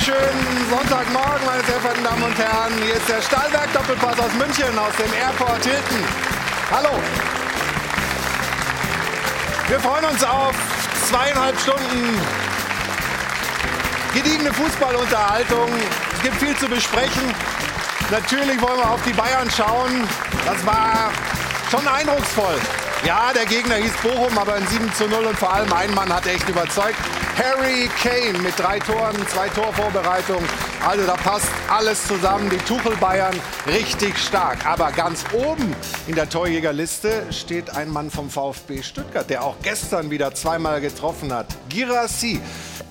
wunderschönen Sonntagmorgen, meine sehr verehrten Damen und Herren. Hier ist der Stahlwerk-Doppelpass aus München, aus dem Airport Hilton. Hallo. Wir freuen uns auf zweieinhalb Stunden gediegene Fußballunterhaltung. Es gibt viel zu besprechen. Natürlich wollen wir auf die Bayern schauen. Das war schon eindrucksvoll. Ja, der Gegner hieß Bochum, aber ein 7 zu 0 und vor allem ein Mann hat echt überzeugt. Harry Kane mit drei Toren, zwei Torvorbereitungen. Also da passt alles zusammen. Die Tuchel Bayern richtig stark. Aber ganz oben in der Torjägerliste steht ein Mann vom VfB Stuttgart, der auch gestern wieder zweimal getroffen hat. Girassi.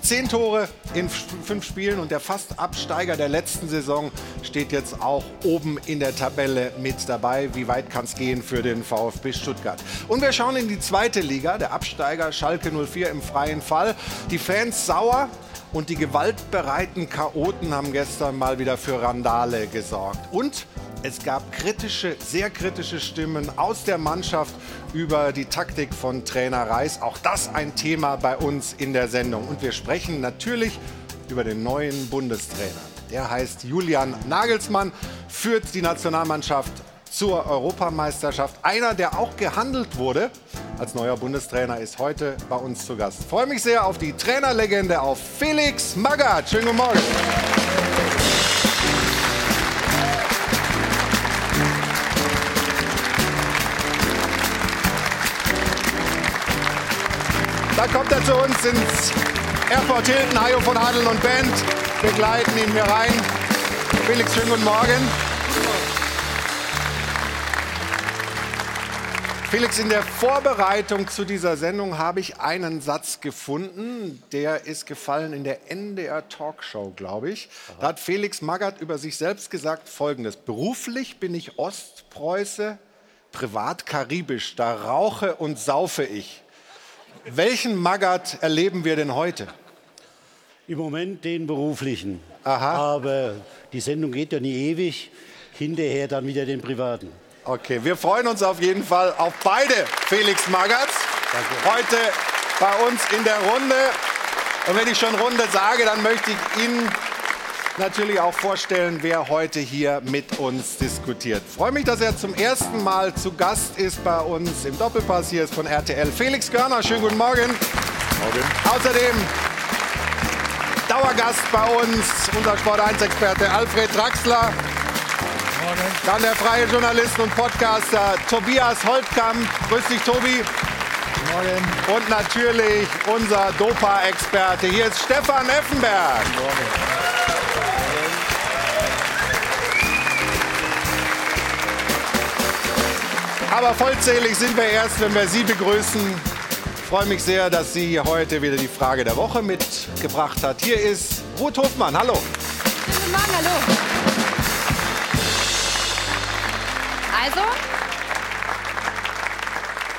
Zehn Tore in fünf Spielen und der fast Absteiger der letzten Saison steht jetzt auch oben in der Tabelle mit dabei. Wie weit kann es gehen für den VfB Stuttgart? Und wir schauen in die zweite Liga, der Absteiger Schalke 04 im freien Fall. Die Fans sauer, und die gewaltbereiten Chaoten haben gestern mal wieder für Randale gesorgt. Und es gab kritische, sehr kritische Stimmen aus der Mannschaft über die Taktik von Trainer Reis. Auch das ein Thema bei uns in der Sendung. Und wir sprechen natürlich über den neuen Bundestrainer. Der heißt Julian Nagelsmann, führt die Nationalmannschaft zur Europameisterschaft. Einer, der auch gehandelt wurde als neuer Bundestrainer, ist heute bei uns zu Gast. Freue mich sehr auf die Trainerlegende, auf Felix Magath. Schönen guten Morgen. Da kommt er zu uns ins Airport Hilton, Hajo von Hadeln und Band. Begleiten ihn hier rein. Felix, schönen guten Morgen. Felix, in der Vorbereitung zu dieser Sendung habe ich einen Satz gefunden, der ist gefallen in der NDR Talkshow, glaube ich. Aha. Da hat Felix Magath über sich selbst gesagt Folgendes. Beruflich bin ich Ostpreuße, privat karibisch, da rauche und saufe ich. Welchen Magath erleben wir denn heute? Im Moment den beruflichen. Aha. Aber die Sendung geht ja nie ewig. Hinterher dann wieder den privaten. Okay, wir freuen uns auf jeden Fall auf beide Felix Magath. Heute bei uns in der Runde. Und wenn ich schon Runde sage, dann möchte ich Ihnen natürlich auch vorstellen, wer heute hier mit uns diskutiert. Ich freue mich, dass er zum ersten Mal zu Gast ist bei uns im Doppelpass. Hier ist von RTL Felix Görner. Schönen guten Morgen. Morgen. Außerdem Dauergast bei uns, unser Sport 1-Experte Alfred Draxler. Dann der freie Journalist und Podcaster Tobias Holtkamp. Grüß dich, Tobi. Morgen. Und natürlich unser Dopa-Experte. Hier ist Stefan Effenberg. Morgen. Aber vollzählig sind wir erst, wenn wir Sie begrüßen. Ich freue mich sehr, dass sie heute wieder die Frage der Woche mitgebracht hat. Hier ist Ruth Hofmann. Hallo. Guten Morgen, hallo. Also,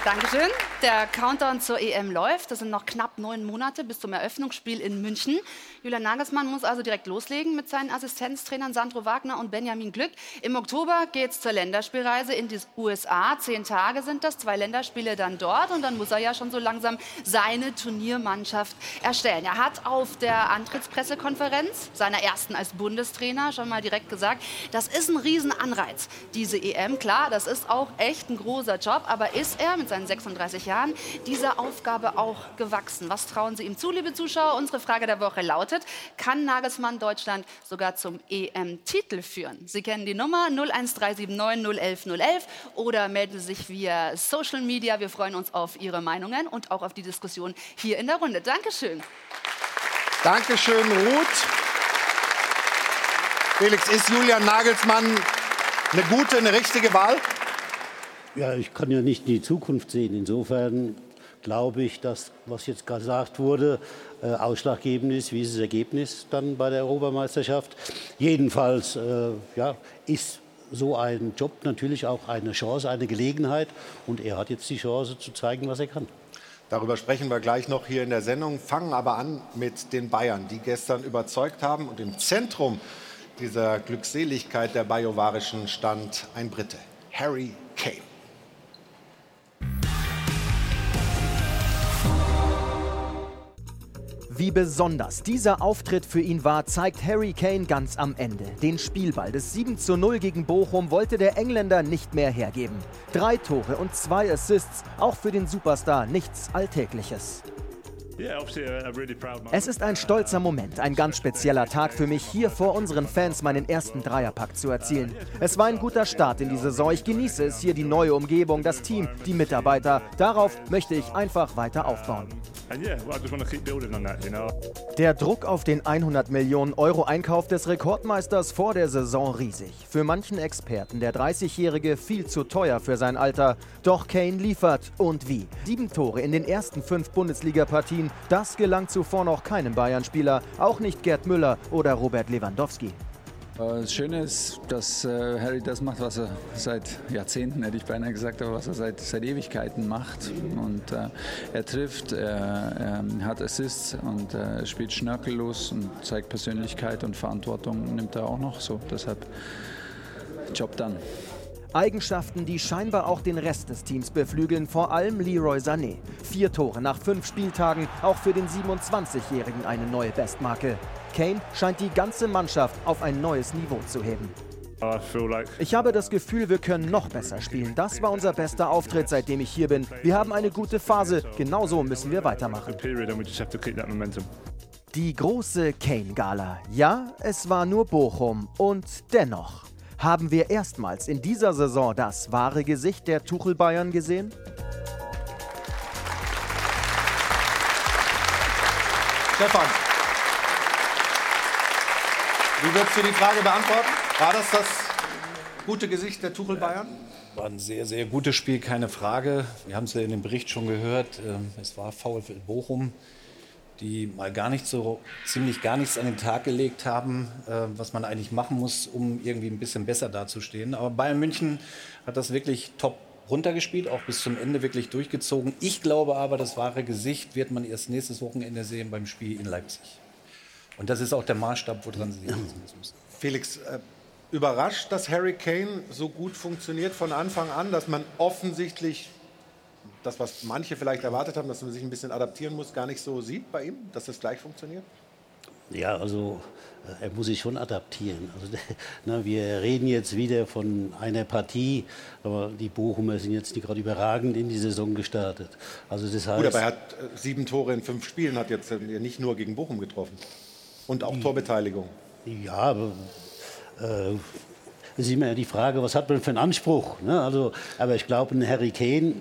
Dankeschön. Der Countdown zur EM läuft. Das sind noch knapp neun Monate bis zum Eröffnungsspiel in München. Julian Nagelsmann muss also direkt loslegen mit seinen Assistenztrainern Sandro Wagner und Benjamin Glück. Im Oktober geht es zur Länderspielreise in die USA. Zehn Tage sind das, zwei Länderspiele dann dort. Und dann muss er ja schon so langsam seine Turniermannschaft erstellen. Er hat auf der Antrittspressekonferenz, seiner ersten als Bundestrainer, schon mal direkt gesagt, das ist ein Riesenanreiz, diese EM. Klar, das ist auch echt ein großer Job, aber ist er mit seinen 36 Jahren Jahren dieser Aufgabe auch gewachsen. Was trauen Sie ihm zu, liebe Zuschauer? Unsere Frage der Woche lautet, kann Nagelsmann Deutschland sogar zum EM-Titel führen? Sie kennen die Nummer 01379 011 011 oder melden Sie sich via Social Media. Wir freuen uns auf Ihre Meinungen und auch auf die Diskussion hier in der Runde. Dankeschön. Dankeschön, Ruth. Felix, ist Julian Nagelsmann eine gute, eine richtige Wahl? Ja, ich kann ja nicht in die Zukunft sehen. Insofern glaube ich, dass, was jetzt gesagt wurde, äh, ausschlaggebend ist, wie ist das Ergebnis dann bei der Europameisterschaft. Jedenfalls äh, ja, ist so ein Job natürlich auch eine Chance, eine Gelegenheit. Und er hat jetzt die Chance zu zeigen, was er kann. Darüber sprechen wir gleich noch hier in der Sendung, fangen aber an mit den Bayern, die gestern überzeugt haben. Und im Zentrum dieser Glückseligkeit der Bajovarischen stand ein Brite, Harry Kane. Wie besonders dieser Auftritt für ihn war, zeigt Harry Kane ganz am Ende. Den Spielball des 7 zu 0 gegen Bochum wollte der Engländer nicht mehr hergeben. Drei Tore und zwei Assists, auch für den Superstar nichts Alltägliches. Es ist ein stolzer Moment, ein ganz spezieller Tag für mich, hier vor unseren Fans meinen ersten Dreierpack zu erzielen. Es war ein guter Start in die Saison. Ich genieße es hier, die neue Umgebung, das Team, die Mitarbeiter. Darauf möchte ich einfach weiter aufbauen. Der Druck auf den 100 Millionen Euro Einkauf des Rekordmeisters vor der Saison riesig. Für manchen Experten der 30-Jährige viel zu teuer für sein Alter. Doch Kane liefert und wie. Sieben Tore in den ersten fünf Bundesliga-Partien, das gelang zuvor noch keinem Bayern-Spieler, auch nicht Gerd Müller oder Robert Lewandowski. Äh, das Schöne ist, dass äh, Harry das macht, was er seit Jahrzehnten, hätte ich beinahe gesagt, aber was er seit, seit Ewigkeiten macht. Und äh, er trifft, er, er, hat Assists und er spielt schnörkellos und zeigt Persönlichkeit und Verantwortung nimmt er auch noch. So, deshalb Job dann. Eigenschaften, die scheinbar auch den Rest des Teams beflügeln, vor allem Leroy Sané. Vier Tore nach fünf Spieltagen, auch für den 27-Jährigen eine neue Bestmarke. Kane scheint die ganze Mannschaft auf ein neues Niveau zu heben. Ich habe das Gefühl, wir können noch besser spielen. Das war unser bester Auftritt, seitdem ich hier bin. Wir haben eine gute Phase. Genauso müssen wir weitermachen. Die große Kane-Gala. Ja, es war nur Bochum. Und dennoch haben wir erstmals in dieser Saison das wahre Gesicht der Tuchel-Bayern gesehen? Stefan, wie würdest du die Frage beantworten? War das das gute Gesicht der Tuchel Bayern? War ein sehr, sehr gutes Spiel, keine Frage. Wir haben es ja in dem Bericht schon gehört. Ähm, es war VfL Bochum, die mal gar nicht so, ziemlich gar nichts an den Tag gelegt haben, äh, was man eigentlich machen muss, um irgendwie ein bisschen besser dazustehen. Aber Bayern München hat das wirklich top runtergespielt, auch bis zum Ende wirklich durchgezogen. Ich glaube aber, das wahre Gesicht wird man erst nächstes Wochenende sehen beim Spiel in Leipzig. Und das ist auch der Maßstab, woran Sie müssen. Felix, äh, überrascht, dass Harry Kane so gut funktioniert von Anfang an, dass man offensichtlich das, was manche vielleicht erwartet haben, dass man sich ein bisschen adaptieren muss, gar nicht so sieht bei ihm, dass das gleich funktioniert? Ja, also äh, er muss sich schon adaptieren. Also, na, wir reden jetzt wieder von einer Partie, aber die Bochumer sind jetzt nicht gerade überragend in die Saison gestartet. Also das heißt, Gut, aber er hat äh, sieben Tore in fünf Spielen, hat jetzt nicht nur gegen Bochum getroffen. Und auch Torbeteiligung. Ja, aber äh, das ist immer die Frage, was hat man für einen Anspruch? Ne? Also, aber ich glaube, ein Harry Kane,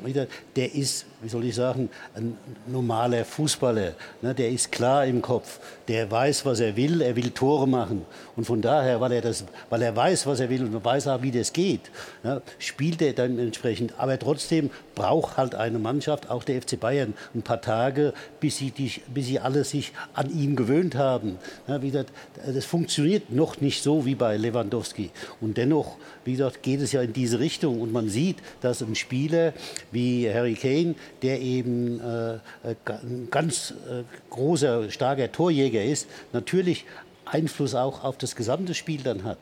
der ist wie soll ich sagen, ein normaler Fußballer. Ne, der ist klar im Kopf, der weiß, was er will, er will Tore machen. Und von daher, weil er, das, weil er weiß, was er will und weiß auch, wie das geht, ne, spielt er dann entsprechend. Aber trotzdem braucht halt eine Mannschaft, auch der FC Bayern, ein paar Tage, bis sie, die, bis sie alle sich an ihn gewöhnt haben. Ne, das, funktioniert noch nicht so wie bei Lewandowski. Und dennoch, wie gesagt, geht es ja in diese Richtung. Und man sieht, dass ein Spieler wie Harry Kane, der eben äh, ein ganz äh, großer, starker Torjäger ist, natürlich Einfluss auch auf das gesamte Spiel dann hat.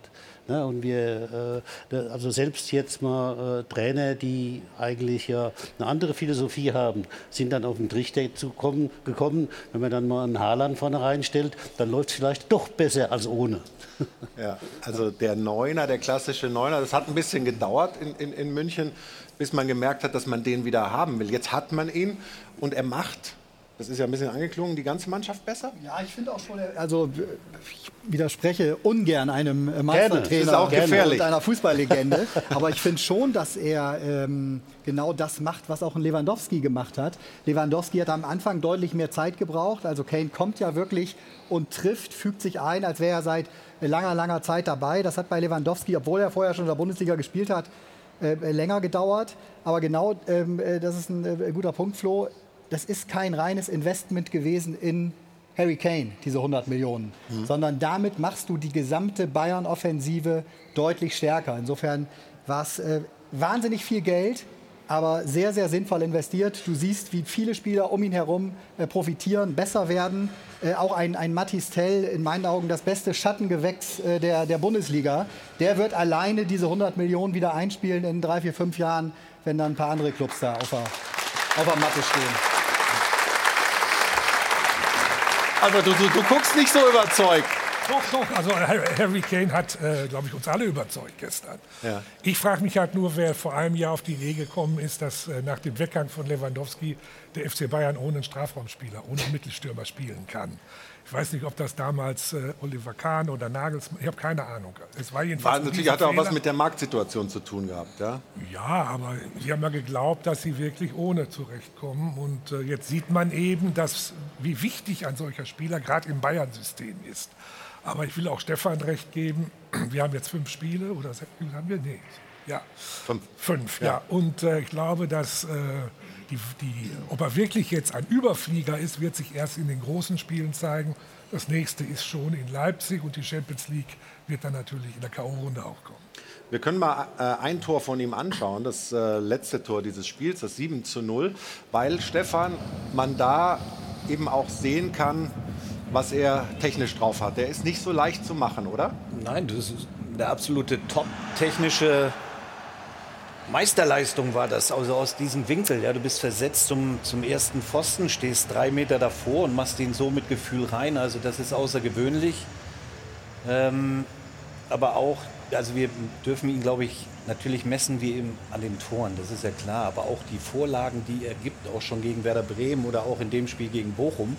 Ja, und wir, äh, also selbst jetzt mal äh, Trainer, die eigentlich ja eine andere Philosophie haben, sind dann auf den Trichter zu kommen, gekommen. Wenn man dann mal einen Haaland vorne reinstellt, dann läuft es vielleicht doch besser als ohne. Ja, also der Neuner, der klassische Neuner, das hat ein bisschen gedauert in, in, in München bis man gemerkt hat, dass man den wieder haben will. Jetzt hat man ihn und er macht, das ist ja ein bisschen angeklungen, die ganze Mannschaft besser? Ja, ich finde auch schon, also ich widerspreche ungern einem äh, Meistertrainer auch gefährlich. und einer Fußballlegende, aber ich finde schon, dass er ähm, genau das macht, was auch ein Lewandowski gemacht hat. Lewandowski hat am Anfang deutlich mehr Zeit gebraucht, also Kane kommt ja wirklich und trifft, fügt sich ein, als wäre er seit langer, langer Zeit dabei. Das hat bei Lewandowski, obwohl er vorher schon in der Bundesliga gespielt hat, äh, länger gedauert. Aber genau, ähm, äh, das ist ein äh, guter Punkt, Flo. Das ist kein reines Investment gewesen in Harry Kane, diese 100 Millionen, mhm. sondern damit machst du die gesamte Bayern-Offensive deutlich stärker. Insofern war es äh, wahnsinnig viel Geld, aber sehr, sehr sinnvoll investiert. Du siehst, wie viele Spieler um ihn herum äh, profitieren, besser werden. Äh, auch ein, ein Matis Tell, in meinen Augen das beste Schattengewächs äh, der, der Bundesliga. Der wird alleine diese 100 Millionen wieder einspielen in drei, vier, fünf Jahren, wenn dann ein paar andere Clubs da auf der, auf der Matte stehen. Aber du, du, du guckst nicht so überzeugt. Doch, doch. Also Harry Kane hat, äh, glaube ich, uns alle überzeugt gestern. Ja. Ich frage mich halt nur, wer vor einem Jahr auf die Idee gekommen ist, dass äh, nach dem Weggang von Lewandowski der FC Bayern ohne einen Strafraumspieler, ohne einen Mittelstürmer spielen kann. Ich weiß nicht, ob das damals äh, Oliver Kahn oder Nagelsmann, ich habe keine Ahnung. Es war jedenfalls War, natürlich hat er auch was mit der Marktsituation zu tun gehabt. Ja? Ja, aber sie haben ja geglaubt, dass sie wirklich ohne zurechtkommen. Und äh, jetzt sieht man eben, dass, wie wichtig ein solcher Spieler gerade im Bayern-System ist. Aber ich will auch Stefan recht geben. Wir haben jetzt fünf Spiele oder sechs Spiele haben wir? Nee. Ja. Fünf. Fünf, ja. Und äh, ich glaube, dass äh, die, die, ob er wirklich jetzt ein Überflieger ist, wird sich erst in den großen Spielen zeigen. Das nächste ist schon in Leipzig und die Champions League wird dann natürlich in der K.O.-Runde auch kommen. Wir können mal äh, ein Tor von ihm anschauen, das äh, letzte Tor dieses Spiels, das 7 zu 0, weil Stefan, man da eben auch sehen kann, was er technisch drauf hat. Der ist nicht so leicht zu machen, oder? Nein, das ist eine absolute top-technische Meisterleistung war das, also aus diesem Winkel. Ja, du bist versetzt zum, zum ersten Pfosten, stehst drei Meter davor und machst den so mit Gefühl rein. Also das ist außergewöhnlich. Ähm, aber auch, also wir dürfen ihn, glaube ich, natürlich messen wie im, an den Toren, das ist ja klar. Aber auch die Vorlagen, die er gibt, auch schon gegen Werder Bremen oder auch in dem Spiel gegen Bochum,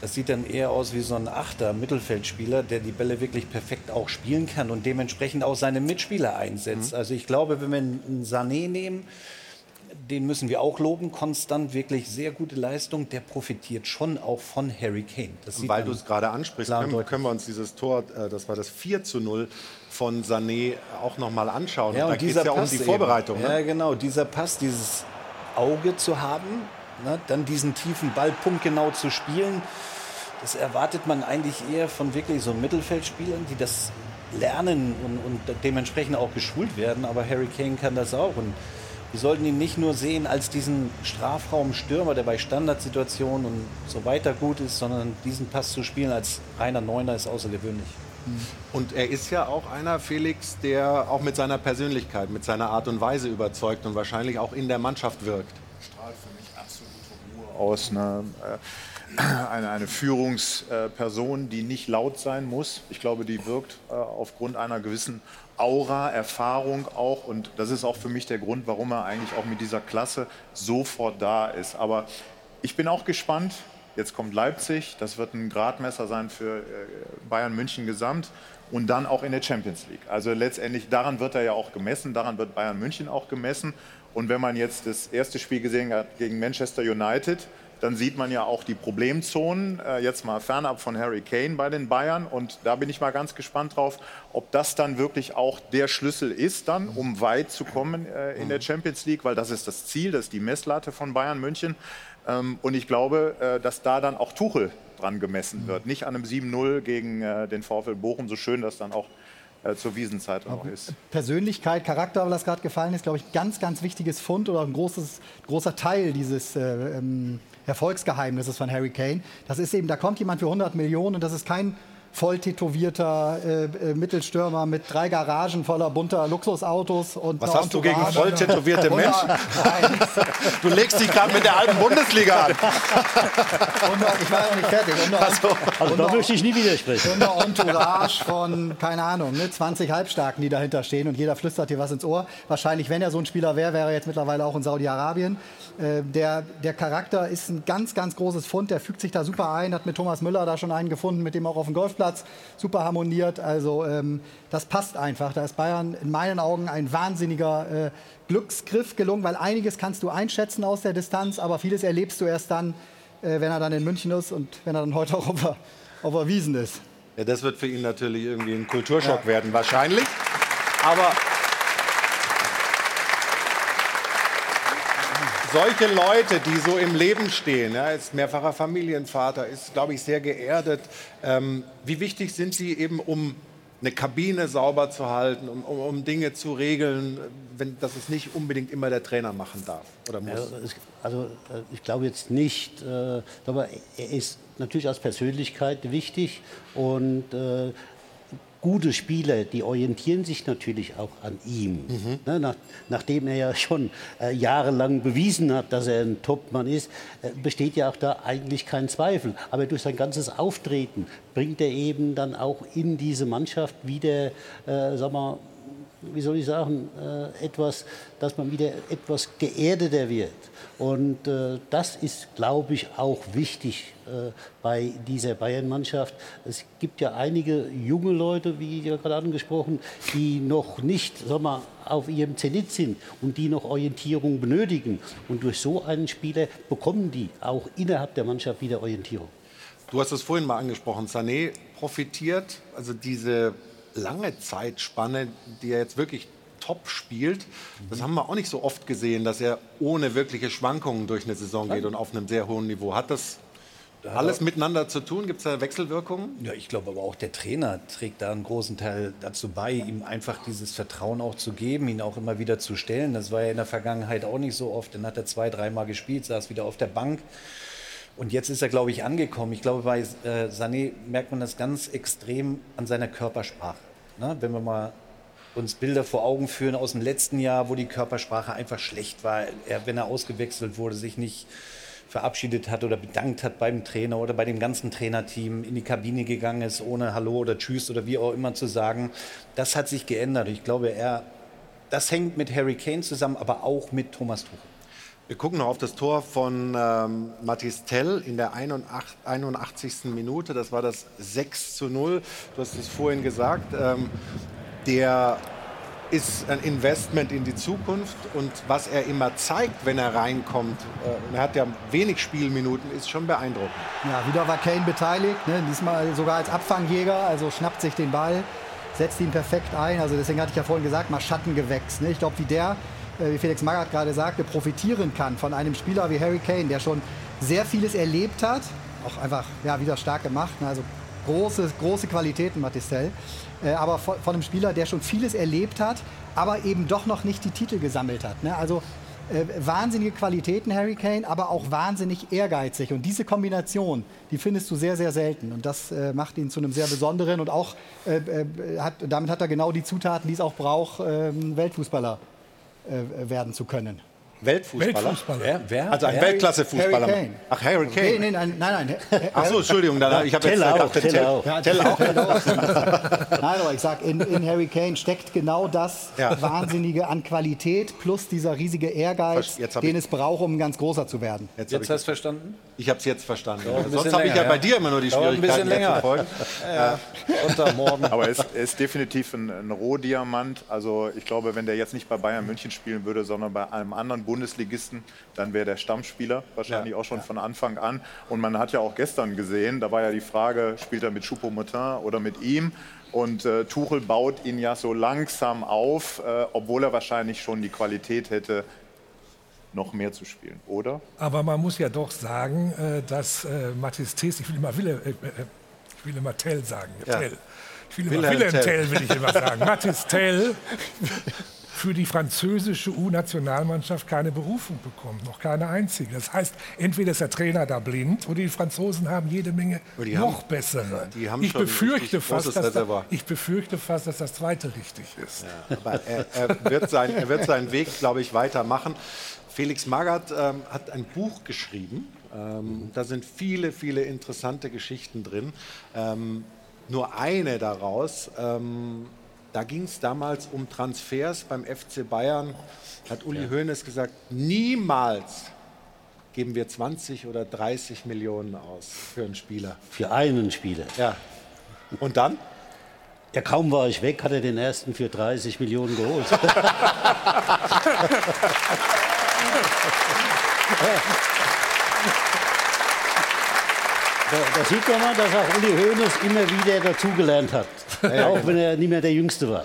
das sieht dann eher aus wie so ein Achter Mittelfeldspieler, der die Bälle wirklich perfekt auch spielen kann und dementsprechend auch seine Mitspieler einsetzt. Mhm. Also ich glaube, wenn wir einen Sané nehmen, den müssen wir auch loben, konstant, wirklich sehr gute Leistung. Der profitiert schon auch von Harry Kane. Weil du es gerade ansprichst, können, können, wir uns dieses Tor, äh, das war das 4 zu 0 von Sané, auch noch mal anschauen. Ja, und, und da geht es ja um die Vorbereitung. Ne? Ja, genau, dieser Pass, dieses Auge zu haben, ne, dann diesen tiefen Ball punktgenau zu spielen, das erwartet man eigentlich eher von wirklich so Mittelfeldspielern, die das lernen und, und dementsprechend auch geschult werden. Aber Harry Kane kann das auch. Und wir sollten ihn nicht nur sehen als diesen Strafraumstürmer, der bei Standardsituationen und so weiter gut ist, sondern diesen Pass zu spielen als reiner Neuner ist außergewöhnlich. Und er ist ja auch einer, Felix, der auch mit seiner Persönlichkeit, mit seiner Art und Weise überzeugt und wahrscheinlich auch in der Mannschaft wirkt. Strahlt für mich absolute Ruhe aus. Ne? eine, eine Führungsperson, die nicht laut sein muss. Ich glaube, die wirkt äh, aufgrund einer gewissen Aura, Erfahrung auch. Und das ist auch für mich der Grund, warum er eigentlich auch mit dieser Klasse sofort da ist. Aber ich bin auch gespannt. Jetzt kommt Leipzig. Das wird ein Gradmesser sein für äh, Bayern München gesamt. Und dann auch in der Champions League. Also letztendlich daran wird er ja auch gemessen. Daran wird Bayern München auch gemessen. Und wenn man jetzt das erste Spiel gesehen hat gegen Manchester United, dann sieht man ja auch die Problemzonen, äh, jetzt mal fernab von Harry Kane bei den Bayern. Und da bin ich mal ganz gespannt drauf, ob das dann wirklich auch der Schlüssel ist, dann, um weit zu kommen äh, in der Champions League, weil das ist das Ziel, das ist die Messlatte von Bayern München. Ähm, und ich glaube, äh, dass da dann auch Tuchel dran gemessen wird. Nicht an einem 7-0 gegen äh, den VfL Bochum, so schön das dann auch äh, zur Wiesenzeit auch ist. Persönlichkeit, Charakter, weil das gerade gefallen ist, glaube ich, ganz, ganz wichtiges Fund oder ein großes, großer Teil dieses äh, ähm, Erfolgsgeheimnisses von Harry Kane. Das ist eben, da kommt jemand für 100 Millionen und das ist kein voll tätowierter äh, äh, Mittelstürmer mit drei Garagen voller bunter Luxusautos und Was hast du gegen voll tätowierte Menschen? du legst dich gerade mit der alten Bundesliga an. und noch, ich war noch nicht fertig. Und noch, also, also da möchte ich nie widersprechen. Und eine Entourage von, keine Ahnung, ne, 20 Halbstarken, die dahinter stehen und jeder flüstert dir was ins Ohr. Wahrscheinlich, wenn er so ein Spieler wäre, wäre er jetzt mittlerweile auch in Saudi-Arabien. Äh, der, der Charakter ist ein ganz, ganz großes Fund. Der fügt sich da super ein, hat mit Thomas Müller da schon einen gefunden, mit dem auch auf dem Golfplatz super harmoniert. Also ähm, das passt einfach. Da ist Bayern in meinen Augen ein wahnsinniger äh, Glücksgriff gelungen, weil einiges kannst du einschätzen aus der Distanz, aber vieles erlebst du erst dann, äh, wenn er dann in München ist und wenn er dann heute auch auf der, auf der Wiesen ist. Ja, das wird für ihn natürlich irgendwie ein Kulturschock ja. werden, wahrscheinlich. Aber solche Leute, die so im Leben stehen, ja, ist mehrfacher Familienvater, ist, glaube ich, sehr geerdet. Ähm, wie wichtig sind sie eben, um eine Kabine sauber zu halten, um, um, um, Dinge zu regeln, wenn das es nicht unbedingt immer der Trainer machen darf oder muss? Also äh, ich glaube jetzt nicht, äh, aber er ist natürlich als Persönlichkeit wichtig und äh, gute Spieler, die orientieren sich natürlich auch an ihm. Ne, nach, nachdem er ja schon äh, jahrelang bewiesen hat, dass er ein Topmann ist, äh, besteht ja auch da eigentlich kein Zweifel. Aber durch sein ganzes Auftreten bringt er eben dann auch in diese Mannschaft wieder, äh, sag mal, wie soll ich sagen, äh, etwas, dass man wieder etwas geerdeter wird. Und äh, das ist, glaube ich, auch wichtig äh, bei dieser Bayern-Mannschaft. Es gibt ja einige junge Leute, wie ja gerade angesprochen, die noch nicht sag mal, auf ihrem Zenit sind und die noch Orientierung benötigen. Und durch so einen Spieler bekommen die auch innerhalb der Mannschaft wieder Orientierung. Du hast es vorhin mal angesprochen. Sané profitiert, also diese lange Zeitspanne, die er jetzt wirklich top spielt. Das haben wir auch nicht so oft gesehen, dass er ohne wirkliche Schwankungen durch eine Saison geht und auf einem sehr hohen Niveau. Hat das alles miteinander zu tun? Gibt es da Wechselwirkungen? Ja, ich glaube aber auch der Trainer trägt da einen großen Teil dazu bei, ihm einfach dieses Vertrauen auch zu geben, ihn auch immer wieder zu stellen. Das war ja in der Vergangenheit auch nicht so oft. Dann hat er zwei, dreimal gespielt, saß wieder auf der Bank. Und jetzt ist er, glaube ich, angekommen. Ich glaube, bei äh, Sané merkt man das ganz extrem an seiner Körpersprache. Ne? Wenn wir mal uns Bilder vor Augen führen aus dem letzten Jahr, wo die Körpersprache einfach schlecht war. Er, wenn er ausgewechselt wurde, sich nicht verabschiedet hat oder bedankt hat beim Trainer oder bei dem ganzen Trainerteam, in die Kabine gegangen ist, ohne Hallo oder Tschüss oder wie auch immer zu sagen. Das hat sich geändert. Ich glaube, er, das hängt mit Harry Kane zusammen, aber auch mit Thomas Tuchel. Wir gucken noch auf das Tor von ähm, Mathis Tell in der 81, 81. Minute. Das war das 6 zu 0. Du hast es vorhin gesagt. Ähm, der ist ein Investment in die Zukunft und was er immer zeigt, wenn er reinkommt, äh, er hat ja wenig Spielminuten, ist schon beeindruckend. Ja, wieder war Kane beteiligt, ne? diesmal sogar als Abfangjäger, also schnappt sich den Ball, setzt ihn perfekt ein. Also deswegen hatte ich ja vorhin gesagt, mal Schattengewächs. Ne? Ich glaube, wie der, wie Felix Magath gerade sagte, profitieren kann von einem Spieler wie Harry Kane, der schon sehr vieles erlebt hat, auch einfach ja, wieder stark gemacht. Ne? Also große, große Qualitäten, Matistel. Äh, aber von, einem Spieler, der schon vieles erlebt hat, aber eben doch noch nicht die Titel gesammelt hat. Ne? Also äh, wahnsinnige Qualitäten, Harry Kane, aber auch wahnsinnig ehrgeizig. Und diese Kombination, die findest du sehr, sehr selten. Und das äh, macht ihn zu einem sehr besonderen und auch, äh, äh damit hat er genau die Zutaten, die es auch braucht, ähm, Weltfußballer äh, werden zu können. Weltfußballer? Weltfußballer. Wer? Wer? Also ein Weltklasse-Fußballer. Harry Kane. Ach, Harry Kane. Nee, nee, nein, nein. nein. Ach so, Entschuldigung. Dann, ich habe jetzt gedacht, auch, Tell auch. Ja, Tell auch. Nein, aber ich sag, in, in Harry Kane steckt genau das Ja. Wahnsinnige an Qualität plus dieser riesige Ehrgeiz, den ich- es braucht, um ganz großer zu werden. Jetzt hab Jetzt ich, hast du verstanden? Ich habe es jetzt verstanden. Sonst habe ich ja länger, bei ja. dir immer nur die Dauert ein bisschen Schwierigkeiten, länger. zu folgen. Unter morgen. Aber er ist, er ist definitiv ein, ein Rohdiamant. Also ich glaube, wenn der jetzt nicht bei Bayern München spielen würde, sondern bei einem anderen Bundesligisten, dann wäre der Stammspieler wahrscheinlich Ja, auch schon von Anfang an. Und man hat ja auch gestern gesehen, da war ja die Frage, spielt er mit Choupo-Motin oder mit ihm? Und äh, Tuchel baut ihn ja so langsam auf, äh, obwohl er wahrscheinlich schon die Qualität hätte, noch mehr zu spielen, oder? Aber man muss ja doch sagen, äh, dass äh, Mathis Tes, ich will immer Wille, äh, äh, ich will immer Tell sagen, Ja. Tell. Ich will immer Wilhelm Wilhelm Tell. Tell, will ich immer sagen. Mathis Tell für die französische U-Nationalmannschaft keine Berufung bekommen, noch keine einzige. Das heißt, entweder ist der Trainer da blind oder die Franzosen haben jede Menge noch haben- bessere. ich, befürchte fast, dass da, ich befürchte fast, dass das zweite richtig ist. Aber er, er, wird sein, er wird seinen Weg, glaube ich, weitermachen. Felix Magath ähm, hat ein Buch geschrieben. Ähm, da sind viele, viele interessante Geschichten drin. Ähm, nur eine daraus, ähm, da ging es damals um Transfers beim FC Bayern. Hat Uli Hoeneß gesagt, niemals geben wir 20 oder 30 Millionen aus für einen Spieler. Für einen Spieler. Ja. Und dann? Ja, kaum war ich weg, hat er den ersten für 30 Millionen geholt. ハハハ Da, da sieht man mal, dass auch Uli Hoeneß immer wieder dazugelernt hat. auch wenn er nicht mehr der Jüngste war.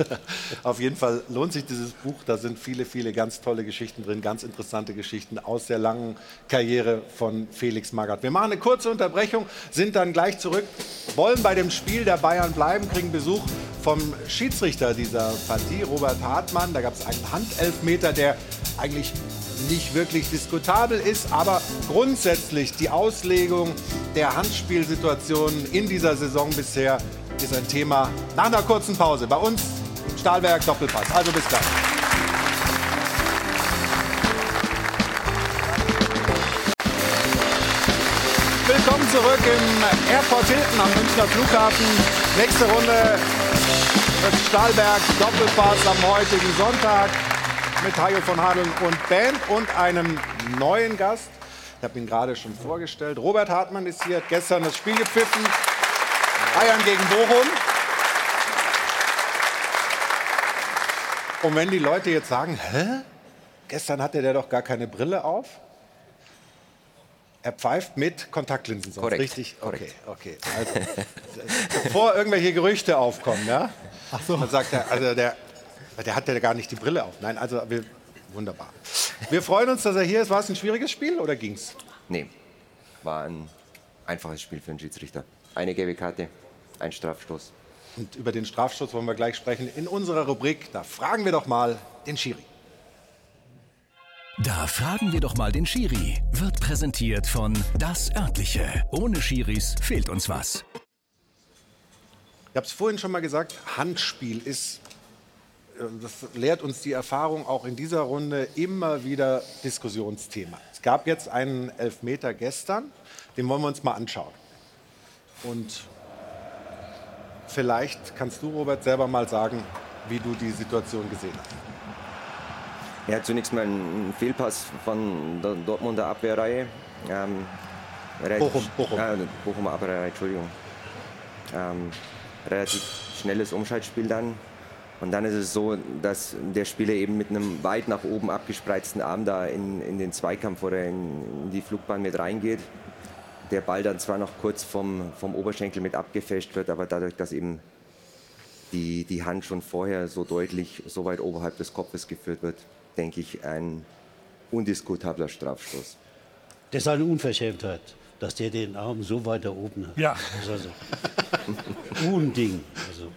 Auf jeden Fall lohnt sich dieses Buch. Da sind viele, viele ganz tolle Geschichten drin, ganz interessante Geschichten aus der langen Karriere von Felix Magath. Wir machen eine kurze Unterbrechung, sind dann gleich zurück, wollen bei dem Spiel der Bayern bleiben, kriegen Besuch vom Schiedsrichter dieser Partie, Robert Hartmann. Da gab es einen Handelfmeter, der eigentlich nicht wirklich diskutabel ist, aber grundsätzlich die Auslegung der Handspielsituationen in dieser Saison bisher ist ein Thema nach einer kurzen Pause bei uns Stahlwerk Doppelpass. Also bis gleich. Willkommen zurück im Airport Hilton am Münchner Flughafen. Nächste Runde des Stahlberg Doppelpass am heutigen Sonntag mit Hajo von Hadeln und Band und einem neuen Gast. Ich habe ihn gerade schon vorgestellt. Robert Hartmann ist hier, hat gestern das Spiel gepfiffen. Bayern gegen Bochum. Und wenn die Leute jetzt sagen, hä? Gestern hatte der doch gar keine Brille auf. Er pfeift mit Kontaktlinsen, sonst Korrekt, richtig? korrekt. Okay, okay. Also, bevor irgendwelche Gerüchte aufkommen, ja? Ach so. Dann sagt er, also der, der hat ja gar nicht die Brille auf. Nein, also wir, wunderbar. Wir freuen uns, dass er hier ist. War es ein schwieriges Spiel oder ging's? Nee, war ein einfaches Spiel für den Schiedsrichter. Eine gelbe Karte, ein Strafstoß. Und über den Strafstoß wollen wir gleich sprechen in unserer Rubrik. Da fragen wir doch mal den Schiri. Da fragen wir doch mal den Schiri. Wird präsentiert von Das Örtliche. Ohne Schiris fehlt uns was. Ich habe es vorhin schon mal gesagt, Handspiel ist, das lehrt uns die Erfahrung auch in dieser Runde immer wieder Diskussionsthema. Es gab jetzt einen Elfmeter gestern, den wollen wir uns mal anschauen. Und vielleicht kannst du, Robert, selber mal sagen, wie du die Situation gesehen hast. Ja, zunächst mal ein Fehlpass von der Dortmunder Abwehrreihe. Ähm, Bochum, Bochum. Äh, Bochumer Abwehrreihe, Entschuldigung. Ähm, relativ schnelles Umschaltspiel dann. Und dann ist es so, dass der Spieler eben mit einem weit nach oben abgespreizten Arm da in, in den Zweikampf oder in, in die Flugbahn mit reingeht. Der Ball dann zwar noch kurz vom, vom Oberschenkel mit abgefälscht wird, aber dadurch, dass eben die, die Hand schon vorher so deutlich so weit oberhalb des Kopfes geführt wird, denke ich, ein undiskutabler Strafstoß. Das ist eine Unverschämtheit, dass der den Arm so weit da oben hat. Ja. Das ist also Unding. Also,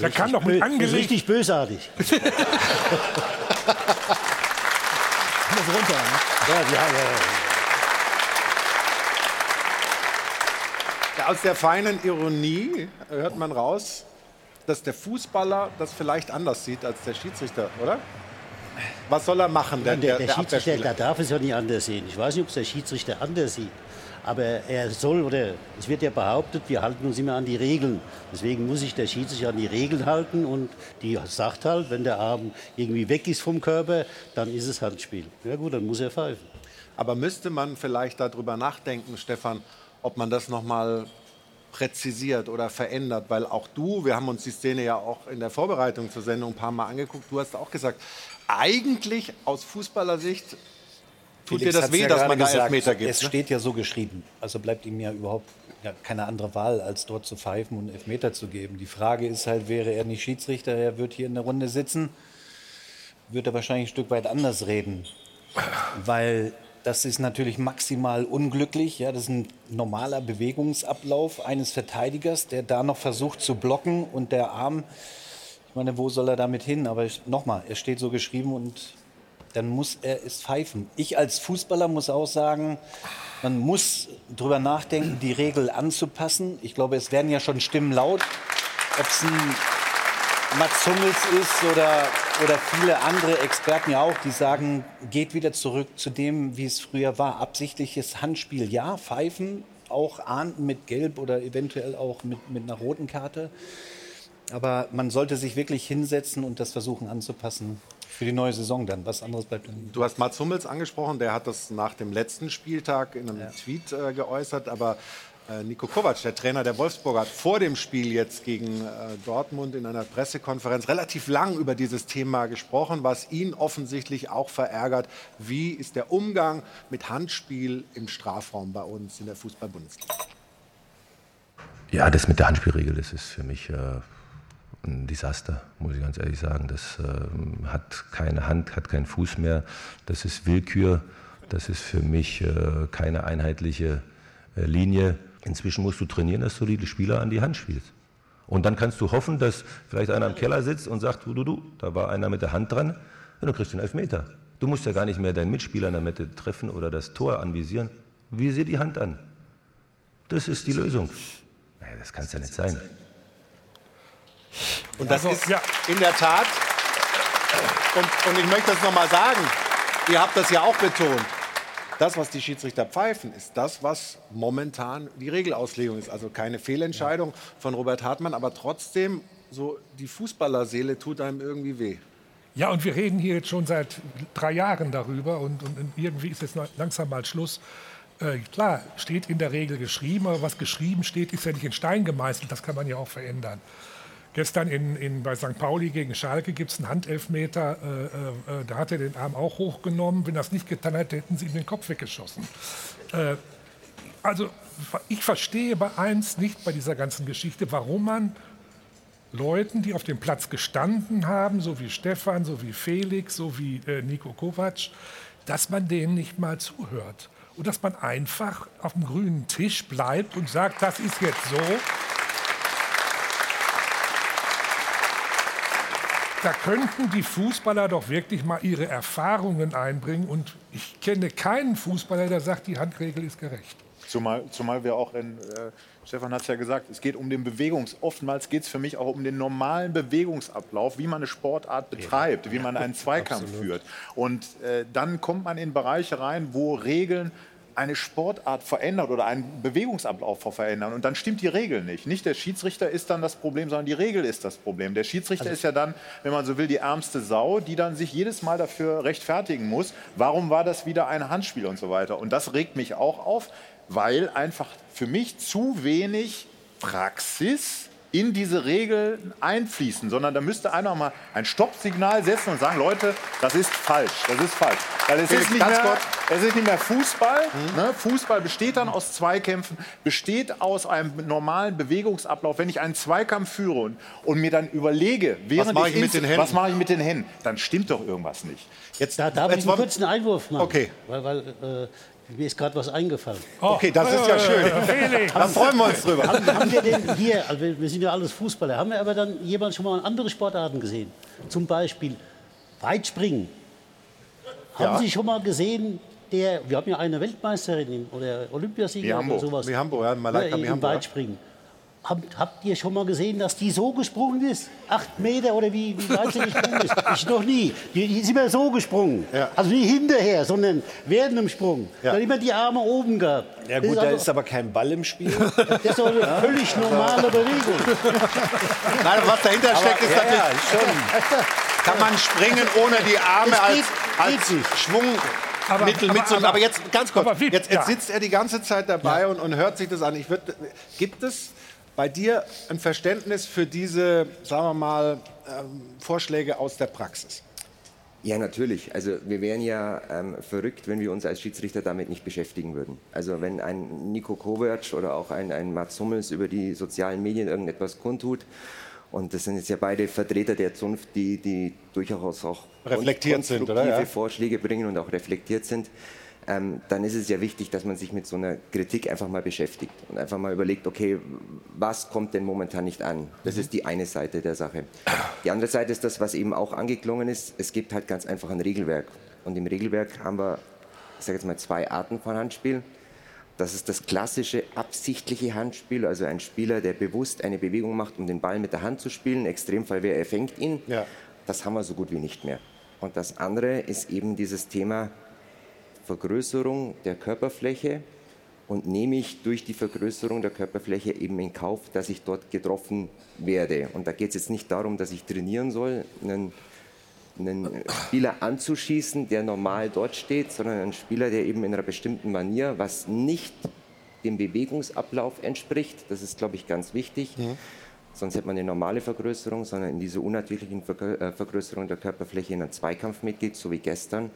Der kann doch mit das ist angelegt. richtig bösartig. Muss runter. Ne? Ja, ja, ja. Ja, aus der feinen Ironie hört man raus, dass der Fußballer das vielleicht anders sieht als der Schiedsrichter, oder? Was soll er machen, der, Der, der, der der Schiedsrichter der darf es ja nicht anders sehen. Ich weiß nicht, ob es der Schiedsrichter anders sieht. Aber er soll, oder es wird ja behauptet, wir halten uns immer an die Regeln. Deswegen muss sich der Schiedsrichter an die Regeln halten und die sagt halt, wenn der Arm irgendwie weg ist vom Körper, dann ist es Handspiel. Ja gut, dann muss er pfeifen. Aber müsste man vielleicht darüber nachdenken, Stefan, ob man das noch mal präzisiert oder verändert? Weil auch du, wir haben uns die Szene ja auch in der Vorbereitung zur Sendung ein paar Mal angeguckt, du hast auch gesagt, eigentlich aus Fußballersicht tut dir Felix das hat's weh, ja dass man da gesagt, Elfmeter gibt. Es ne? steht ja so geschrieben. Also bleibt ihm ja überhaupt keine andere Wahl, als dort zu pfeifen und Elfmeter zu geben. Die Frage ist halt, wäre er nicht Schiedsrichter, er wird hier in der Runde sitzen, wird er wahrscheinlich ein Stück weit anders reden. Weil das ist natürlich maximal unglücklich. Ja, das ist ein normaler Bewegungsablauf eines Verteidigers, der da noch versucht zu blocken und der Arm, ich meine, wo soll er damit hin? Aber nochmal, er steht so geschrieben und dann muss er es pfeifen. Ich als Fußballer muss auch sagen, man muss drüber nachdenken, die Regel anzupassen. Ich glaube, es werden ja schon Stimmen laut, ob es ein Mats Hummels ist oder, oder viele andere Experten ja auch, die sagen, geht wieder zurück zu dem, wie es früher war. Absichtliches Handspiel, ja, pfeifen, auch ahnden mit Gelb oder eventuell auch mit, mit einer roten Karte. Aber man sollte sich wirklich hinsetzen und das versuchen anzupassen für die neue Saison dann. Was anderes bleibt dann. Du hast Mats Hummels angesprochen, der hat das nach dem letzten Spieltag in einem Tweet äh, geäußert, aber äh, Nico Kovac, der Trainer der Wolfsburger, hat vor dem Spiel jetzt gegen äh, Dortmund in einer Pressekonferenz relativ lang über dieses Thema gesprochen, was ihn offensichtlich auch verärgert. Wie ist der Umgang mit Handspiel im Strafraum bei uns in der Fußball-Bundesliga? Ja, das mit der Handspielregel, das ist für mich äh, ein Desaster, muss ich ganz ehrlich sagen. Das ähm, hat keine Hand, hat keinen Fuß mehr. Das ist Willkür. Das ist für mich äh, keine einheitliche äh, Linie. Inzwischen musst du trainieren, dass du die Spieler an die Hand spielst. Und dann kannst du hoffen, dass vielleicht einer im Keller sitzt und sagt, du, du, du, da war einer mit der Hand dran, ja, du kriegst den Elfmeter. Du musst ja gar nicht mehr deinen Mitspieler in der Mitte treffen oder das Tor anvisieren. Visier die Hand an. Das ist die Lösung. Ja, das kann es ja nicht sein. Und das Also, ist ja. in der Tat, und, und ich möchte das nochmal sagen, ihr habt das ja auch betont, das, was die Schiedsrichter pfeifen, ist das, was momentan die Regelauslegung ist. Also keine Fehlentscheidung von Robert Hartmann, aber trotzdem, so die Fußballerseele tut einem irgendwie weh. Ja, und wir reden hier jetzt schon seit drei Jahren darüber und, und irgendwie ist jetzt langsam mal Schluss. Äh, klar, steht in der Regel geschrieben, aber was geschrieben steht, ist ja nicht in Stein gemeißelt, das kann man ja auch verändern. Gestern in, in, bei St. Pauli gegen Schalke gibt es einen Handelfmeter, äh, äh, da hat er den Arm auch hochgenommen. Wenn das nicht getan hätte, hätten sie ihm den Kopf weggeschossen. Äh, also ich verstehe bei eins nicht bei dieser ganzen Geschichte, warum man Leuten, die auf dem Platz gestanden haben, so wie Stefan, so wie Felix, so wie äh, Nico Kovac, dass man denen nicht mal zuhört. Und dass man einfach auf dem grünen Tisch bleibt und sagt, das ist jetzt so. Da könnten die Fußballer doch wirklich mal ihre Erfahrungen einbringen. Und ich kenne keinen Fußballer, der sagt, die Handregel ist gerecht. Zumal, zumal wir auch in, äh, Stefan hat es ja gesagt, es geht um den Bewegungs, oftmals geht es für mich auch um den normalen Bewegungsablauf, wie man eine Sportart betreibt, wie man einen Zweikampf führt. Und äh, dann kommt man in Bereiche rein, wo Regeln eine Sportart verändert oder einen Bewegungsablauf verändern. Und dann stimmt die Regel nicht. Nicht der Schiedsrichter ist dann das Problem, sondern die Regel ist das Problem. Der Schiedsrichter ist ja dann, wenn man so will, die ärmste Sau, die dann sich jedes Mal dafür rechtfertigen muss. Warum war das wieder ein Handspiel und so weiter? Und das regt mich auch auf, weil einfach für mich zu wenig Praxis in diese Regeln einfließen, sondern da müsste einer mal ein Stoppsignal setzen und sagen, Leute, das ist falsch, das ist falsch. Weil es, Felix, ist nicht, mehr, es ist nicht mehr Fußball. Ne? Fußball besteht dann aus Zweikämpfen, besteht aus einem normalen Bewegungsablauf. Wenn ich einen Zweikampf führe und, und mir dann überlege, während mache ich mit ins- den Händen? was mache ich mit den Händen, dann stimmt doch irgendwas nicht. Jetzt, Da darf jetzt ich einen kurzen Einwurf machen. Okay. Weil, weil äh, mir ist gerade was eingefallen. Okay, das ist ja schön. Felix. Da freuen wir uns drüber. Haben, haben wir denn hier, also wir sind ja alles Fußballer, haben wir aber dann jemand schon mal andere Sportarten gesehen? Zum Beispiel Weitspringen. Haben Ja. Sie schon mal gesehen, der, wir haben ja eine Weltmeisterin oder Olympiasieger oder sowas. Mihambo, ja, Malaika Ja, im Mihambo, ja. Habt, habt ihr schon mal gesehen, dass die so gesprungen ist? Acht Meter oder wie, wie weit sie gesprungen ist? Ich noch nie. Die, die ist immer so gesprungen. Ja. Also nicht hinterher, sondern während dem Sprung. Ja. Dann immer die Arme oben gehabt. Ja gut, da also- ist aber kein Ball im Spiel. das ist doch eine völlig normale Bewegung. Nein, was dahinter steckt, ist ja, natürlich, ja, schon. kann man springen, ohne die Arme Das als, geht- als geht nicht. Schwungmittel Aber- mitzunehmen. aber- Aber jetzt ganz kurz, aber jetzt, ja. jetzt sitzt er die ganze Zeit dabei und, und hört sich das an. Ich würd, gibt es bei dir ein Verständnis für diese, sagen wir mal, ähm, Vorschläge aus der Praxis? Ja, natürlich. Also wir wären ja ähm, verrückt, wenn wir uns als Schiedsrichter damit nicht beschäftigen würden. Also wenn ein Nico Kovac oder auch ein, ein Mats Hummels über die sozialen Medien irgendetwas kundtut, und das sind jetzt ja beide Vertreter der Zunft, die, die durchaus auch Reflektiert sind, oder? Ja. Vorschläge bringen und auch reflektiert sind, ähm, dann ist es ja wichtig, dass man sich mit so einer Kritik einfach mal beschäftigt und einfach mal überlegt, okay, was kommt denn momentan nicht an? Das ist die eine Seite der Sache. Die andere Seite ist das, was eben auch angeklungen ist. Es gibt halt ganz einfach ein Regelwerk. Und im Regelwerk haben wir, ich sage jetzt mal, zwei Arten von Handspiel. Das ist das klassische absichtliche Handspiel, also ein Spieler, der bewusst eine Bewegung macht, um den Ball mit der Hand zu spielen. Extremfall wäre er fängt ihn. Ja. Das haben wir so gut wie nicht mehr. Und das andere ist eben dieses Thema Vergrößerung der Körperfläche und nehme ich durch die Vergrößerung der Körperfläche eben in Kauf, dass ich dort getroffen werde. Und da geht es jetzt nicht darum, dass ich trainieren soll, einen, einen Spieler anzuschießen, der normal dort steht, sondern einen Spieler, der eben in einer bestimmten Manier, was nicht dem Bewegungsablauf entspricht, das ist, glaube ich, ganz wichtig. Sonst hätte man eine normale Vergrößerung, sondern in diese unnatürlichen äh, Vergrößerung der Körperfläche in einen Zweikampf mitgeht, so wie gestern.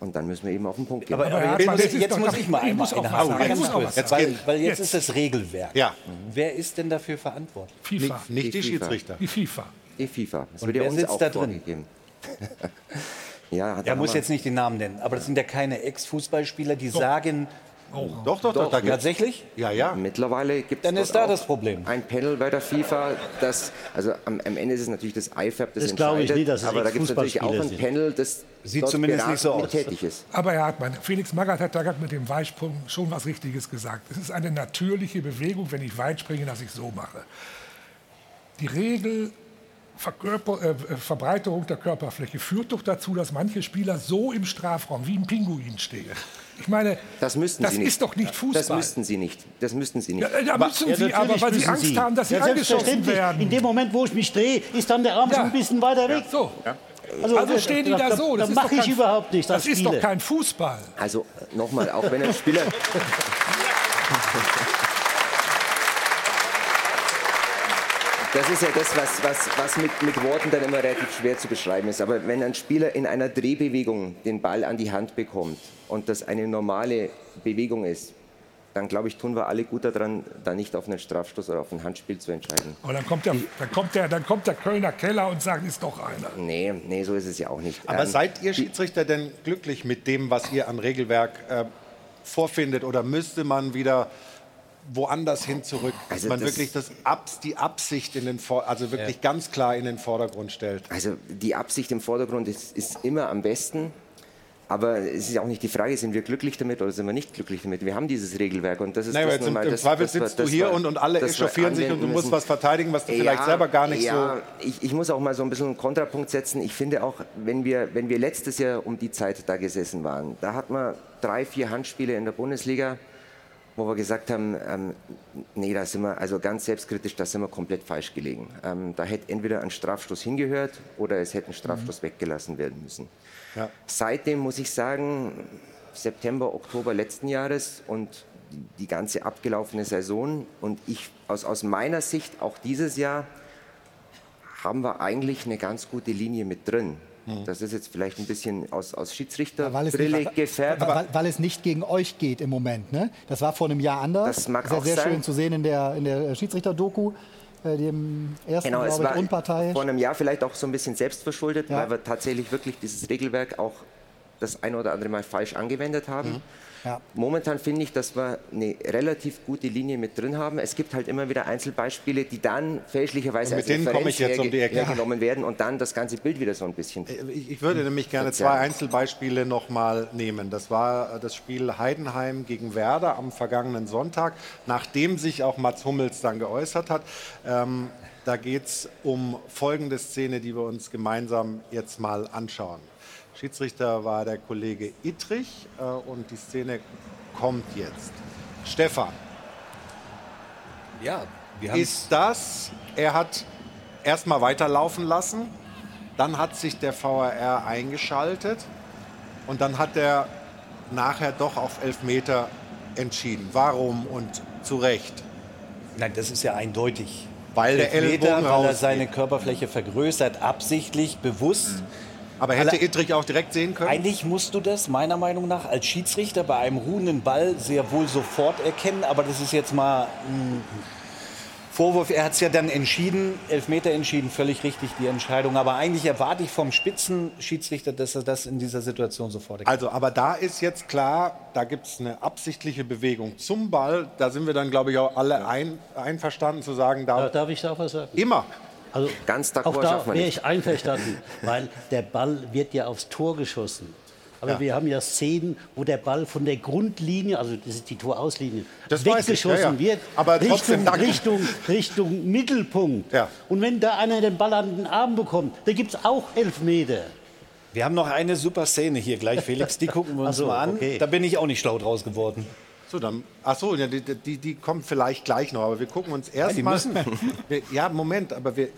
Und dann müssen wir eben auf den Punkt gehen. Aber, aber jetzt, muss, jetzt muss ich mal ich einmal muss auch was einhaken. sagen. Ich Ganz muss auch kurz. was sagen. Weil, weil jetzt, Jetzt. ist das Regelwerk. Ja. Wer ist denn dafür verantwortlich? FIFA. Nicht, nicht die Die FIFA. Schiedsrichter. Die FIFA. Die FIFA. Das Und wird ja wer uns sitzt auch da drin? ja, Er muss jetzt nicht den Namen nennen, aber das sind ja keine Ex-Fußballspieler, die sagen, Auch. Doch, doch, doch. da gibt's- Tatsächlich? Ja, ja. Mittlerweile gibt es Dann ist da das Problem. ein Panel bei der FIFA, das, also am, am Ende ist es natürlich das IFAB, das, Das glaube ich entscheidet, nicht, dass es aber da gibt es natürlich auch ein Panel, das Sieht dort zumindest nicht so aus. tätig ist. Aber Herr Hartmann, Felix Magath hat da gerade mit dem Weitsprung schon was Richtiges gesagt. Es ist eine natürliche Bewegung, wenn ich weit springe, dass ich so mache. Die Regel Verkörper, äh, Verbreiterung der Körperfläche führt doch dazu, dass manche Spieler so im Strafraum wie ein Pinguin stehen. Ich meine, Das müssten das sie nicht. ist doch nicht Fußball. Das müssten sie nicht. Das müssten sie nicht. ja, ja, müssen Ja, sie, natürlich aber weil sie Angst haben, dass sie ja, angeschossen selbstverständlich. werden. In dem Moment, wo ich mich drehe, ist dann der Arm Ja. schon ein bisschen weiter weg. so. Also, Also stehen die da so. Das ist mache ich kein- überhaupt nicht. Das ist Spiele. doch kein Fußball. Also nochmal, auch wenn ein Spieler. Das ist ja das, was, was, was mit, mit Worten dann immer relativ schwer zu beschreiben ist. Aber wenn ein Spieler in einer Drehbewegung den Ball an die Hand bekommt und das eine normale Bewegung ist, dann glaube ich, tun wir alle gut daran, da nicht auf einen Strafstoß oder auf ein Handspiel zu entscheiden. Aber dann kommt, der, dann, kommt der, dann kommt der Kölner Keller und sagt, ist doch einer. Nee, nee, so ist es ja auch nicht. Aber Ähm, seid ihr Schiedsrichter denn glücklich mit dem, was ihr an Regelwerk äh, vorfindet? Oder müsste man wieder woanders hin zurück, dass Also man das- wirklich das Abs, die Absicht in den Vor also wirklich ganz klar in den Vordergrund stellt? Also die Absicht im Vordergrund ist, ist immer am besten. Aber es ist ja auch nicht die Frage, sind wir glücklich damit oder sind wir nicht glücklich damit? Wir haben dieses Regelwerk und das ist Naja, das jetzt im, mal, im das- Zweifel das sitzt du hier wir- und, und alle echauffieren sich und du musst müssen. was verteidigen, was du Ja, vielleicht selber gar nicht ja, so... Ich, ich muss auch mal so ein bisschen einen Kontrapunkt setzen. Ich finde auch, wenn wir, wenn wir letztes Jahr um die Zeit da gesessen waren, da hatten wir drei, vier Handspiele in der Bundesliga, wo wir gesagt haben, ähm, nee, da sind wir, also ganz selbstkritisch, da sind wir komplett falsch gelegen. Ähm, da hätte entweder ein Strafstoß hingehört oder es hätte ein Strafstoß weggelassen werden müssen. Ja. Seitdem muss ich sagen, September, Oktober letzten Jahres und die- die ganze abgelaufene Saison und ich aus, aus meiner Sicht auch dieses Jahr haben wir eigentlich eine ganz gute Linie mit drin. Das ist jetzt vielleicht ein bisschen aus, aus weil es, Schiedsrichterbrille nicht, gefärbt. weil, weil es nicht gegen euch geht im Moment. Ne? Das war vor einem Jahr anders. Das mag ist ja auch sehr sein. schön zu sehen in der, in der Schiedsrichter-Doku, äh, dem ersten, Genau, es ich, war unparteiisch. vor einem Jahr vielleicht auch so ein bisschen selbstverschuldet, Ja. weil wir tatsächlich wirklich dieses Regelwerk auch das ein oder andere Mal falsch angewendet haben. Mhm. Ja. Momentan finde ich, dass wir eine relativ gute Linie mit drin haben. Es gibt halt immer wieder Einzelbeispiele, die dann fälschlicherweise Und mit als denen komme ich jetzt um die Ecke. hergenommen werden und dann das ganze Bild wieder so ein bisschen. Ich, ich würde nämlich gerne zwei Einzelbeispiele noch mal nehmen. Das war äh, das Spiel Heidenheim gegen Werder am vergangenen Sonntag, nachdem sich auch Mats Hummels dann geäußert hat. Ähm, da geht es um folgende Szene, die wir uns gemeinsam jetzt mal anschauen. Schiedsrichter war der Kollege Ittrich äh, und die Szene kommt jetzt. Stefan, Ja, wir haben ist das, er hat erstmal weiterlaufen lassen, dann hat sich der VAR eingeschaltet und dann hat er nachher doch auf Elfmeter entschieden. Warum und zu Recht? Nein, das ist ja eindeutig. Weil der Elfmeter, weil er seine Körperfläche vergrößert, absichtlich, bewusst. Aber hätte Alle- Ittrich auch direkt sehen können? Eigentlich musst du das meiner Meinung nach als Schiedsrichter bei einem ruhenden Ball sehr wohl sofort erkennen, aber das ist jetzt mal ein Vorwurf. Er hat es ja dann entschieden, Elfmeter entschieden, völlig richtig die Entscheidung. Aber eigentlich erwarte ich vom Spitzenschiedsrichter, dass er das in dieser Situation sofort erkennt. Also, aber da ist jetzt klar, da gibt es eine absichtliche Bewegung zum Ball. Da sind wir dann, glaube ich, auch alle ein, einverstanden zu sagen, da Da darf ich da was sagen? immer. Also Ganz auch d'accord da schafft man wäre ich einverstanden, weil der Ball wird ja aufs Tor geschossen. Aber Ja. wir haben ja Szenen, wo der Ball von der Grundlinie, also das ist die Torauslinie, Das weggeschossen ja, ja. wird, Aber trotzdem, Richtung. Richtung, Richtung Mittelpunkt. Ja. Und wenn da einer den Ball an den Arm bekommt, da gibt es auch Elfmeter. Wir haben noch eine super Szene hier gleich, Felix. Die gucken wir uns so, mal an. okay. Da bin ich auch nicht schlau draus geworden. So, dann, ach so, ja, die, die, die kommt vielleicht gleich noch, aber wir gucken uns die erstmal. müssen. Wir- Ja, Moment, aber wir.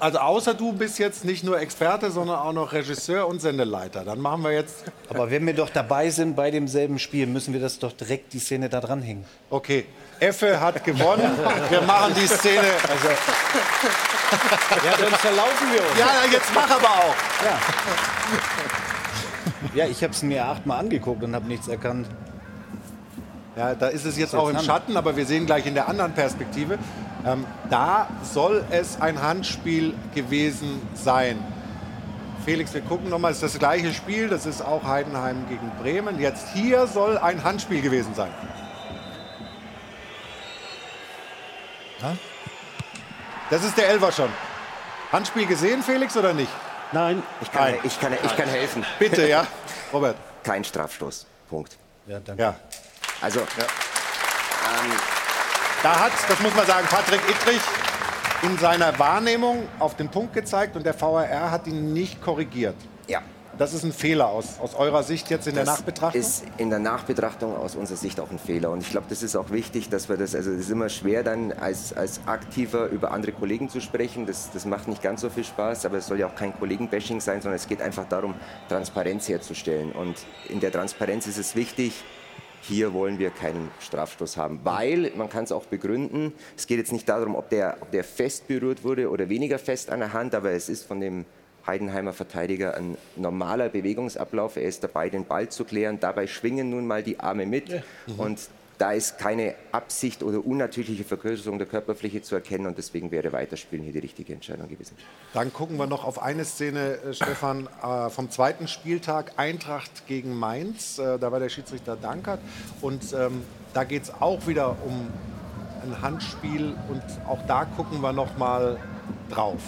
Also, außer du bist jetzt nicht nur Experte, sondern auch noch Regisseur und Sendeleiter. Dann machen wir jetzt. Aber wenn wir doch dabei sind bei demselben Spiel, müssen wir das doch direkt die Szene da dranhängen. Okay, Effe hat gewonnen. Wir machen die Szene. Also, ja, sonst verlaufen wir uns. Ja, jetzt mach aber auch. Ja, ich habe es mir achtmal angeguckt und habe nichts erkannt. Ja, da ist es jetzt auch im? Schatten, aber wir sehen gleich in der anderen Perspektive. Ähm, da soll es ein Handspiel gewesen sein. Felix, wir gucken nochmal, es ist das gleiche Spiel, das ist auch Heidenheim gegen Bremen. Jetzt hier soll ein Handspiel gewesen sein. Ja? Das ist der Elfer schon. Handspiel gesehen, Felix, oder nicht? Nein. Ich kann, Nein. ich kann, ich kann helfen. Bitte, ja. Robert. Kein Strafstoß. Punkt. Ja, danke. Ja. Also, ähm, Da hat, das muss man sagen, Patrick Ittrich in seiner Wahrnehmung auf den Punkt gezeigt und der VAR hat ihn nicht korrigiert. ja. Das ist ein Fehler aus, aus eurer Sicht jetzt in der Das Nachbetrachtung? ist in der Nachbetrachtung aus unserer Sicht auch ein Fehler. Und ich glaube, das ist auch wichtig, dass wir das, also es ist immer schwer dann als, als Aktiver über andere Kollegen zu sprechen. Das, das macht nicht ganz so viel Spaß, aber es soll ja auch kein Kollegenbashing sein, sondern es geht einfach darum, Transparenz herzustellen. Und in der Transparenz ist es wichtig, hier wollen wir keinen Strafstoß haben, weil, man kann es auch begründen, es geht jetzt nicht darum, ob der, ob der fest berührt wurde oder weniger fest an der Hand, aber es ist von dem Heidenheimer Verteidiger ein normaler Bewegungsablauf. Er ist dabei, den Ball zu klären. Dabei schwingen nun mal die Arme mit. Und da ist keine Absicht oder unnatürliche Vergrößerung der Körperfläche zu erkennen. Und deswegen wäre Weiterspielen hier die richtige Entscheidung gewesen. Dann gucken wir noch auf eine Szene, äh, Stefan, äh, vom zweiten Spieltag Eintracht gegen Mainz. Äh, da war der Schiedsrichter Dankert. Und ähm, da geht es auch wieder um ein Handspiel. Und auch da gucken wir noch mal drauf.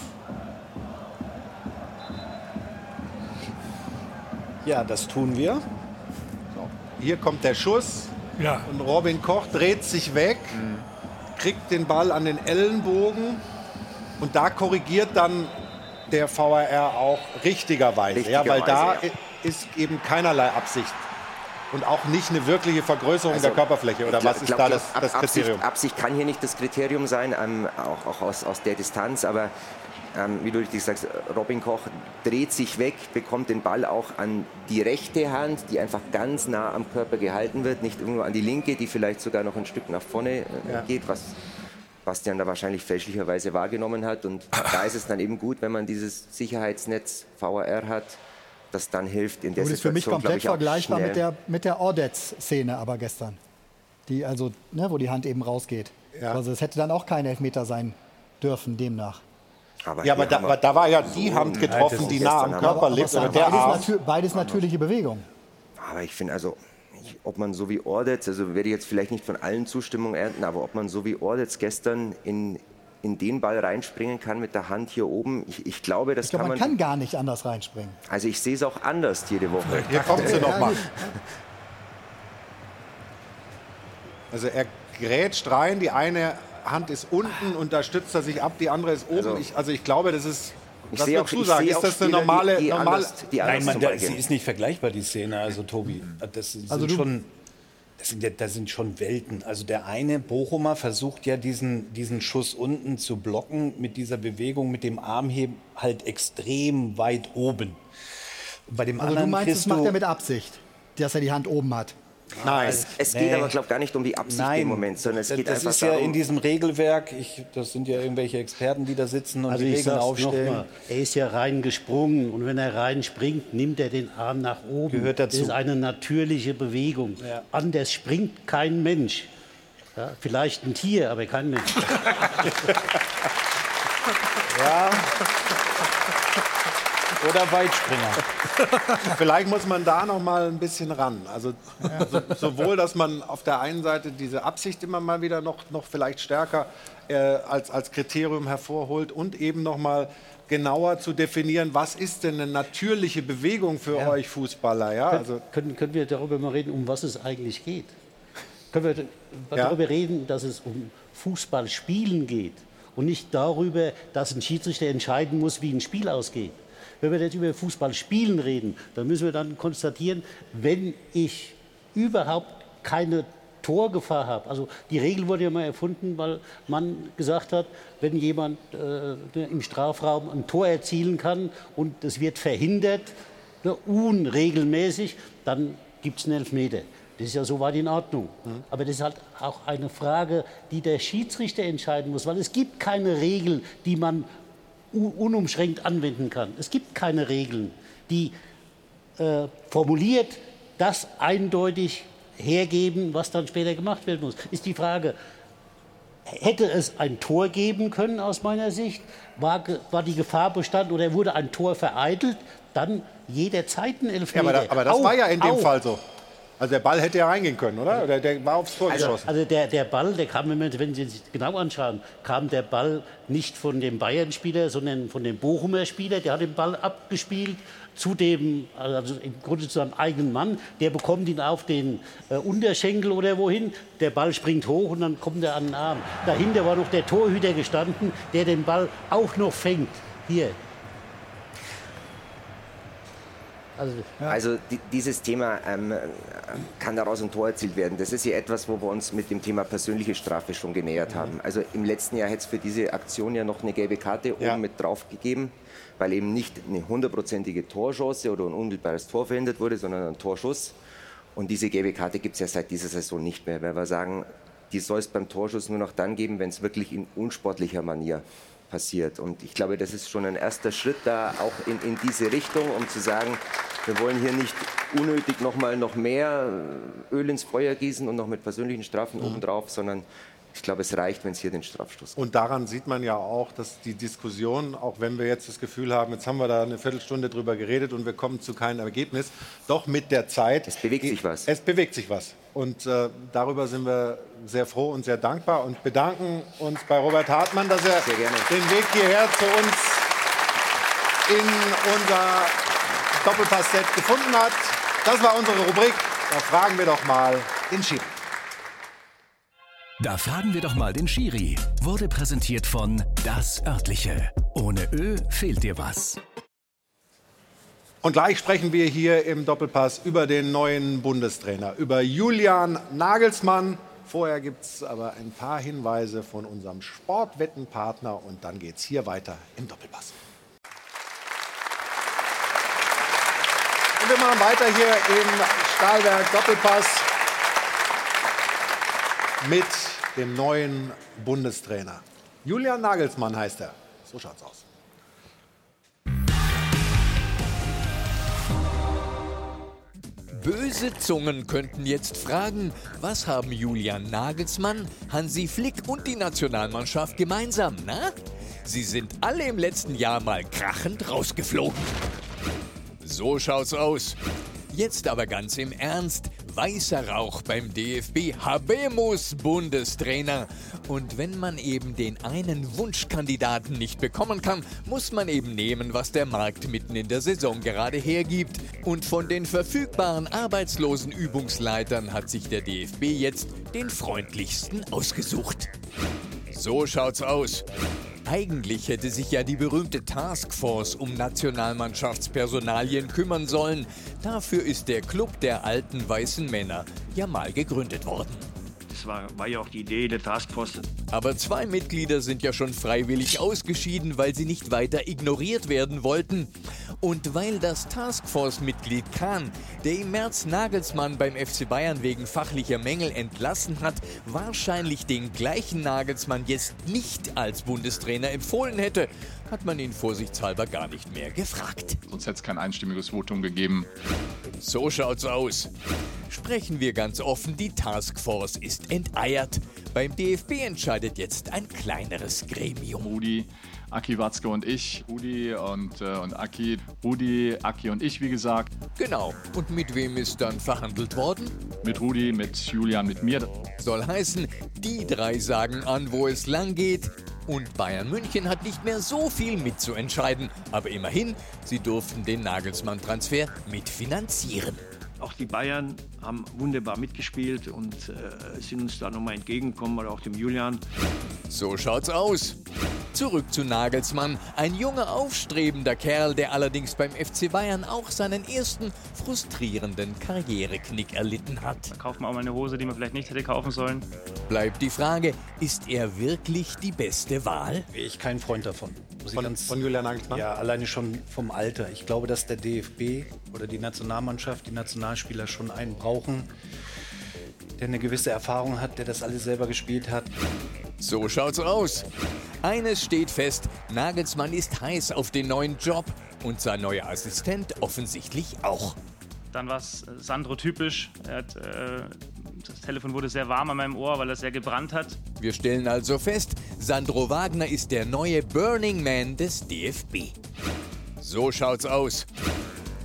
Ja, das tun wir. Hier kommt der Schuss. Ja. Und Robin Koch dreht sich weg, kriegt den Ball an den Ellenbogen. Und da korrigiert dann der VAR auch richtigerweise. ja, weil da Richtigerweise, ist eben keinerlei Absicht. Und auch nicht eine wirkliche Vergrößerung Also, der Körperfläche. Oder Ich was glaub- ist glaub, da glaub, das, das Ab- Kriterium? Absicht, Absicht kann hier nicht das Kriterium sein, ähm, auch, auch aus, aus der Distanz. Aber ähm, wie du richtig sagst, Robin Koch dreht sich weg, bekommt den Ball auch an die rechte Hand, die einfach ganz nah am Körper gehalten wird, nicht irgendwo an die linke, die vielleicht sogar noch ein Stück nach vorne äh, Ja. geht, was Bastian da wahrscheinlich fälschlicherweise wahrgenommen hat. Und da ist es dann eben gut, wenn man dieses Sicherheitsnetz VAR hat, das dann hilft in der Das ist für mich Situation, komplett vergleichbar mit der, mit der Ordetz-Szene aber gestern. Die also, ne, wo die Hand eben rausgeht. Ja. Also es hätte dann auch kein Elfmeter sein dürfen demnach. Aber Ja, aber da, aber da war ja die Hand getroffen, die nah am Körper liegt. Aber Oder der beides, Arm. natür beides natürliche Bewegung. Aber ich finde also, ich, ob man so wie Ordetz, also werde ich jetzt vielleicht nicht von allen Zustimmung ernten, aber ob man so wie Ordetz gestern in, in den Ball reinspringen kann mit der Hand hier oben, ich, ich glaube, das Ich glaube, kann man man. kann gar nicht anders reinspringen. Also ich sehe es auch anders jede Woche. Hier kommt sie noch mal. gut. Also er grätscht rein, die eine Hand ist unten und da stützt er sich ab, die andere ist oben. Also- ich, also ich glaube, das ist. Ich was sehe auch, du ich sagen? sehe Ist das eine Spieler, normale. die, die normale anders, die Nein, anders man, zum da, sie ist nicht vergleichbar, die Szene. Also, Tobi, das sind Also du- schon. Das sind, ja, das sind schon Welten. Also der eine Bochumer versucht ja diesen, diesen Schuss unten zu blocken mit dieser Bewegung, mit dem Armheben halt extrem weit oben. Bei dem Also du anderen meinst, das kriegst macht du- er mit Absicht, dass er die Hand oben hat. Nein. Es, es geht Nee. aber, glaube ich, gar nicht um die Absicht Nein, im Moment, sondern es das, geht das einfach ist ja darum, in diesem Regelwerk, ich, das sind ja irgendwelche Experten, die da sitzen und Also die Regeln aufstellen. nochmal, er ist ja reingesprungen und wenn er reinspringt, nimmt er den Arm nach oben. Gehört dazu. Das ist eine natürliche Bewegung. Ja. Anders springt kein Mensch. Ja, vielleicht ein Tier, aber kein Mensch. Ja. Oder Weitspringer. Vielleicht muss man da noch mal ein bisschen ran. Also so, sowohl, dass man auf der einen Seite diese Absicht immer mal wieder noch, noch vielleicht stärker äh, als, als Kriterium hervorholt und eben noch mal genauer zu definieren, was ist denn eine natürliche Bewegung für euch Fußballer? Ja, also können, können wir darüber mal reden, um was es eigentlich geht? Können wir Ja. darüber reden, dass es um Fußballspielen geht und nicht darüber, dass ein Schiedsrichter entscheiden muss, wie ein Spiel ausgeht? Wenn wir jetzt über Fußballspielen reden, dann müssen wir dann konstatieren, wenn ich überhaupt keine Torgefahr habe. Also die Regel wurde ja mal erfunden, weil man gesagt hat, wenn jemand äh, im Strafraum ein Tor erzielen kann und es wird verhindert, ne, unregelmäßig, dann gibt es einen Elfmeter. Das ist ja soweit in Ordnung. Aber das ist halt auch eine Frage, die der Schiedsrichter entscheiden muss, weil es gibt keine Regel, die man unumschränkt anwenden kann. Es gibt keine Regeln, die äh, formuliert das eindeutig hergeben, was dann später gemacht werden muss. Ist die Frage, hätte es ein Tor geben können aus meiner Sicht? War, war die Gefahr bestanden oder wurde ein Tor vereitelt? dann jederzeit ein Ja, Elfmeter. aber, da, aber das Auch, war ja in dem auch. Fall so. Also der Ball hätte ja reingehen können, oder? Oder der war aufs Tor Also, geschossen. also der, der Ball, der kam, wenn Sie sich genau anschauen, kam der Ball nicht von dem Bayern-Spieler, sondern von dem Bochumer Spieler. Der hat den Ball abgespielt zu dem, also im Grunde zu seinem eigenen Mann. Der bekommt ihn auf den äh, Unterschenkel oder wohin. Der Ball springt hoch und dann kommt er an den Arm. Dahinter war noch der Torhüter gestanden, der den Ball auch noch fängt. Hier. Also, Also di dieses Thema ähm, kann daraus ein Tor erzielt werden. Das ist ja etwas, wo wir uns mit dem Thema persönliche Strafe schon genähert haben. Also im letzten Jahr hätte es für diese Aktion ja noch eine gelbe Karte Ja. oben mit drauf gegeben, weil eben nicht eine hundertprozentige Torchance oder ein unmittelbares Tor verhindert wurde, sondern ein Torschuss. Und diese gelbe Karte gibt es ja seit dieser Saison nicht mehr, weil wir sagen, die soll es beim Torschuss nur noch dann geben, wenn es wirklich in unsportlicher Manier passiert. Und ich glaube, das ist schon ein erster Schritt da auch in, in diese Richtung, um zu sagen, wir wollen hier nicht unnötig noch mal noch mehr Öl ins Feuer gießen und noch mit persönlichen Strafen obendrauf, sondern ich glaube, es reicht, wenn es hier den Strafstoß gibt. Und daran sieht man ja auch, dass die Diskussion, auch wenn wir jetzt das Gefühl haben, jetzt haben wir da eine Viertelstunde drüber geredet und wir kommen zu keinem Ergebnis, doch mit der Zeit. Es bewegt sich was. Es bewegt sich was. Und äh, darüber sind wir sehr froh und sehr dankbar und bedanken uns bei Robert Hartmann, dass er den Weg hierher zu uns in unser Doppelpass-Set gefunden hat. Das war unsere Rubrik. Da fragen wir doch mal den Schiri. Da fragen wir doch mal den Schiri. Wurde präsentiert von Das Örtliche. Ohne Ö fehlt dir was. Und gleich sprechen wir hier im Doppelpass über den neuen Bundestrainer, über Julian Nagelsmann. Vorher gibt es aber ein paar Hinweise von unserem Sportwettenpartner und dann geht es hier weiter im Doppelpass. Und wir machen weiter hier im Stahlwerk Doppelpass mit dem neuen Bundestrainer. Julian Nagelsmann heißt er. So schaut's aus. Böse Zungen könnten jetzt fragen, was haben Julian Nagelsmann, Hansi Flick und die Nationalmannschaft gemeinsam, na? Sie sind alle im letzten Jahr mal krachend rausgeflogen. So schaut's aus. Jetzt aber ganz im Ernst. Weißer Rauch beim DFB. Habemus Bundestrainer. Und wenn man eben den einen Wunschkandidaten nicht bekommen kann, muss man eben nehmen, was der Markt mitten in der Saison gerade hergibt. Und von den verfügbaren arbeitslosen Übungsleitern hat sich der DFB jetzt den freundlichsten ausgesucht. So schaut's aus. Eigentlich hätte sich ja die berühmte Taskforce um Nationalmannschaftspersonalien kümmern sollen. Dafür ist der Club der alten weißen Männer ja mal gegründet worden. Das war, war ja auch die Idee der Taskforce. Aber zwei Mitglieder sind ja schon freiwillig ausgeschieden, weil sie nicht weiter ignoriert werden wollten. Und weil das Taskforce-Mitglied Kahn, der im März Nagelsmann beim FC Bayern wegen fachlicher Mängel entlassen hat, wahrscheinlich den gleichen Nagelsmann jetzt nicht als Bundestrainer empfohlen hätte, hat man ihn vorsichtshalber gar nicht mehr gefragt. Sonst hätte es kein einstimmiges Votum gegeben. So schaut's aus. Sprechen wir ganz offen, die Taskforce ist enteiert. Beim DFB entscheidet jetzt ein kleineres Gremium. Rudi, Aki Watzke und ich. Rudi und, äh, und Aki. Rudi, Aki und ich, wie gesagt. Genau. Und mit wem ist dann verhandelt worden? Mit Rudi, mit Julian, mit mir. Soll heißen, die drei sagen an, wo es lang geht. Und Bayern München hat nicht mehr so viel mitzuentscheiden. Aber immerhin, sie durften den Nagelsmann-Transfer mitfinanzieren. Auch die Bayern haben wunderbar mitgespielt und äh, sind uns da nochmal entgegengekommen, oder auch dem Julian. So schaut's aus. Zurück zu Nagelsmann, ein junger, aufstrebender Kerl, der allerdings beim FC Bayern auch seinen ersten frustrierenden Karriereknick erlitten hat. Da kauft man auch mal eine Hose, die man vielleicht nicht hätte kaufen sollen. Bleibt die Frage, ist er wirklich die beste Wahl? Wäre ich kein Freund davon. Von, ganz, von Julian Nagelsmann? ja, alleine schon vom Alter. Ich glaube, dass der DFB oder die Nationalmannschaft, die Nationalspieler schon einen brauchen, der eine gewisse Erfahrung hat, der das alles selber gespielt hat. So schaut's aus. Eines steht fest, Nagelsmann ist heiß auf den neuen Job und sein neuer Assistent offensichtlich auch. Dann war es Sandro typisch. Er hat, äh, das Telefon wurde sehr warm an meinem Ohr, weil er sehr gebrannt hat. Wir stellen also fest, Sandro Wagner ist der neue Burning Man des DFB. So schaut's aus.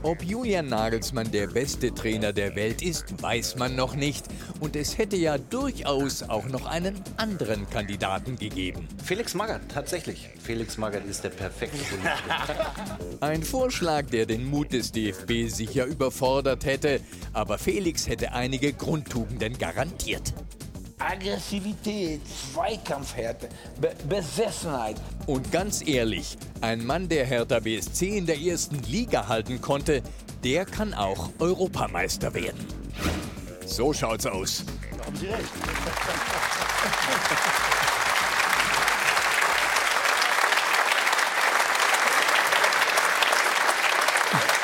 Ob Julian Nagelsmann der beste Trainer der Welt ist, weiß man noch nicht. Und es hätte ja durchaus auch noch einen anderen Kandidaten gegeben. Felix Magath, tatsächlich. Felix Magath ist der perfekte Politiker. Ein Vorschlag, der den Mut des DFB sicher überfordert hätte. Aber Felix hätte einige Grundtugenden garantiert. Aggressivität, Zweikampfhärte, Be Besessenheit. Und ganz ehrlich, ein Mann, der Hertha BSC in der ersten Liga halten konnte, der kann auch Europameister werden. So schaut's aus. Haben Sie recht.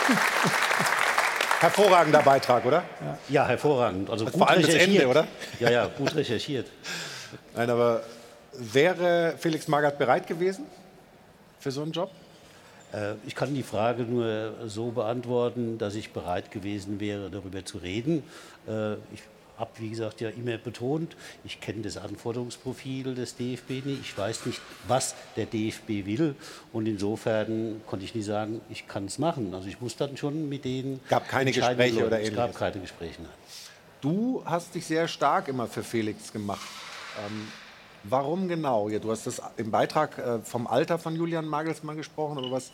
Hervorragender Beitrag, oder? Ja, hervorragend. Also gut vor allem das. Ende, oder? Ja, ja, gut recherchiert. Nein, aber wäre Felix Magath bereit gewesen für so einen Job? Äh, Ich kann die Frage nur so beantworten, dass ich bereit gewesen wäre, darüber zu reden. Äh, Ich habe, wie gesagt, ja immer betont, ich kenne das Anforderungsprofil des DFB nicht. Ich weiß nicht, was der DFB will. Und insofern konnte ich nicht sagen, ich kann es machen. Also ich muss dann schon mit denen. Gab keine Gespräche Leuten. oder Es ähnliches? gab keine Gespräche. Nein. Du hast dich sehr stark immer für Felix gemacht. Ähm, warum genau? Ja, du hast das im Beitrag äh, vom Alter von Julian Nagelsmann gesprochen, aber was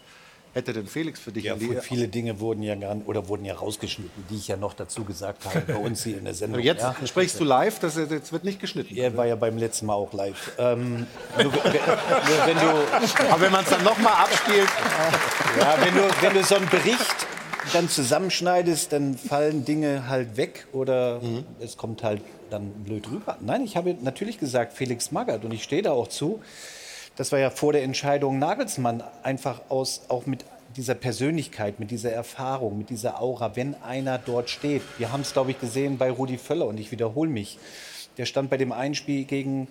hätte denn Felix für dich Ja, viele Dinge wurden ja gar, oder wurden ja rausgeschnitten, die ich ja noch dazu gesagt habe bei uns hier in der Sendung. Aber jetzt ja. sprichst du live, das jetzt wird nicht geschnitten. Er war ja beim letzten Mal auch live. Ähm, nur, nur wenn du, Aber wenn man es dann nochmal abspielt. ja, wenn, du, wenn du so einen Bericht dann zusammenschneidest, dann fallen Dinge halt weg oder es kommt halt dann blöd rüber. Nein, ich habe natürlich gesagt Felix Magath und ich stehe da auch zu. Das war ja vor der Entscheidung Nagelsmann einfach aus, auch mit dieser Persönlichkeit, mit dieser Erfahrung, mit dieser Aura, wenn einer dort steht. Wir haben es, glaube ich, gesehen bei Rudi Völler und ich wiederhole mich. Der stand bei dem Einspiel gegen,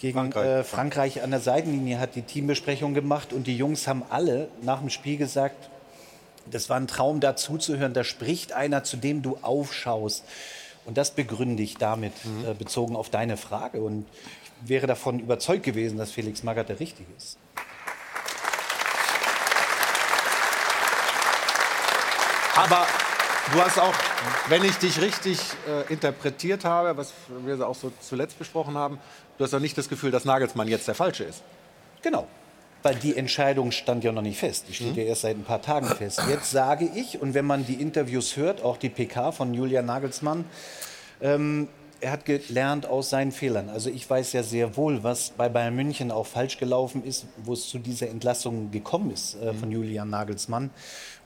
gegen Frankreich. Äh, Frankreich an der Seitenlinie, hat die Teambesprechung gemacht und die Jungs haben alle nach dem Spiel gesagt, das war ein Traum, da zuzuhören. Da spricht einer, zu dem du aufschaust. Und das begründe ich damit, äh, bezogen auf deine Frage. Und wäre davon überzeugt gewesen, dass Felix Magath der Richtige ist. Aber du hast auch, wenn ich dich richtig äh, interpretiert habe, was wir auch so zuletzt besprochen haben, du hast auch nicht das Gefühl, dass Nagelsmann jetzt der Falsche ist. Genau. Weil die Entscheidung stand ja noch nicht fest. Die steht ja erst seit ein paar Tagen fest. Jetzt sage ich, und wenn man die Interviews hört, auch die PK von Julian Nagelsmann, ähm, er hat gelernt aus seinen Fehlern. Also ich weiß ja sehr wohl, was bei Bayern München auch falsch gelaufen ist, wo es zu dieser Entlassung gekommen ist äh, von Julian Nagelsmann.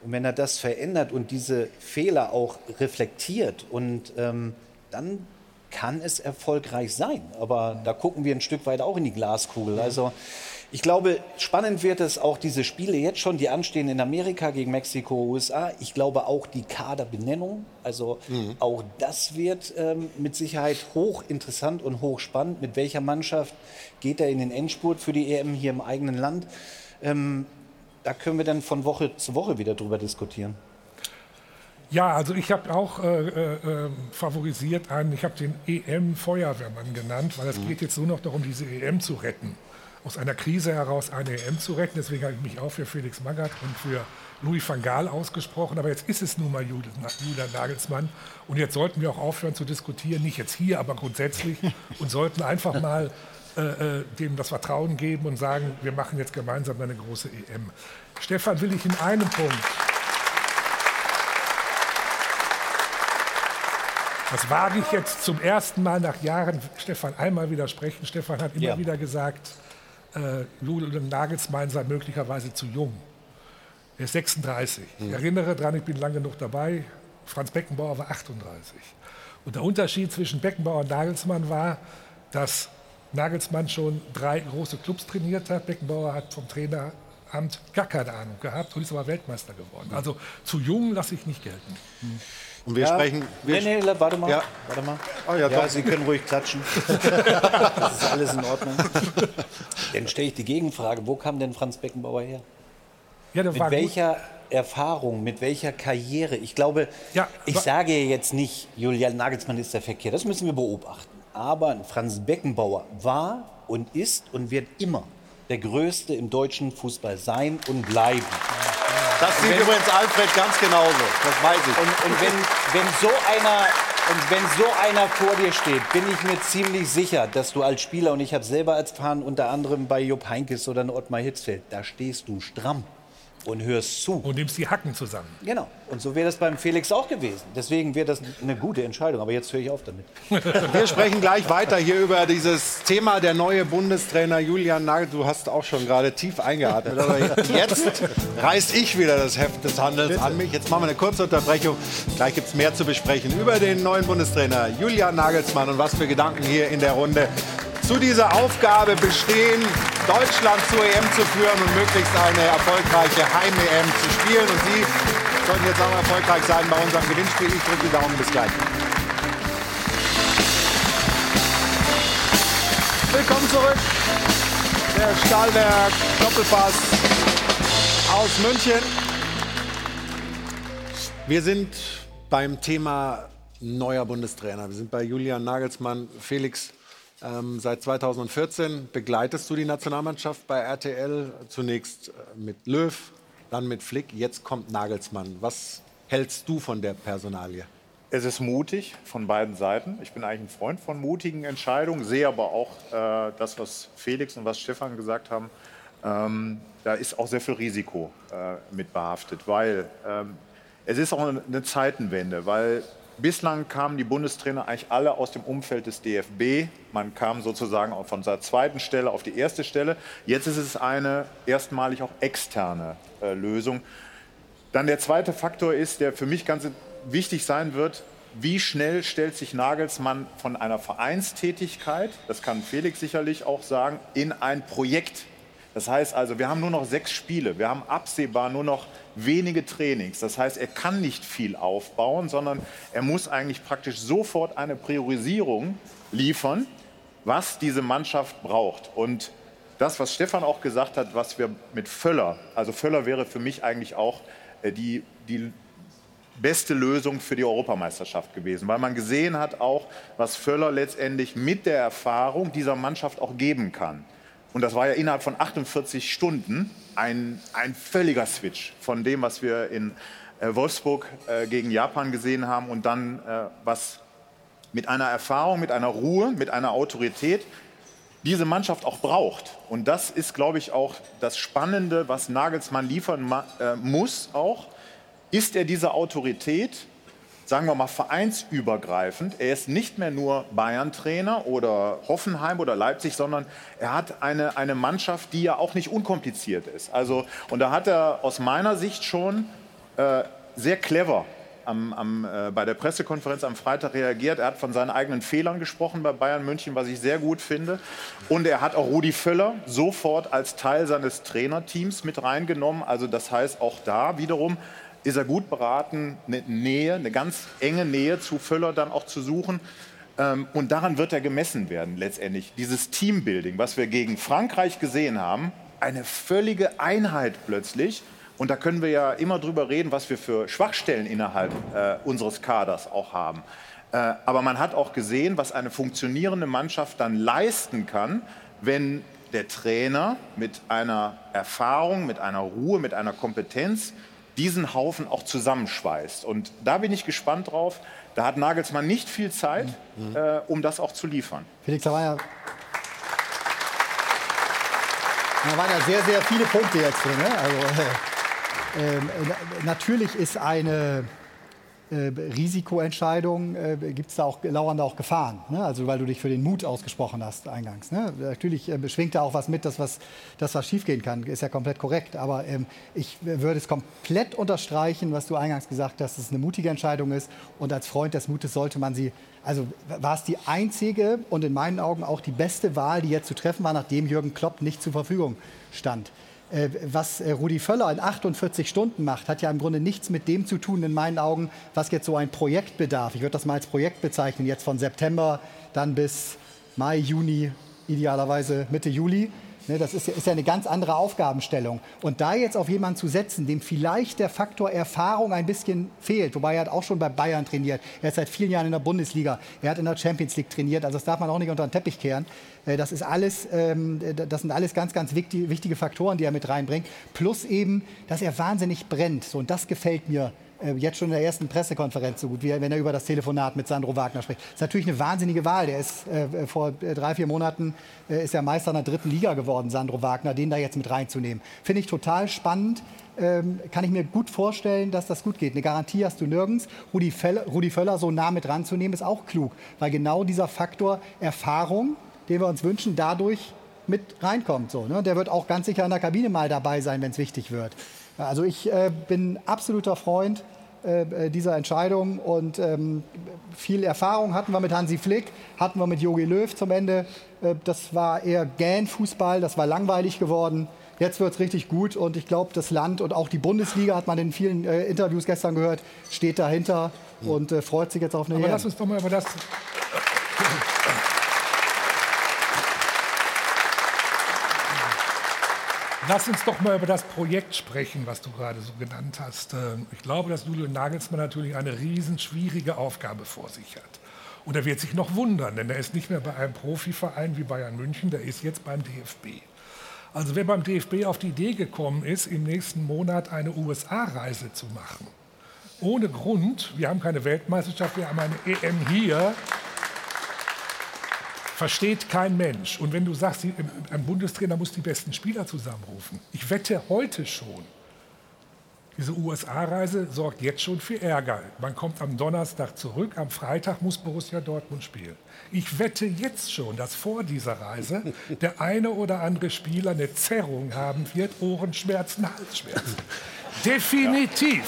Und wenn er das verändert und diese Fehler auch reflektiert und ähm, dann kann es erfolgreich sein. Aber da gucken wir ein Stück weit auch in die Glaskugel. Also ich glaube, spannend wird es auch diese Spiele jetzt schon, die anstehen in Amerika gegen Mexiko, USA. Ich glaube auch die Kaderbenennung. Also auch das wird ähm, mit Sicherheit hochinteressant und hochspannend. Mit welcher Mannschaft geht er in den Endspurt für die EM hier im eigenen Land? Ähm, da können wir dann von Woche zu Woche wieder drüber diskutieren. Ja, also ich habe auch äh, äh, favorisiert einen, ich habe den EM-Feuerwehrmann genannt, weil es geht jetzt nur noch darum, diese EM zu retten. Aus einer Krise heraus eine EM zu retten. Deswegen habe ich mich auch für Felix Magath und für Louis van Gaal ausgesprochen. Aber jetzt ist es nun mal Julian Nagelsmann. Und jetzt sollten wir auch aufhören zu diskutieren, nicht jetzt hier, aber grundsätzlich. Und sollten einfach mal äh, äh, dem das Vertrauen geben und sagen, wir machen jetzt gemeinsam eine große EM. Stefan, will ich in einem Punkt Das wage ich jetzt zum ersten Mal nach Jahren Stefan einmal widersprechen. Stefan hat immer Ja. wieder gesagt, äh, Julian Nagelsmann sei möglicherweise zu jung. Er ist 36. Ich erinnere daran, ich bin lange genug dabei. Franz Beckenbauer war 38. Und der Unterschied zwischen Beckenbauer und Nagelsmann war, dass Nagelsmann schon drei große Clubs trainiert hat. Beckenbauer hat vom Traineramt gar keine Ahnung gehabt und ist aber Weltmeister geworden. Also zu jung lasse ich nicht gelten. Und wir Ja. sprechen. Wir nee, nee, warte mal. Ja. Warte mal. Oh, ja, ja. Sie können ruhig klatschen. das ist alles in Ordnung. Dann stelle ich die Gegenfrage: Wo kam denn Franz Beckenbauer her? Ja, der mit war gut. welcher Erfahrung, mit welcher Karriere? Ich glaube, Ja, ich sage jetzt nicht, Julian Nagelsmann ist der Verkehr. Das müssen wir beobachten. Aber Franz Beckenbauer war und ist und wird immer der Größte im deutschen Fußball sein und bleiben. Das sieht wenn, übrigens Alfred ganz genauso. Das weiß ich. Und, und wenn, wenn, so einer, und wenn so einer vor dir steht, bin ich mir ziemlich sicher, dass du als Spieler, und ich habe selber erfahren, unter anderem bei Jupp Heinkes oder in Ottmar Hitzfeld, da stehst du stramm und hörst zu. Und nimmst die Hacken zusammen. Genau. Und so wäre das beim Felix auch gewesen. Deswegen wäre das eine gute Entscheidung. Aber jetzt höre ich auf damit. Wir sprechen gleich weiter hier über dieses Thema der neue Bundestrainer Julian Nagel. Du hast auch schon gerade tief eingeatmet. Aber jetzt reiß ich wieder das Heft des Handels an mich. Jetzt machen wir eine kurze Unterbrechung. Gleich gibt es mehr zu besprechen über den neuen Bundestrainer Julian Nagelsmann und was für Gedanken hier in der Runde zu dieser Aufgabe bestehen, Deutschland zur EM zu führen und möglichst eine erfolgreiche Heim-EM zu spielen. Und Sie sollten jetzt auch erfolgreich sein bei unserem Gewinnspiel. Ich drücke die Daumen. Bis gleich. Willkommen zurück. Der Stahlwerk Doppelpass aus München. Wir sind beim Thema neuer Bundestrainer. Wir sind bei Julian Nagelsmann. Felix, ähm, seit 2014 begleitest du die Nationalmannschaft bei RTL. Zunächst äh, mit Löw, dann mit Flick. Jetzt kommt Nagelsmann. Was hältst du von der Personalie? Es ist mutig von beiden Seiten. Ich bin eigentlich ein Freund von mutigen Entscheidungen, sehe aber auch äh, das, was Felix und was Stefan gesagt haben. Ähm, da ist auch sehr viel Risiko äh, mit behaftet, weil ähm, es ist auch eine Zeitenwende, weil bislang kamen die Bundestrainer eigentlich alle aus dem Umfeld des DFB. Man kam sozusagen von seiner zweiten Stelle auf die erste Stelle. Jetzt ist es eine erstmalig auch externe äh, Lösung. Dann der zweite Faktor ist, der für mich ganz wichtig sein wird, wie schnell stellt sich Nagelsmann von einer Vereinstätigkeit, das kann Felix sicherlich auch sagen, in ein Projekt. Das heißt also, wir haben nur noch sechs Spiele, wir haben absehbar nur noch wenige Trainings. Das heißt, er kann nicht viel aufbauen, sondern er muss eigentlich praktisch sofort eine Priorisierung liefern, was diese Mannschaft braucht. Und das, was Stefan auch gesagt hat, was wir mit Völler, also Völler wäre für mich eigentlich auch äh, die, die beste Lösung für die Europameisterschaft gewesen, weil man gesehen hat auch, was Völler letztendlich mit der Erfahrung dieser Mannschaft auch geben kann. Und das war ja innerhalb von 48 Stunden ein, ein völliger Switch von dem, was wir in äh, Wolfsburg äh, gegen Japan gesehen haben und dann äh, was mit einer Erfahrung, mit einer Ruhe, mit einer Autorität diese Mannschaft auch braucht. Und das ist, glaube ich, auch das Spannende, was Nagelsmann liefern äh, muss auch. Ist er diese Autorität, sagen wir mal vereinsübergreifend. Er ist nicht mehr nur Bayern-Trainer oder Hoffenheim oder Leipzig, sondern er hat eine, eine Mannschaft, die ja auch nicht unkompliziert ist. Also, und da hat er aus meiner Sicht schon äh, sehr clever am, am, äh, bei der Pressekonferenz am Freitag reagiert. Er hat von seinen eigenen Fehlern gesprochen bei Bayern München, was ich sehr gut finde. Und er hat auch Rudi Völler sofort als Teil seines Trainerteams mit reingenommen. Also das heißt, auch da wiederum ist er gut beraten, eine Nähe, eine ganz enge Nähe zu Völler dann auch zu suchen. Ähm, und daran wird er gemessen werden letztendlich. Dieses Teambuilding, was wir gegen Frankreich gesehen haben, eine völlige Einheit plötzlich. Und da können wir ja immer drüber reden, was wir für Schwachstellen innerhalb äh, unseres Kaders auch haben. Äh, aber man hat auch gesehen, was eine funktionierende Mannschaft dann leisten kann, wenn der Trainer mit einer Erfahrung, mit einer Ruhe, mit einer Kompetenz diesen Haufen auch zusammenschweißt. Und da bin ich gespannt drauf. Da hat Nagelsmann nicht viel Zeit, mhm. äh, um das auch zu liefern. Felix, da, war ja, da waren ja sehr, sehr viele Punkte jetzt drin. Ne? Also, äh, äh, natürlich ist eine Risikoentscheidungen äh, gibt es da auch, lauern da auch Gefahren. Ne? Also weil du dich für den Mut ausgesprochen hast eingangs. Ne? Natürlich äh, schwingt da auch was mit, dass was, dass was schiefgehen kann. Ist ja komplett korrekt. Aber ähm, ich würde es komplett unterstreichen, was du eingangs gesagt hast, dass es eine mutige Entscheidung ist. Und als Freund des Mutes sollte man sie also war es die einzige und in meinen Augen auch die beste Wahl, die jetzt zu treffen war, nachdem Jürgen Klopp nicht zur Verfügung stand. Äh, was äh, Rudi Völler in 48 Stunden macht, hat ja im Grunde nichts mit dem zu tun, in meinen Augen, was jetzt so ein Projekt bedarf. Ich würde das mal als Projekt bezeichnen, jetzt von September dann bis Mai, Juni, idealerweise Mitte Juli. Ne, das ist ja, ist ja eine ganz andere Aufgabenstellung. Und da jetzt auf jemanden zu setzen, dem vielleicht der Faktor Erfahrung ein bisschen fehlt, wobei er hat auch schon bei Bayern trainiert, er ist seit vielen Jahren in der Bundesliga, er hat in der Champions League trainiert, also das darf man auch nicht unter den Teppich kehren. Äh, Das, ist alles, ähm, das sind alles ganz, ganz wichtige, Faktoren, die er mit reinbringt. Plus eben, dass er wahnsinnig brennt. So, und das gefällt mir jetzt schon in der ersten Pressekonferenz so gut, wie wenn er über das Telefonat mit Sandro Wagner spricht. Das ist natürlich eine wahnsinnige Wahl. Der ist äh, vor äh, drei, vier Monaten äh, ist er Meister in der dritten Liga geworden, Sandro Wagner, den da jetzt mit reinzunehmen. Finde ich total spannend. Ähm, kann ich mir gut vorstellen, dass das gut geht. Eine Garantie hast du nirgends. Rudi, Fell, Rudi Völler so nah mit ranzunehmen, ist auch klug, weil genau dieser Faktor Erfahrung, den wir uns wünschen, dadurch mit reinkommt. So, ne? Der wird auch ganz sicher in der Kabine mal dabei sein, wenn es wichtig wird. Also ich äh, bin absoluter Freund äh, dieser Entscheidung und ähm, viel Erfahrung hatten wir mit Hansi Flick, hatten wir mit Jogi Löw zum Ende. Äh, das war eher Gähn-Fußball, das war langweilig geworden. Jetzt wird es richtig gut und ich glaube, das Land und auch die Bundesliga, hat man in vielen äh, Interviews gestern gehört, steht dahinter und äh, freut sich jetzt auf eine Aber EM. lass uns doch mal über das. Lass uns doch mal über das Projekt sprechen, was du gerade so genannt hast. Ähm, Ich glaube, dass Julian Nagelsmann natürlich eine riesen schwierige Aufgabe vor sich hat. Und er wird sich noch wundern, denn er ist nicht mehr bei einem Profiverein wie Bayern München, der ist jetzt beim DFB. Also wer beim DFB auf die Idee gekommen ist, im nächsten Monat eine USA-Reise zu machen, ohne Grund, wir haben keine Weltmeisterschaft, wir haben eine EM hier, versteht kein Mensch. Und wenn du sagst, ein Bundestrainer muss die besten Spieler zusammenrufen, ich wette heute schon, diese USA-Reise sorgt jetzt schon für Ärger. Man kommt am Donnerstag zurück, am Freitag muss Borussia Dortmund spielen. Ich wette jetzt schon, dass vor dieser Reise der eine oder andere Spieler eine Zerrung haben wird, Ohrenschmerzen, Halsschmerzen. Definitiv.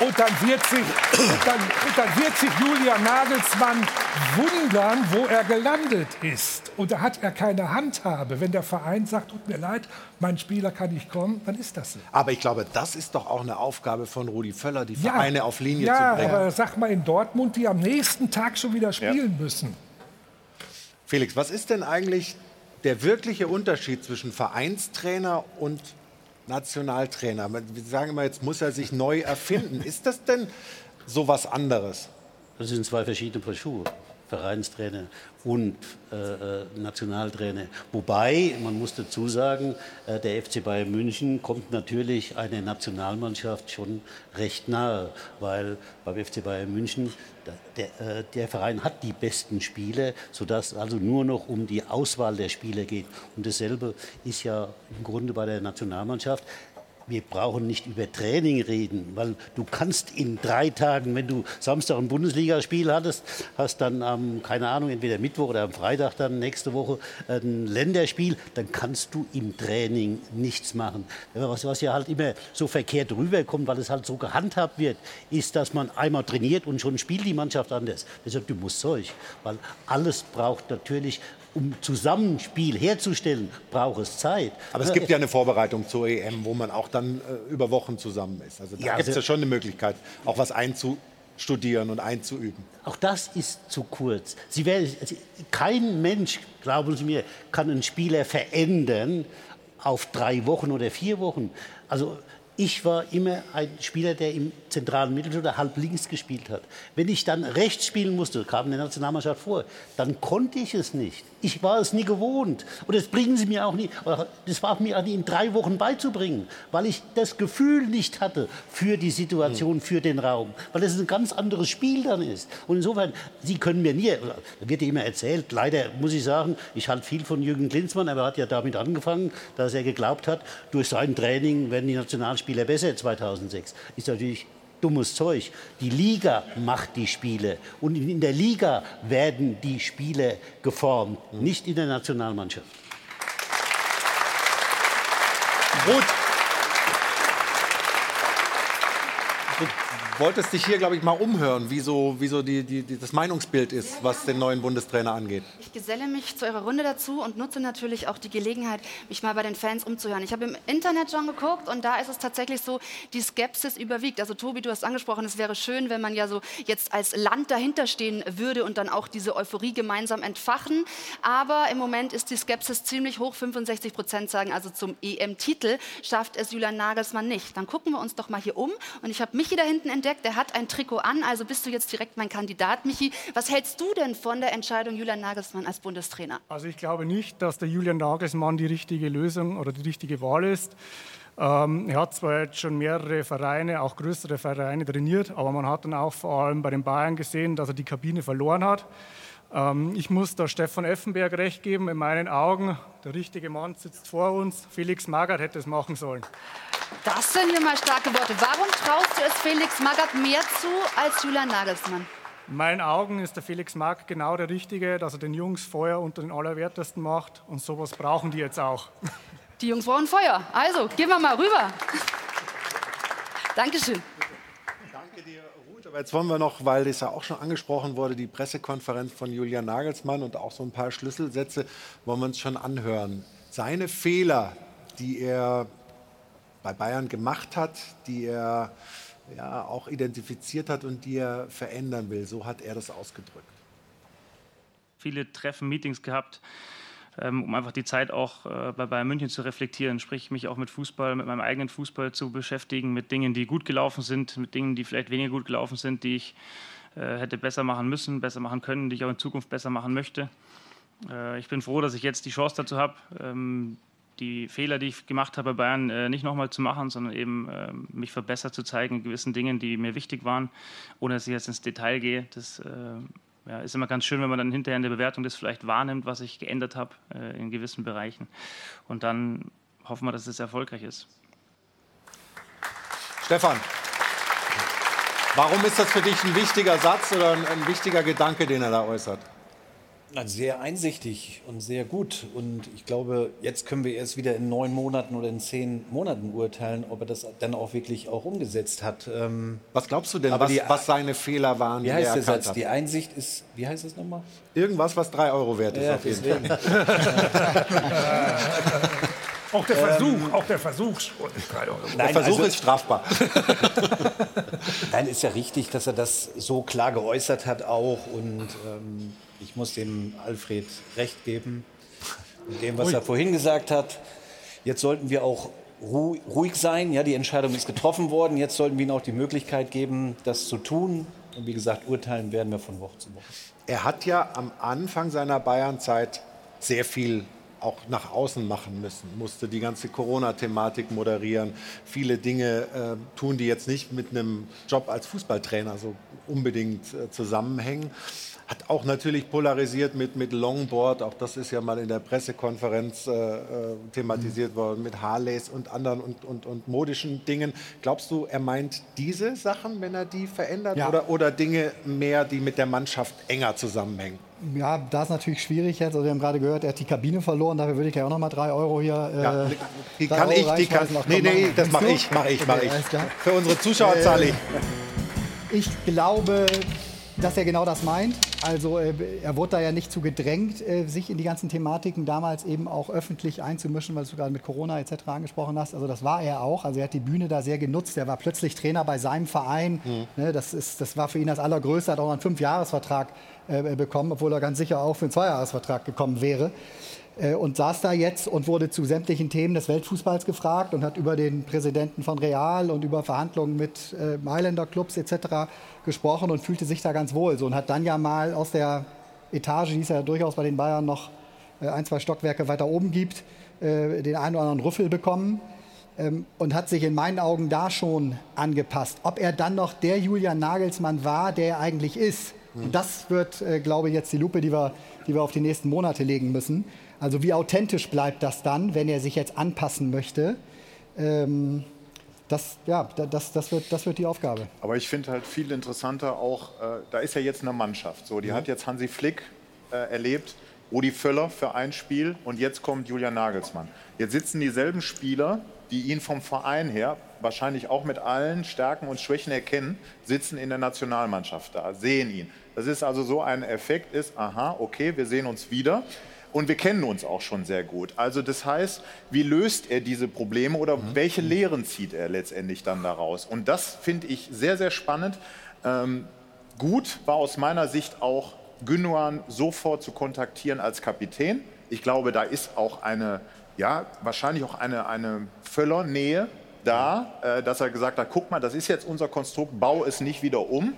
Und dann wird sich, und dann, und dann wird sich Julian Nagelsmann wundern, wo er gelandet ist. Und da hat er keine Handhabe. Wenn der Verein sagt, tut mir leid, mein Spieler kann nicht kommen, dann ist das so. Aber ich glaube, das ist doch auch eine Aufgabe von Rudi Völler, die Ja, Vereine auf Linie ja, zu bringen. aber sag mal in Dortmund, die am nächsten Tag schon wieder spielen müssen. Felix, was ist denn eigentlich der wirkliche Unterschied zwischen Vereinstrainer und Nationaltrainer? Wir sagen immer, jetzt muss er sich neu erfinden. Ist das denn so was anderes? Das sind zwei verschiedene Paar Schuhe. Vereinstrainer und äh, äh, Nationaltrainer. Wobei, man muss dazu sagen, äh, der FC Bayern München kommt natürlich einer Nationalmannschaft schon recht nahe, weil beim FC Bayern München der, äh, der Verein hat die besten Spieler, sodass also nur noch um die Auswahl der Spieler geht. Und dasselbe ist ja im Grunde bei der Nationalmannschaft. Wir brauchen nicht über Training reden, weil du kannst in drei Tagen, wenn du Samstag ein Bundesligaspiel hattest, hast dann am, keine Ahnung, entweder Mittwoch oder am Freitag dann nächste Woche ein Länderspiel, dann kannst du im Training nichts machen. Was, was ja halt immer so verkehrt rüberkommt, weil es halt so gehandhabt wird, ist, dass man einmal trainiert und schon spielt die Mannschaft anders. Deshalb, du musst Zeug, weil alles braucht natürlich um Zusammenspiel herzustellen, braucht es Zeit. Aber es gibt ja eine Vorbereitung zur EM, wo man auch dann äh, über Wochen zusammen ist. Also da Ja, gibt es also- ja schon eine Möglichkeit, auch was einzustudieren und einzuüben. Auch das ist zu kurz. Sie werden, kein Mensch, glauben Sie mir, kann einen Spieler verändern auf drei Wochen oder vier Wochen. Also ich war immer ein Spieler, der im zentralen Mittelfeld oder halb links gespielt hat. Wenn ich dann rechts spielen musste, kam in der Nationalmannschaft vor, dann konnte ich es nicht. Ich war es nie gewohnt. Und das bringen Sie mir auch nie, das war mir auch nie in drei Wochen beizubringen, weil ich das Gefühl nicht hatte für die Situation, für den Raum. Weil das ein ganz anderes Spiel dann ist. Und insofern, Sie können mir nie, wird immer erzählt, leider muss ich sagen, ich halte viel von Jürgen Klinsmann, aber er hat ja damit angefangen, dass er geglaubt hat, durch sein Training werden die Nationalspieler besser 2006. Ist natürlich dummes Zeug. Die Liga macht die Spiele und in der Liga werden die Spieler geformt, nicht in der Nationalmannschaft. Gut. Wolltest dich hier, glaube ich, mal umhören, wie so, wie so die, die, die, das Meinungsbild ist, was den neuen Bundestrainer angeht. Ich geselle mich zu eurer Runde dazu und nutze natürlich auch die Gelegenheit, mich mal bei den Fans umzuhören. Ich habe im Internet schon geguckt und da ist es tatsächlich so, die Skepsis überwiegt. Also Tobi, du hast angesprochen, es wäre schön, wenn man ja so jetzt als Land dahinter stehen würde und dann auch diese Euphorie gemeinsam entfachen. Aber im Moment ist die Skepsis ziemlich hoch. 65 Prozent sagen also zum EM-Titel schafft es Julian Nagelsmann nicht. Dann gucken wir uns doch mal hier um und ich habe Michi da hinten entdeckt, der hat ein Trikot an, also bist du jetzt direkt mein Kandidat, Michi. Was hältst du denn von der Entscheidung Julian Nagelsmann als Bundestrainer? Also ich glaube nicht, dass der Julian Nagelsmann die richtige Lösung oder die richtige Wahl ist. Ähm, er hat zwar jetzt schon mehrere Vereine, auch größere Vereine trainiert, aber man hat dann auch vor allem bei den Bayern gesehen, dass er die Kabine verloren hat. Ähm, ich muss da Stefan Effenberg recht geben, in meinen Augen, der richtige Mann sitzt vor uns. Felix Magath hätte es machen sollen. Das sind hier mal starke Worte. Warum traust du es Felix Magath mehr zu als Julian Nagelsmann? In meinen Augen ist der Felix Magath genau der Richtige, dass er den Jungs Feuer unter den Allerwertesten macht. Und sowas brauchen die jetzt auch. Die Jungs brauchen Feuer. Also, gehen wir mal rüber. Dankeschön. Aber jetzt wollen wir noch, weil das ja auch schon angesprochen wurde, die Pressekonferenz von Julian Nagelsmann und auch so ein paar Schlüsselsätze wollen wir uns schon anhören. Seine Fehler, die er bei Bayern gemacht hat, die er ja, auch identifiziert hat und die er verändern will, so hat er das ausgedrückt. Viele Treffen, Meetings gehabt, um einfach die Zeit auch äh, bei Bayern München zu reflektieren, sprich mich auch mit Fußball, mit meinem eigenen Fußball zu beschäftigen, mit Dingen, die gut gelaufen sind, mit Dingen, die vielleicht weniger gut gelaufen sind, die ich äh, hätte besser machen müssen, besser machen können, die ich auch in Zukunft besser machen möchte. Äh, ich bin froh, dass ich jetzt die Chance dazu habe, ähm, die Fehler, die ich gemacht habe bei Bayern, nicht nochmal zu machen, sondern eben ähm, mich verbessert zu zeigen in gewissen Dingen, die mir wichtig waren, ohne dass ich jetzt ins Detail gehe. Das ja, ist immer ganz schön, wenn man dann hinterher in der Bewertung das vielleicht wahrnimmt, was ich geändert habe äh, in gewissen Bereichen. Und dann hoffen wir, dass es erfolgreich ist. Stefan, warum ist das für dich ein wichtiger Satz oder ein, ein wichtiger Gedanke, den er da äußert? Sehr einsichtig und sehr gut. Und ich glaube, jetzt können wir erst wieder in neun Monaten oder in zehn Monaten urteilen, ob er das dann auch wirklich auch umgesetzt hat. Ähm, was glaubst du denn, was, die, was, seine Fehler waren? Wie heißt der Satz? Hat? Die Einsicht ist, wie heißt es nochmal? Irgendwas, was drei Euro wert ist. Ja, auf jeden Fall. Auch der Versuch, ähm, auch der Versuch. Nein, der Versuch also, ist strafbar. Nein, ist ja richtig, dass er das so klar geäußert hat auch. Und ähm, ich muss dem Alfred recht geben, mit dem, was Ui. er vorhin gesagt hat. Jetzt sollten wir auch ruhig sein. Ja, die Entscheidung ist getroffen worden. Jetzt sollten wir ihm auch die Möglichkeit geben, das zu tun. Und wie gesagt, urteilen werden wir von Woche zu Woche. Er hat ja am Anfang seiner Bayernzeit sehr viel auch nach außen machen müssen, musste die ganze Corona-Thematik moderieren, viele Dinge äh, tun, die jetzt nicht mit einem Job als Fußballtrainer so unbedingt äh, zusammenhängen. Hat auch natürlich polarisiert mit, mit Longboard, auch das ist ja mal in der Pressekonferenz äh, äh thematisiert mhm. worden, mit Harleys und anderen und, und, und modischen Dingen. Glaubst du, er meint diese Sachen, wenn er die verändert, ja. oder, oder Dinge mehr, die mit der Mannschaft enger zusammenhängen? Ja, da ist natürlich schwierig jetzt. Also wir haben gerade gehört, er hat die Kabine verloren. Dafür würde ich ja auch noch mal drei Euro hier. Äh, ja, die kann ich, die kann. Nee, nee, das mache ich, mache ich, mache ich. Für unsere Zuschauer zahle ich. Ich glaube, dass er genau das meint. Also äh, er wurde da ja nicht zu gedrängt, äh, sich in die ganzen Thematiken damals eben auch öffentlich einzumischen, weil du gerade mit Corona etc. angesprochen hast. Also das war er auch. Also er hat die Bühne da sehr genutzt. Er war plötzlich Trainer bei seinem Verein. Mhm. Ne, das, ist, das war für ihn das Allergrößte. Er hat auch einen Fünfjahresvertrag äh, bekommen, obwohl er ganz sicher auch für einen Zweijahresvertrag gekommen wäre. Äh, und saß da jetzt und wurde zu sämtlichen Themen des Weltfußballs gefragt und hat über den Präsidenten von Real und über Verhandlungen mit äh, Mailänder Clubs etc. gesprochen und fühlte sich da ganz wohl. So, und hat dann ja mal aus der Etage, die es ja durchaus bei den Bayern noch äh, ein, zwei Stockwerke weiter oben gibt, äh, den einen oder anderen Rüffel bekommen ähm, und hat sich in meinen Augen da schon angepasst. Ob er dann noch der Julian Nagelsmann war, der er eigentlich ist, mhm. das wird, äh, glaube ich, jetzt die Lupe, die wir, die wir auf die nächsten Monate legen müssen. Also wie authentisch bleibt das dann, wenn er sich jetzt anpassen möchte? Ähm, das, ja, das, das, wird, das wird die Aufgabe. Aber ich finde halt viel interessanter auch, äh, da ist ja jetzt eine Mannschaft. So, die mhm. hat jetzt Hansi Flick äh, erlebt, Rudi Völler für ein Spiel und jetzt kommt Julian Nagelsmann. Jetzt sitzen dieselben Spieler die ihn vom Verein her wahrscheinlich auch mit allen Stärken und Schwächen erkennen, sitzen in der Nationalmannschaft da, sehen ihn. Das ist also so ein Effekt ist, aha, okay, wir sehen uns wieder. Und wir kennen uns auch schon sehr gut. Also das heißt, wie löst er diese Probleme oder mhm. welche Lehren zieht er letztendlich dann daraus? Und das finde ich sehr, sehr spannend. Ähm, gut war aus meiner Sicht auch Gündogan sofort zu kontaktieren als Kapitän. Ich glaube, da ist auch eine, ja, wahrscheinlich auch eine, eine Völler-Nähe da, äh, dass er gesagt hat, guck mal, das ist jetzt unser Konstrukt, bau es nicht wieder um.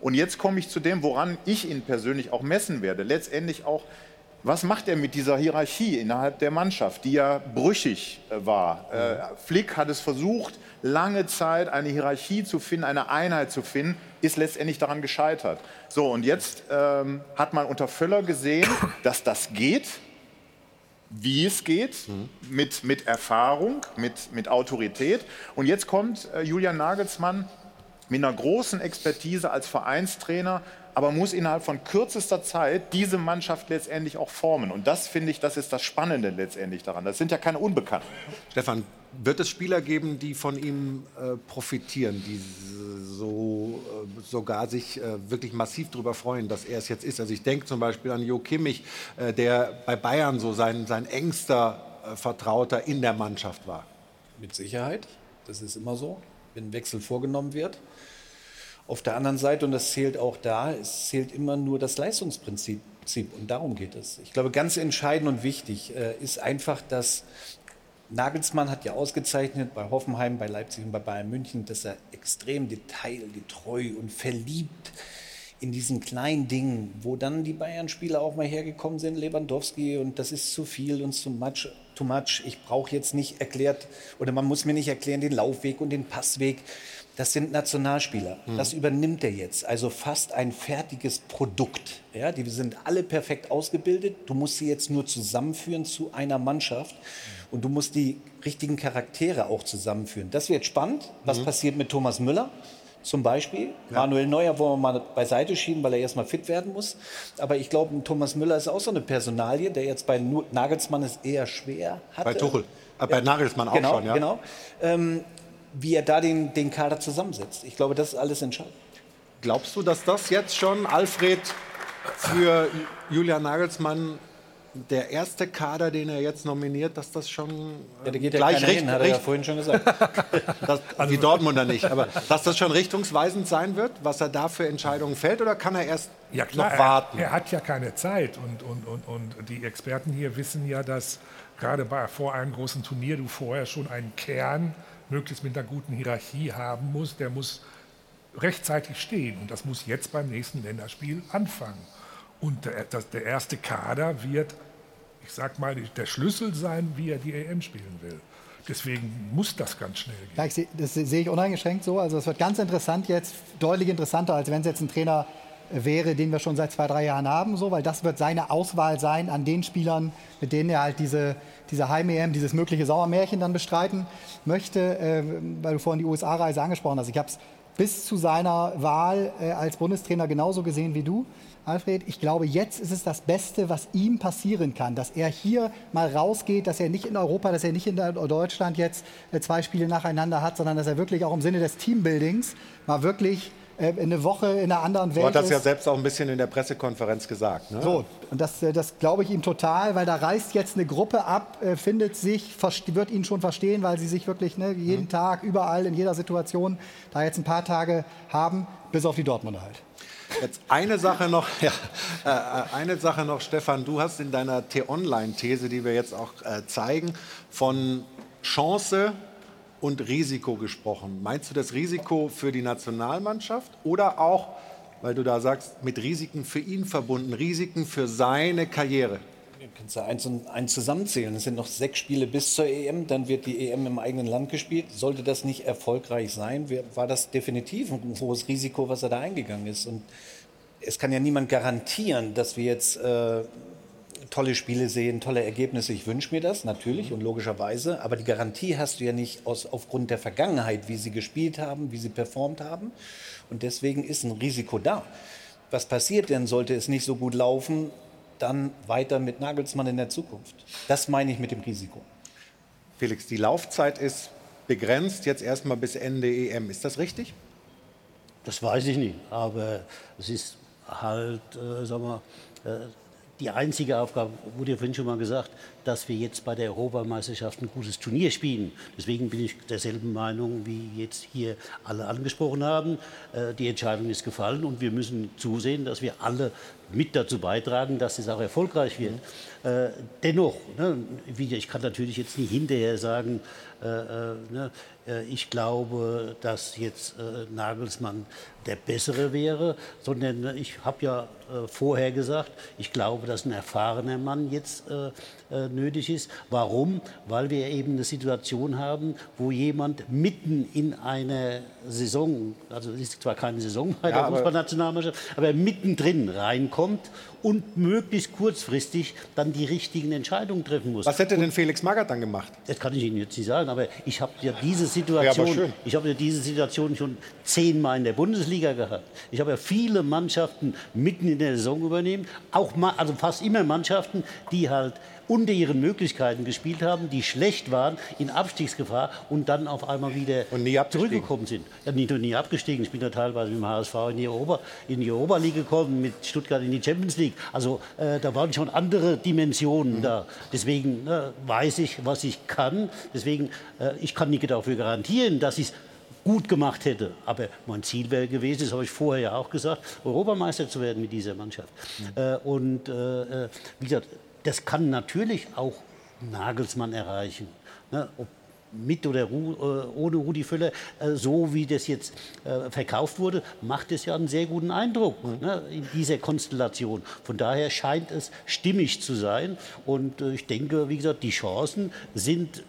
Und jetzt komme ich zu dem, woran ich ihn persönlich auch messen werde. Letztendlich auch, was macht er mit dieser Hierarchie innerhalb der Mannschaft, die ja brüchig äh, war? Äh, Flick hat es versucht, lange Zeit eine Hierarchie zu finden, eine Einheit zu finden, ist letztendlich daran gescheitert. So, und jetzt ähm, hat man unter Völler gesehen, dass das geht, wie es geht, mhm. mit, mit Erfahrung, mit, mit Autorität. Und jetzt kommt äh, Julian Nagelsmann mit einer großen Expertise als Vereinstrainer, aber muss innerhalb von kürzester Zeit diese Mannschaft letztendlich auch formen. Und das finde ich, das ist das Spannende letztendlich daran. Das sind ja keine Unbekannten. Stefan, wird es Spieler geben, die von ihm äh, profitieren, die so äh, sogar sich äh, wirklich massiv darüber freuen, dass er es jetzt ist? Also ich denke zum Beispiel an Jo Kimmich, äh, der bei Bayern so sein, sein engster äh, Vertrauter in der Mannschaft war. Mit Sicherheit, das ist immer so, wenn ein Wechsel vorgenommen wird. Auf der anderen Seite, und das zählt auch da, es zählt immer nur das Leistungsprinzip. Und darum geht es. Ich glaube, ganz entscheidend und wichtig äh, ist einfach, dass Nagelsmann hat ja ausgezeichnet bei Hoffenheim, bei Leipzig und bei Bayern München, dass er extrem detailgetreu und verliebt in diesen kleinen Dingen, wo dann die Bayern-Spieler auch mal hergekommen sind, Lewandowski, und das ist zu viel und zu much. Too much. Ich brauche jetzt nicht erklärt, oder man muss mir nicht erklären, den Laufweg und den Passweg. Das sind Nationalspieler. Mhm. Das übernimmt er jetzt. Also fast ein fertiges Produkt. Ja, die sind alle perfekt ausgebildet. Du musst sie jetzt nur zusammenführen zu einer Mannschaft. Und du musst die richtigen Charaktere auch zusammenführen. Das wird spannend. Was mhm. passiert mit Thomas Müller? Zum Beispiel. Ja. Manuel Neuer wollen wir mal beiseite schieben, weil er erstmal fit werden muss. Aber ich glaube, Thomas Müller ist auch so eine Personalie, der jetzt bei Nagelsmann es eher schwer hat. Bei Tuchel. Äh, bei Nagelsmann auch genau, schon, ja. Genau. Ähm, wie er da den, den Kader zusammensetzt. Ich glaube, das ist alles entscheidend. Glaubst du, dass das jetzt schon, Alfred, für Julian Nagelsmann der erste Kader, den er jetzt nominiert, dass das schon ja, der geht ja gleich recht, hin, hat er ja vorhin schon gesagt. das, also, die Dortmunder nicht, aber dass das schon richtungsweisend sein wird, was er da für Entscheidungen fällt, oder kann er erst ja, klar, noch warten? Er, er, hat ja keine Zeit und, und, und, und die Experten hier wissen ja, dass gerade bei, vor einem großen Turnier du vorher schon einen Kern möglichst mit einer guten Hierarchie haben musst, der muss rechtzeitig stehen und das muss jetzt beim nächsten Länderspiel anfangen. Und der, der erste Kader wird, ich sag mal, der Schlüssel sein, wie er die EM spielen will. Deswegen muss das ganz schnell gehen. Das sehe ich uneingeschränkt so. Also es wird ganz interessant jetzt, deutlich interessanter, als wenn es jetzt ein Trainer wäre, den wir schon seit zwei, drei Jahren haben, so, weil das wird seine Auswahl sein an den Spielern, mit denen er halt diese, diese Heim-EM, dieses mögliche Sauermärchen dann bestreiten möchte, äh, weil du vorhin die USA-Reise angesprochen hast. Ich habe es bis zu seiner Wahl äh, als Bundestrainer genauso gesehen wie du. Alfred, ich glaube, jetzt ist es das Beste, was ihm passieren kann, dass er hier mal rausgeht, dass er nicht in Europa, dass er nicht in Deutschland jetzt äh, zwei Spiele nacheinander hat, sondern dass er wirklich auch im Sinne des Teambuildings mal wirklich äh, eine Woche in einer anderen Welt. Du hast das ja selbst auch ein bisschen in der Pressekonferenz gesagt. Ne? So, und das, äh, das glaube ich ihm total, weil da reißt jetzt eine Gruppe ab, findet sich, wird ihn schon verstehen, weil sie sich wirklich ne, jeden mhm. Tag, überall, in jeder Situation da jetzt ein paar Tage haben, bis auf die Dortmunder halt. Jetzt eine Sache noch, ja, äh, eine Sache noch, Stefan. Du hast in deiner T-Online-These, die wir jetzt auch äh, zeigen, von Chance und Risiko gesprochen. Meinst du das Risiko für die Nationalmannschaft oder auch, weil du da sagst, mit Risiken für ihn verbunden, Risiken für seine Karriere? kannst du eins und eins zusammenzählen. Es sind noch sechs Spiele bis zur EM, dann wird die EM im eigenen Land gespielt. Sollte das nicht erfolgreich sein, war das definitiv ein hohes Risiko, was er da eingegangen ist. Und es kann ja niemand garantieren, dass wir jetzt äh, tolle Spiele sehen, tolle Ergebnisse. Ich wünsche mir das natürlich und logischerweise, aber die Garantie hast du ja nicht aus, aufgrund der Vergangenheit, wie sie gespielt haben, wie sie performt haben. Und deswegen ist ein Risiko da. Was passiert denn, sollte es nicht so gut laufen? dann weiter mit Nagelsmann in der Zukunft. Das meine ich mit dem Risiko. Felix, die Laufzeit ist begrenzt, jetzt erstmal bis Ende EM. Ist das richtig? Das weiß ich nicht, aber es ist halt, äh, sagen wir, äh, die einzige Aufgabe, wurde ja vorhin schon mal gesagt, dass wir jetzt bei der Europameisterschaft ein gutes Turnier spielen. Deswegen bin ich derselben Meinung, wie jetzt hier alle angesprochen haben. Äh, die Entscheidung ist gefallen und wir müssen zusehen, dass wir alle mit dazu beitragen, dass es auch erfolgreich wird. Äh, dennoch, ne, ich kann natürlich jetzt nicht hinterher sagen, äh, ne, ich glaube, dass jetzt Nagelsmann der Bessere wäre, sondern ich habe ja vorher gesagt, ich glaube, dass ein erfahrener Mann jetzt nötig ist. Warum? Weil wir eben eine Situation haben, wo jemand mitten in einer Saison, also es ist zwar keine Saison bei der Fußballnationalmannschaft, aber mittendrin reinkommt und möglichst kurzfristig dann die richtigen Entscheidungen treffen muss. Was hätte denn Felix Magath dann gemacht? Das kann ich Ihnen jetzt nicht sagen, aber ich habe ja diese Situation, ja, ich habe ja diese Situation schon zehnmal in der Bundesliga gehabt. Ich habe ja viele Mannschaften mitten in der Saison übernehmen, auch also fast immer Mannschaften, die halt unter ihren Möglichkeiten gespielt haben, die schlecht waren, in Abstiegsgefahr und dann auf einmal wieder zurückgekommen sind. Ja, nie, nie abgestiegen. Ich bin ja teilweise mit dem HSV in die, Europa, in die Oberliga gekommen, mit Stuttgart in die Champions League. Also äh, da waren schon andere Dimensionen mhm. da. Deswegen äh, weiß ich, was ich kann. Deswegen, äh, ich kann nicht dafür garantieren, dass ich es gut gemacht hätte. Aber mein Ziel wäre gewesen, das habe ich vorher ja auch gesagt, Europameister zu werden mit dieser Mannschaft. Mhm. Äh, und äh, äh, wie gesagt, das kann natürlich auch Nagelsmann erreichen. Ne? Ob mit oder Ru, äh, ohne Rudi Völler, äh, so wie das jetzt äh, verkauft wurde, macht es ja einen sehr guten Eindruck mhm. ne, in dieser Konstellation. Von daher scheint es stimmig zu sein. Und ich denke, wie gesagt, die Chancen sind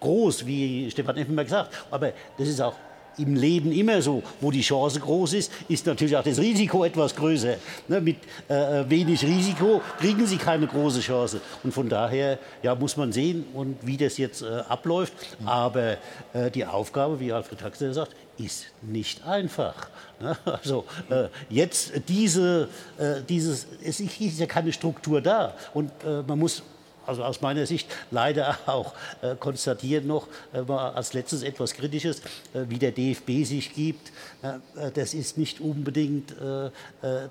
groß, wie Stefan Effenberg gesagt. Aber das ist auch im Leben immer so. Wo die Chance groß ist, ist natürlich auch das Risiko etwas größer. Ne, mit äh, wenig Risiko kriegen Sie keine große Chance. Und von daher ja, muss man sehen, und wie das jetzt äh, abläuft. Aber äh, die Aufgabe, wie Alfred Haxler sagt, ist nicht einfach. Ne? Also äh, jetzt diese, äh, dieses, es ist ja keine Struktur da und äh, man muss also aus meiner Sicht leider auch äh, konstatieren noch äh, als letztes etwas Kritisches, äh, wie der DFB sich gibt. Äh, äh, das ist nicht unbedingt äh,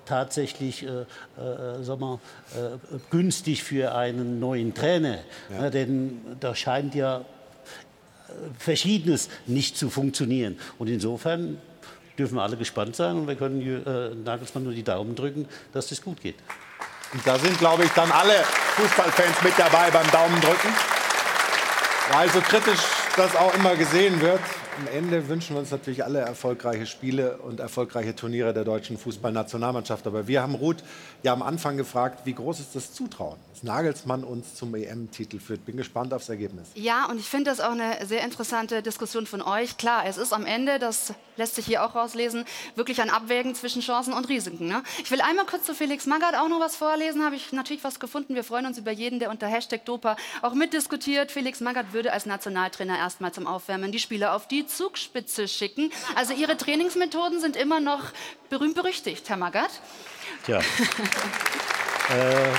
tatsächlich sag mal, günstig für einen neuen Trainer, ja. denn da scheint ja Verschiedenes nicht zu funktionieren. Und insofern dürfen wir alle gespannt sein und wir können Nagelsmann nur die Daumen drücken, dass das gut geht. Und da sind, glaube ich, dann alle Fußballfans mit dabei beim Daumen drücken. Weil so kritisch das auch immer gesehen wird, am Ende wünschen wir uns natürlich alle erfolgreiche Spiele und erfolgreiche Turniere der deutschen Fußballnationalmannschaft. Aber wir haben Ruth ja am Anfang gefragt, wie groß ist das Zutrauen, dass Nagelsmann uns zum EM-Titel führt. Bin gespannt aufs Ergebnis. Ja, und ich finde das auch eine sehr interessante Diskussion von euch. Klar, es ist am Ende, das lässt sich hier auch rauslesen, wirklich ein Abwägen zwischen Chancen und Risiken. Ne? Ich will einmal kurz zu Felix Magath auch noch was vorlesen. Habe ich natürlich was gefunden. Wir freuen uns über jeden, der unter Hashtag Dopa auch mitdiskutiert. Felix Magath würde als Nationaltrainer erstmal zum Aufwärmen die Spieler auf die Zugspitze schicken. Also Ihre Trainingsmethoden sind immer noch berühmt berüchtigt, Herr Magath. Tja. äh,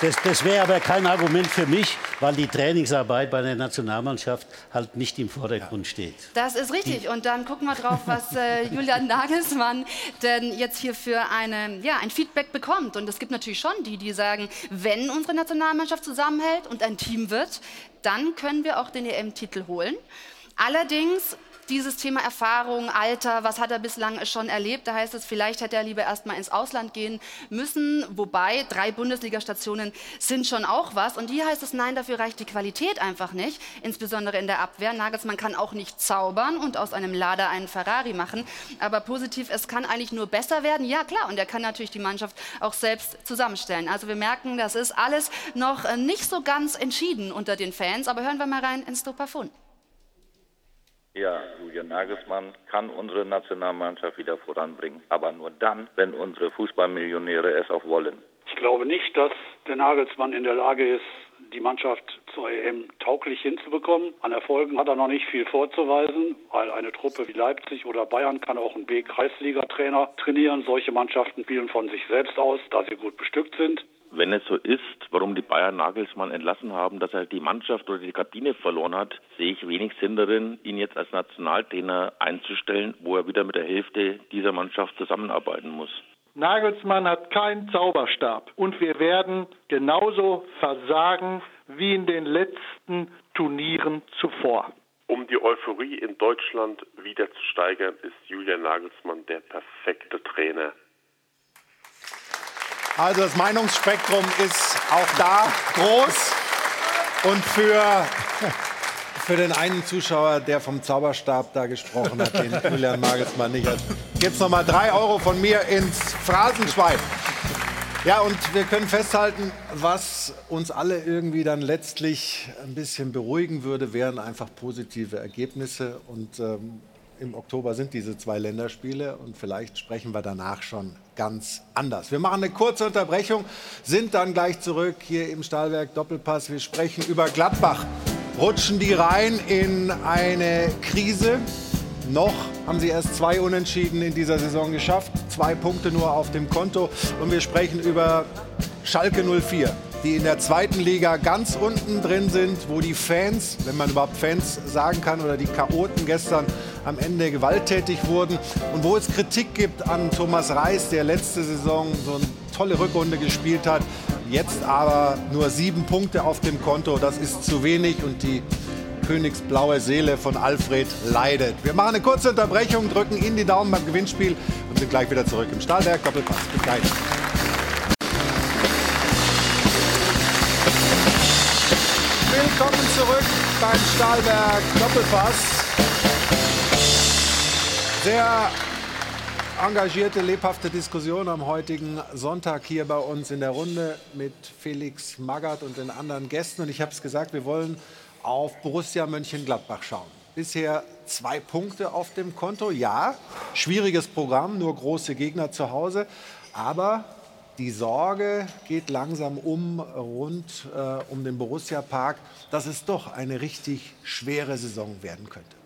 das, das wäre aber kein Argument für mich, weil die Trainingsarbeit bei der Nationalmannschaft halt nicht im Vordergrund steht. Das ist richtig. Und dann gucken wir drauf, was äh, Julian Nagelsmann denn jetzt hier für eine, ja, ein Feedback bekommt. Und es gibt natürlich schon die, die sagen, wenn unsere Nationalmannschaft zusammenhält und ein Team wird, dann können wir auch den EM-Titel holen. Allerdings dieses Thema Erfahrung, Alter, was hat er bislang schon erlebt? Da heißt es, vielleicht hätte er lieber erst mal ins Ausland gehen müssen. Wobei, drei Bundesliga-Stationen sind schon auch was. Und hier heißt es, nein, dafür reicht die Qualität einfach nicht. Insbesondere in der Abwehr. Nagelsmann kann auch nicht zaubern und aus einem Lader einen Ferrari machen. Aber positiv, es kann eigentlich nur besser werden. Ja, klar. Und er kann natürlich die Mannschaft auch selbst zusammenstellen. Also wir merken, das ist alles noch nicht so ganz entschieden unter den Fans. Aber hören wir mal rein ins Dopafon. Ja, Julian Nagelsmann kann unsere Nationalmannschaft wieder voranbringen. Aber nur dann, wenn unsere Fußballmillionäre es auch wollen. Ich glaube nicht, dass der Nagelsmann in der Lage ist, die Mannschaft zur EM tauglich hinzubekommen. An Erfolgen hat er noch nicht viel vorzuweisen, weil eine Truppe wie Leipzig oder Bayern kann auch einen B-Kreisliga-Trainer trainieren. Solche Mannschaften spielen von sich selbst aus, da sie gut bestückt sind. Wenn es so ist, warum die Bayern Nagelsmann entlassen haben, dass er die Mannschaft oder die Kabine verloren hat, sehe ich wenig Sinn darin, ihn jetzt als Nationaltrainer einzustellen, wo er wieder mit der Hälfte dieser Mannschaft zusammenarbeiten muss. Nagelsmann hat keinen Zauberstab und wir werden genauso versagen wie in den letzten Turnieren zuvor. Um die Euphorie in Deutschland wieder zu steigern, ist Julian Nagelsmann der perfekte Trainer. Also das Meinungsspektrum ist auch da groß. Und für, Für den einen Zuschauer, der vom Zauberstab da gesprochen hat, den Julian Nagelsmann nicht hat. gibt es nochmal drei Euro von mir ins Phrasenschwein. Ja, und wir können festhalten, was uns alle irgendwie dann letztlich ein bisschen beruhigen würde, wären einfach positive Ergebnisse. Und ähm, im Oktober sind diese zwei Länderspiele und vielleicht sprechen wir danach schon ganz anders. Wir machen eine kurze Unterbrechung, sind dann gleich zurück hier im Stahlwerk Doppelpass. Wir sprechen über Gladbach. Rutschen die rein in eine Krise? Noch haben sie erst zwei Unentschieden in dieser Saison geschafft, zwei Punkte nur auf dem Konto. Und wir sprechen über Schalke 04, die in der zweiten Liga ganz unten drin sind, wo die Fans, wenn man überhaupt Fans sagen kann, oder die Chaoten gestern am Ende gewalttätig wurden und wo es Kritik gibt an Thomas Reis, der letzte Saison so eine tolle Rückrunde gespielt hat, jetzt aber nur sieben Punkte auf dem Konto. Das ist zu wenig und die königsblaue Seele von Alfred leidet. Wir machen eine kurze Unterbrechung, drücken Ihnen die Daumen beim Gewinnspiel und sind gleich wieder zurück im Stahlwerk. Doppelpass. Bis gleich. Zurück beim Stahlwerk Doppelpass. Sehr engagierte, lebhafte Diskussion am heutigen Sonntag hier bei uns in der Runde mit Felix Magath und den anderen Gästen. Und ich habe es gesagt, wir wollen auf Borussia Mönchengladbach schauen. Bisher zwei Punkte auf dem Konto. Ja, schwieriges Programm, nur große Gegner zu Hause. Aber die Sorge geht langsam um rund äh, um den Borussia Park, dass es doch eine richtig schwere Saison werden könnte.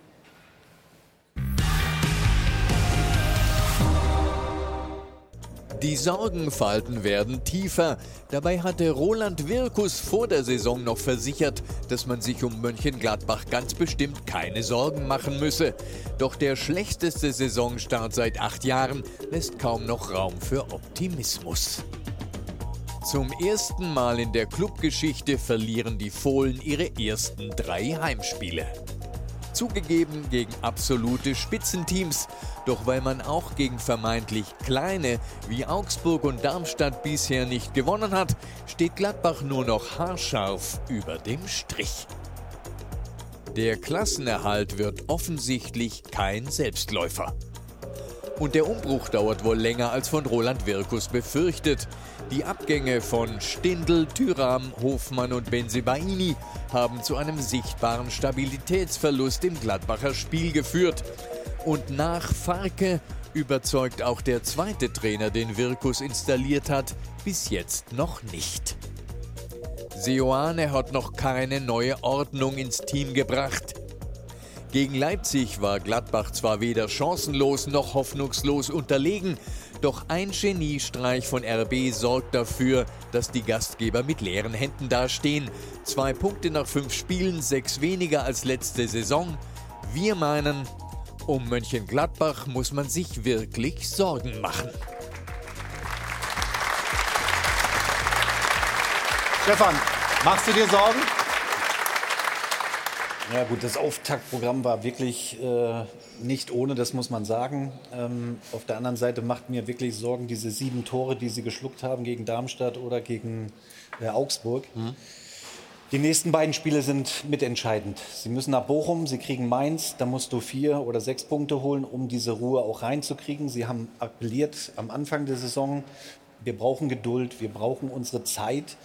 Die Sorgenfalten werden tiefer. Dabei hatte Roland Wirkus vor der Saison noch versichert, dass man sich um Mönchengladbach ganz bestimmt keine Sorgen machen müsse. Doch der schlechteste Saisonstart seit acht Jahren lässt kaum noch Raum für Optimismus. Zum ersten Mal in der Clubgeschichte verlieren die Fohlen ihre ersten drei Heimspiele. Zugegeben gegen absolute Spitzenteams. Doch weil man auch gegen vermeintlich kleine wie Augsburg und Darmstadt bisher nicht gewonnen hat, steht Gladbach nur noch haarscharf über dem Strich. Der Klassenerhalt wird offensichtlich kein Selbstläufer. Und der Umbruch dauert wohl länger als von Roland Wirkus befürchtet. Die Abgänge von Stindl, Tyram, Hofmann und Benzebaini haben zu einem sichtbaren Stabilitätsverlust im Gladbacher Spiel geführt. Und nach Farke überzeugt auch der zweite Trainer, den Wirkus installiert hat, bis jetzt noch nicht. Seoane hat noch keine neue Ordnung ins Team gebracht. Gegen Leipzig war Gladbach zwar weder chancenlos noch hoffnungslos unterlegen, doch ein Geniestreich von RB sorgt dafür, dass die Gastgeber mit leeren Händen dastehen. Zwei Punkte nach fünf Spielen, sechs weniger als letzte Saison. Wir meinen, um Mönchengladbach muss man sich wirklich Sorgen machen. Stefan, machst du dir Sorgen? Ja gut, das Auftaktprogramm war wirklich äh, nicht ohne, das muss man sagen. Ähm, auf der anderen Seite macht mir wirklich Sorgen diese sieben Tore, die sie geschluckt haben gegen Darmstadt oder gegen äh, Augsburg. Die nächsten beiden Spiele sind mitentscheidend. Sie müssen nach Bochum, sie kriegen Mainz, da musst du vier oder sechs Punkte holen, um diese Ruhe auch reinzukriegen. Sie haben appelliert am Anfang der Saison, wir brauchen Geduld, wir brauchen unsere Zeit,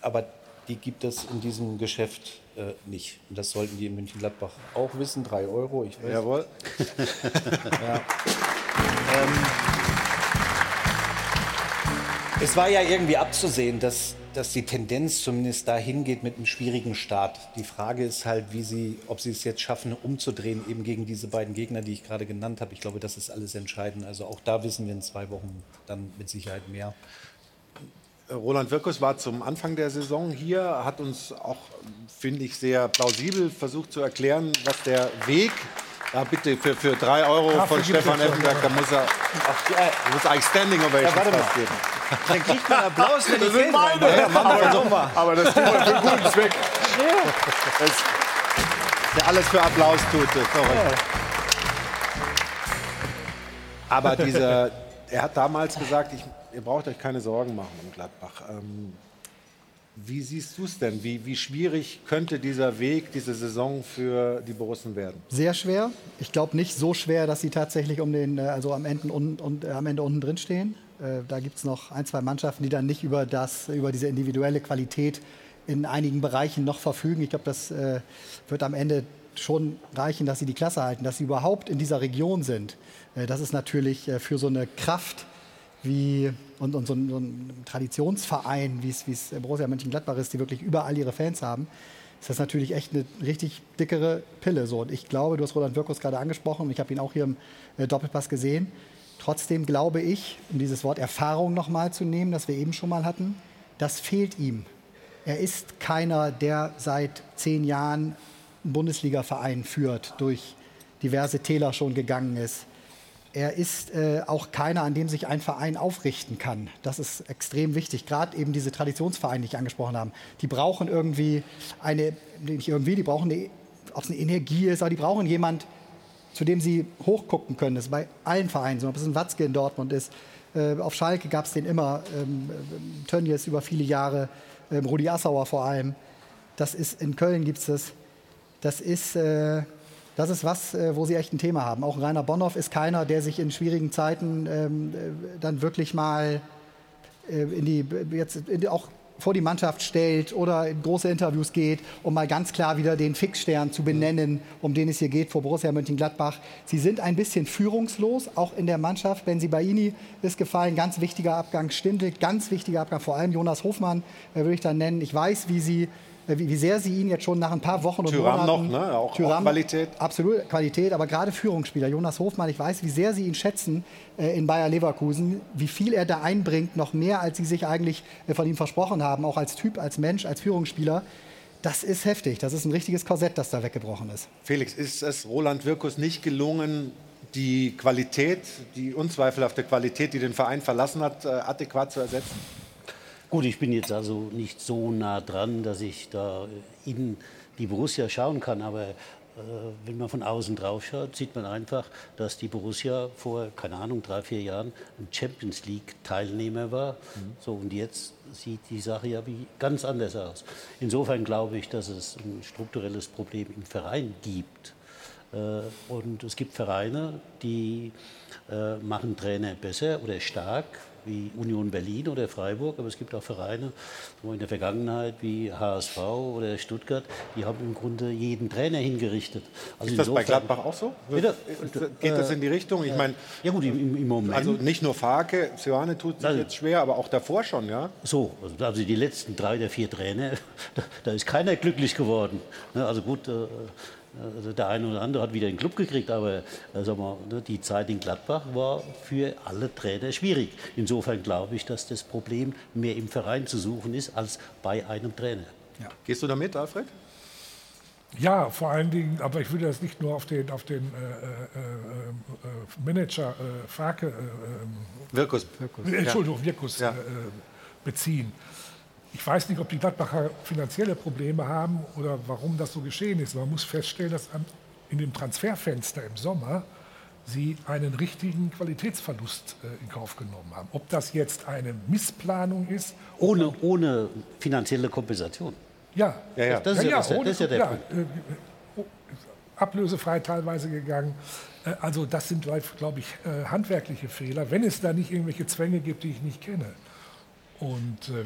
aber die gibt es in diesem Geschäft äh, nicht. Und das sollten die in München-Gladbach auch wissen. Drei Euro, ich weiß. Jawohl. ja. ähm, es war ja irgendwie abzusehen, dass, dass die Tendenz zumindest dahin geht mit einem schwierigen Start. Die Frage ist halt, wie sie, ob sie es jetzt schaffen, umzudrehen, eben gegen diese beiden Gegner, die ich gerade genannt habe. Ich glaube, das ist alles entscheidend. Also auch da wissen wir in zwei Wochen dann mit Sicherheit mehr. Roland Wirkus war zum Anfang der Saison hier, hat uns auch, finde ich, sehr plausibel versucht zu erklären, was der Weg ja, bitte, für, für drei Euro Ach, von Stefan. Effenberg, da muss er muss eigentlich Standing Ovation Ja, warte mal. geben. Dann kriegt man Applaus, wenn Das ich sind meine. Ja, Aber- aber das tut man für guten Zweck. Das, der alles für Applaus tut. korrekt. Aber dieser, er hat damals gesagt, ich, ihr braucht euch keine Sorgen machen um Gladbach. Ähm, wie siehst du es denn? Wie, wie schwierig könnte dieser Weg, diese Saison für die Borussen werden? Sehr schwer. Ich glaube nicht so schwer, dass sie tatsächlich um den, äh, also am Ende, un, und, äh, am Ende unten drin stehen. Äh, da gibt es noch ein, zwei Mannschaften, die dann nicht über, das, über diese individuelle Qualität in einigen Bereichen noch verfügen. Ich glaube, das äh, wird am Ende schon reichen, dass sie die Klasse halten, dass sie überhaupt in dieser Region sind. Äh, das ist natürlich äh, für so eine Kraft wie und, und so, ein, so ein Traditionsverein, wie es es Borussia Mönchengladbach ist, die wirklich überall ihre Fans haben, ist das natürlich echt eine richtig dickere Pille. So. Und ich glaube, du hast Roland Wirkus gerade angesprochen ich habe ihn auch hier im äh, Doppelpass gesehen. Trotzdem glaube ich, um dieses Wort Erfahrung nochmal zu nehmen, das wir eben schon mal hatten, das fehlt ihm. Er ist keiner, der seit zehn Jahren einen Bundesliga-Verein führt, durch diverse Täler schon gegangen ist. Er ist äh, auch keiner, an dem sich ein Verein aufrichten kann. Das ist extrem wichtig. Gerade eben diese Traditionsvereine, die ich angesprochen habe, die brauchen irgendwie eine, nicht irgendwie, die brauchen ob es eine Energie ist, aber die brauchen jemand, zu dem sie hochgucken können. Das ist bei allen Vereinen so. Ob es ein Watzke in Dortmund ist. Äh, auf Schalke gab es den immer. Ähm, ähm, Tönnies über viele Jahre. Ähm, Rudi Assauer vor allem. Das ist, in Köln gibt es das. Das ist, äh, das ist was, äh, wo sie echt ein Thema haben. Auch Rainer Bonhoff ist keiner, der sich in schwierigen Zeiten ähm, äh, dann wirklich mal äh, in die, jetzt in die, auch vor die Mannschaft stellt oder in große Interviews geht, um mal ganz klar wieder den Fixstern zu benennen, um den es hier geht vor Borussia Mönchengladbach. Sie sind ein bisschen führungslos, auch in der Mannschaft. Benzi Baini ist gefallen, ganz wichtiger Abgang. Stindl, ganz wichtiger Abgang. Vor allem Jonas Hofmann äh, würde ich dann nennen. Ich weiß, wie sie wie, wie sehr sie ihn jetzt schon nach ein paar Wochen und Thuram Monaten... noch, ne? Auch- auch Thuram, Qualität. Absolut Qualität, aber gerade Führungsspieler. Jonas Hofmann, ich weiß, wie sehr sie ihn schätzen äh, in Bayer Leverkusen, wie viel er da einbringt, noch mehr, als sie sich eigentlich äh, von ihm versprochen haben, auch als Typ, als Mensch, als Führungsspieler. Das ist heftig. Das ist ein richtiges Korsett, das da weggebrochen ist. Felix, ist es Roland Wirkus nicht gelungen, die Qualität, die unzweifelhafte Qualität, die den Verein verlassen hat, äh, adäquat zu ersetzen? Gut, ich bin jetzt also nicht so nah dran, dass ich da in die Borussia schauen kann, aber äh, wenn man von außen drauf schaut, sieht man einfach, dass die Borussia vor, keine Ahnung, drei, vier Jahren ein Champions League-Teilnehmer war. So, und jetzt sieht die Sache ja wie ganz anders aus. Insofern glaube ich, dass es ein strukturelles Problem im Verein gibt. Äh, Und es gibt Vereine, die äh, machen Trainer besser oder stark, wie Union Berlin oder Freiburg. Aber es gibt auch Vereine so in der Vergangenheit wie HSV oder Stuttgart, die haben im Grunde jeden Trainer hingerichtet. Also ist das bei Gladbach auch so? Bitte? Geht das in die Richtung? Ich meine, ja gut, im, im Moment. also nicht nur Farke, Sioane tut sich Also- jetzt schwer, aber auch davor schon, ja? So, also- die letzten drei oder vier Trainer, da, da ist keiner glücklich geworden. Ne, Also gut, äh, also der eine oder andere hat wieder einen Club gekriegt, aber äh, sag mal, ne, die Zeit in Gladbach war für alle Trainer schwierig. Insofern glaube ich, dass das Problem mehr im Verein zu suchen ist als bei einem Trainer. Gehst du damit, Alfred? Ja, vor allen Dingen, aber ich würde das nicht nur auf den, auf den äh, äh, äh, Manager äh, Farke, äh, ähm, Wirkus. äh, Entschuldigung, Wirkus Ja. äh, beziehen. Ich weiß nicht, ob die Gladbacher finanzielle Probleme haben oder warum das so geschehen ist. Man muss feststellen, dass in dem Transferfenster im Sommer sie einen richtigen Qualitätsverlust äh, in Kauf genommen haben. Ob das jetzt eine Missplanung ist, Ohne, ohne finanzielle Kompensation. ja, Ja, ja. Das ist ja- das ist ja- ohne- das ist ja der Punkt. äh, oh, ablösefrei teilweise gegangen. Äh, Also das sind, glaube ich, äh, handwerkliche Fehler, wenn es da nicht irgendwelche Zwänge gibt, die ich nicht kenne. Und äh,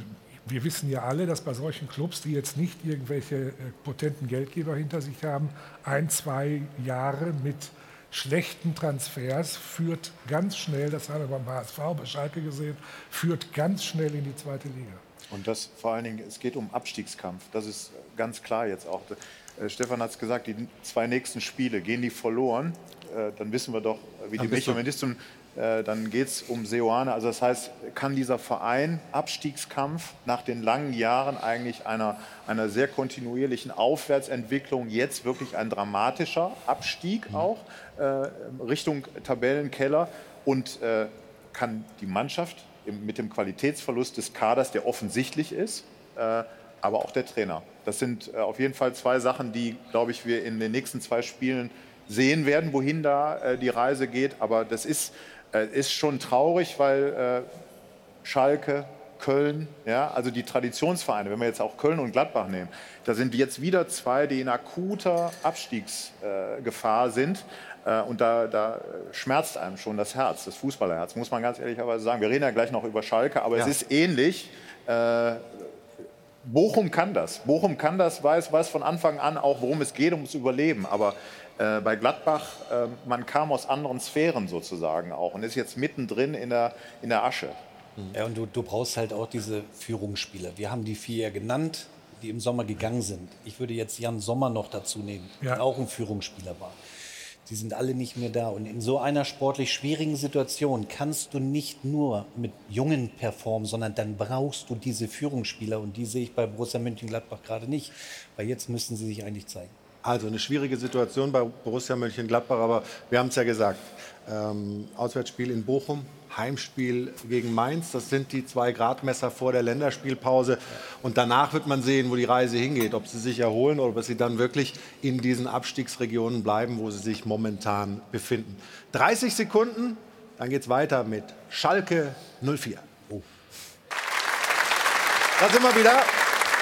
wir wissen ja alle, dass bei solchen Clubs, die jetzt nicht irgendwelche äh, potenten Geldgeber hinter sich haben, ein, zwei Jahre mit schlechten Transfers führt ganz schnell, das haben wir beim HSV, bei Schalke gesehen, führt ganz schnell in die zweite Liga. Und das vor allen Dingen, es geht um Abstiegskampf. Das ist ganz klar jetzt auch. Äh, Stefan hat es gesagt, die zwei nächsten Spiele, gehen die verloren, äh, dann wissen wir doch, wie Dann die Mechanismen dann geht es um Seoane. Also das heißt, kann dieser Verein Abstiegskampf nach den langen Jahren eigentlich einer, einer sehr kontinuierlichen Aufwärtsentwicklung jetzt wirklich ein dramatischer Abstieg auch äh, Richtung Tabellenkeller und äh, kann die Mannschaft mit dem Qualitätsverlust des Kaders, der offensichtlich ist, äh, aber auch der Trainer. Das sind äh, auf jeden Fall zwei Sachen, die, glaube ich, wir in den nächsten zwei Spielen sehen werden, wohin da äh, die Reise geht. Aber das ist, äh, ist schon traurig, weil Schalke, Köln, ja, also die Traditionsvereine, wenn wir jetzt auch Köln und Gladbach nehmen, da sind jetzt wieder zwei, die in akuter Abstiegsgefahr sind. Und da, da, schmerzt einem schon das Herz, das Fußballerherz, muss man ganz ehrlicherweise sagen. Wir reden ja gleich noch über Schalke, aber ja. es ist ähnlich. Bochum kann das. Bochum kann das, weiß, weiß von Anfang an auch, worum es geht, ums Überleben. Aber äh, bei Gladbach, äh, man kam aus anderen Sphären sozusagen auch und ist jetzt mittendrin in der, in der Asche. Ja, und du, du brauchst halt auch diese Führungsspieler. Wir haben die vier genannt, die im Sommer gegangen sind. Ich würde jetzt Jan Sommer noch dazu nehmen, ja. der auch ein Führungsspieler war. Die sind alle nicht mehr da. Und in so einer sportlich schwierigen Situation kannst du nicht nur mit Jungen performen, sondern dann brauchst du diese Führungsspieler. Und die sehe ich bei Borussia Mönchengladbach gerade nicht, weil jetzt müssen sie sich eigentlich zeigen. Also eine schwierige Situation bei Borussia Mönchengladbach, aber wir haben es ja gesagt. Ähm, Auswärtsspiel in Bochum, Heimspiel gegen Mainz. Das sind die zwei Gradmesser vor der Länderspielpause. Und danach wird man sehen, wo die Reise hingeht, ob sie sich erholen oder ob sie dann wirklich in diesen Abstiegsregionen bleiben, wo sie sich momentan befinden. 30 Sekunden, dann geht es weiter mit Schalke 04. Oh. Da sind wir wieder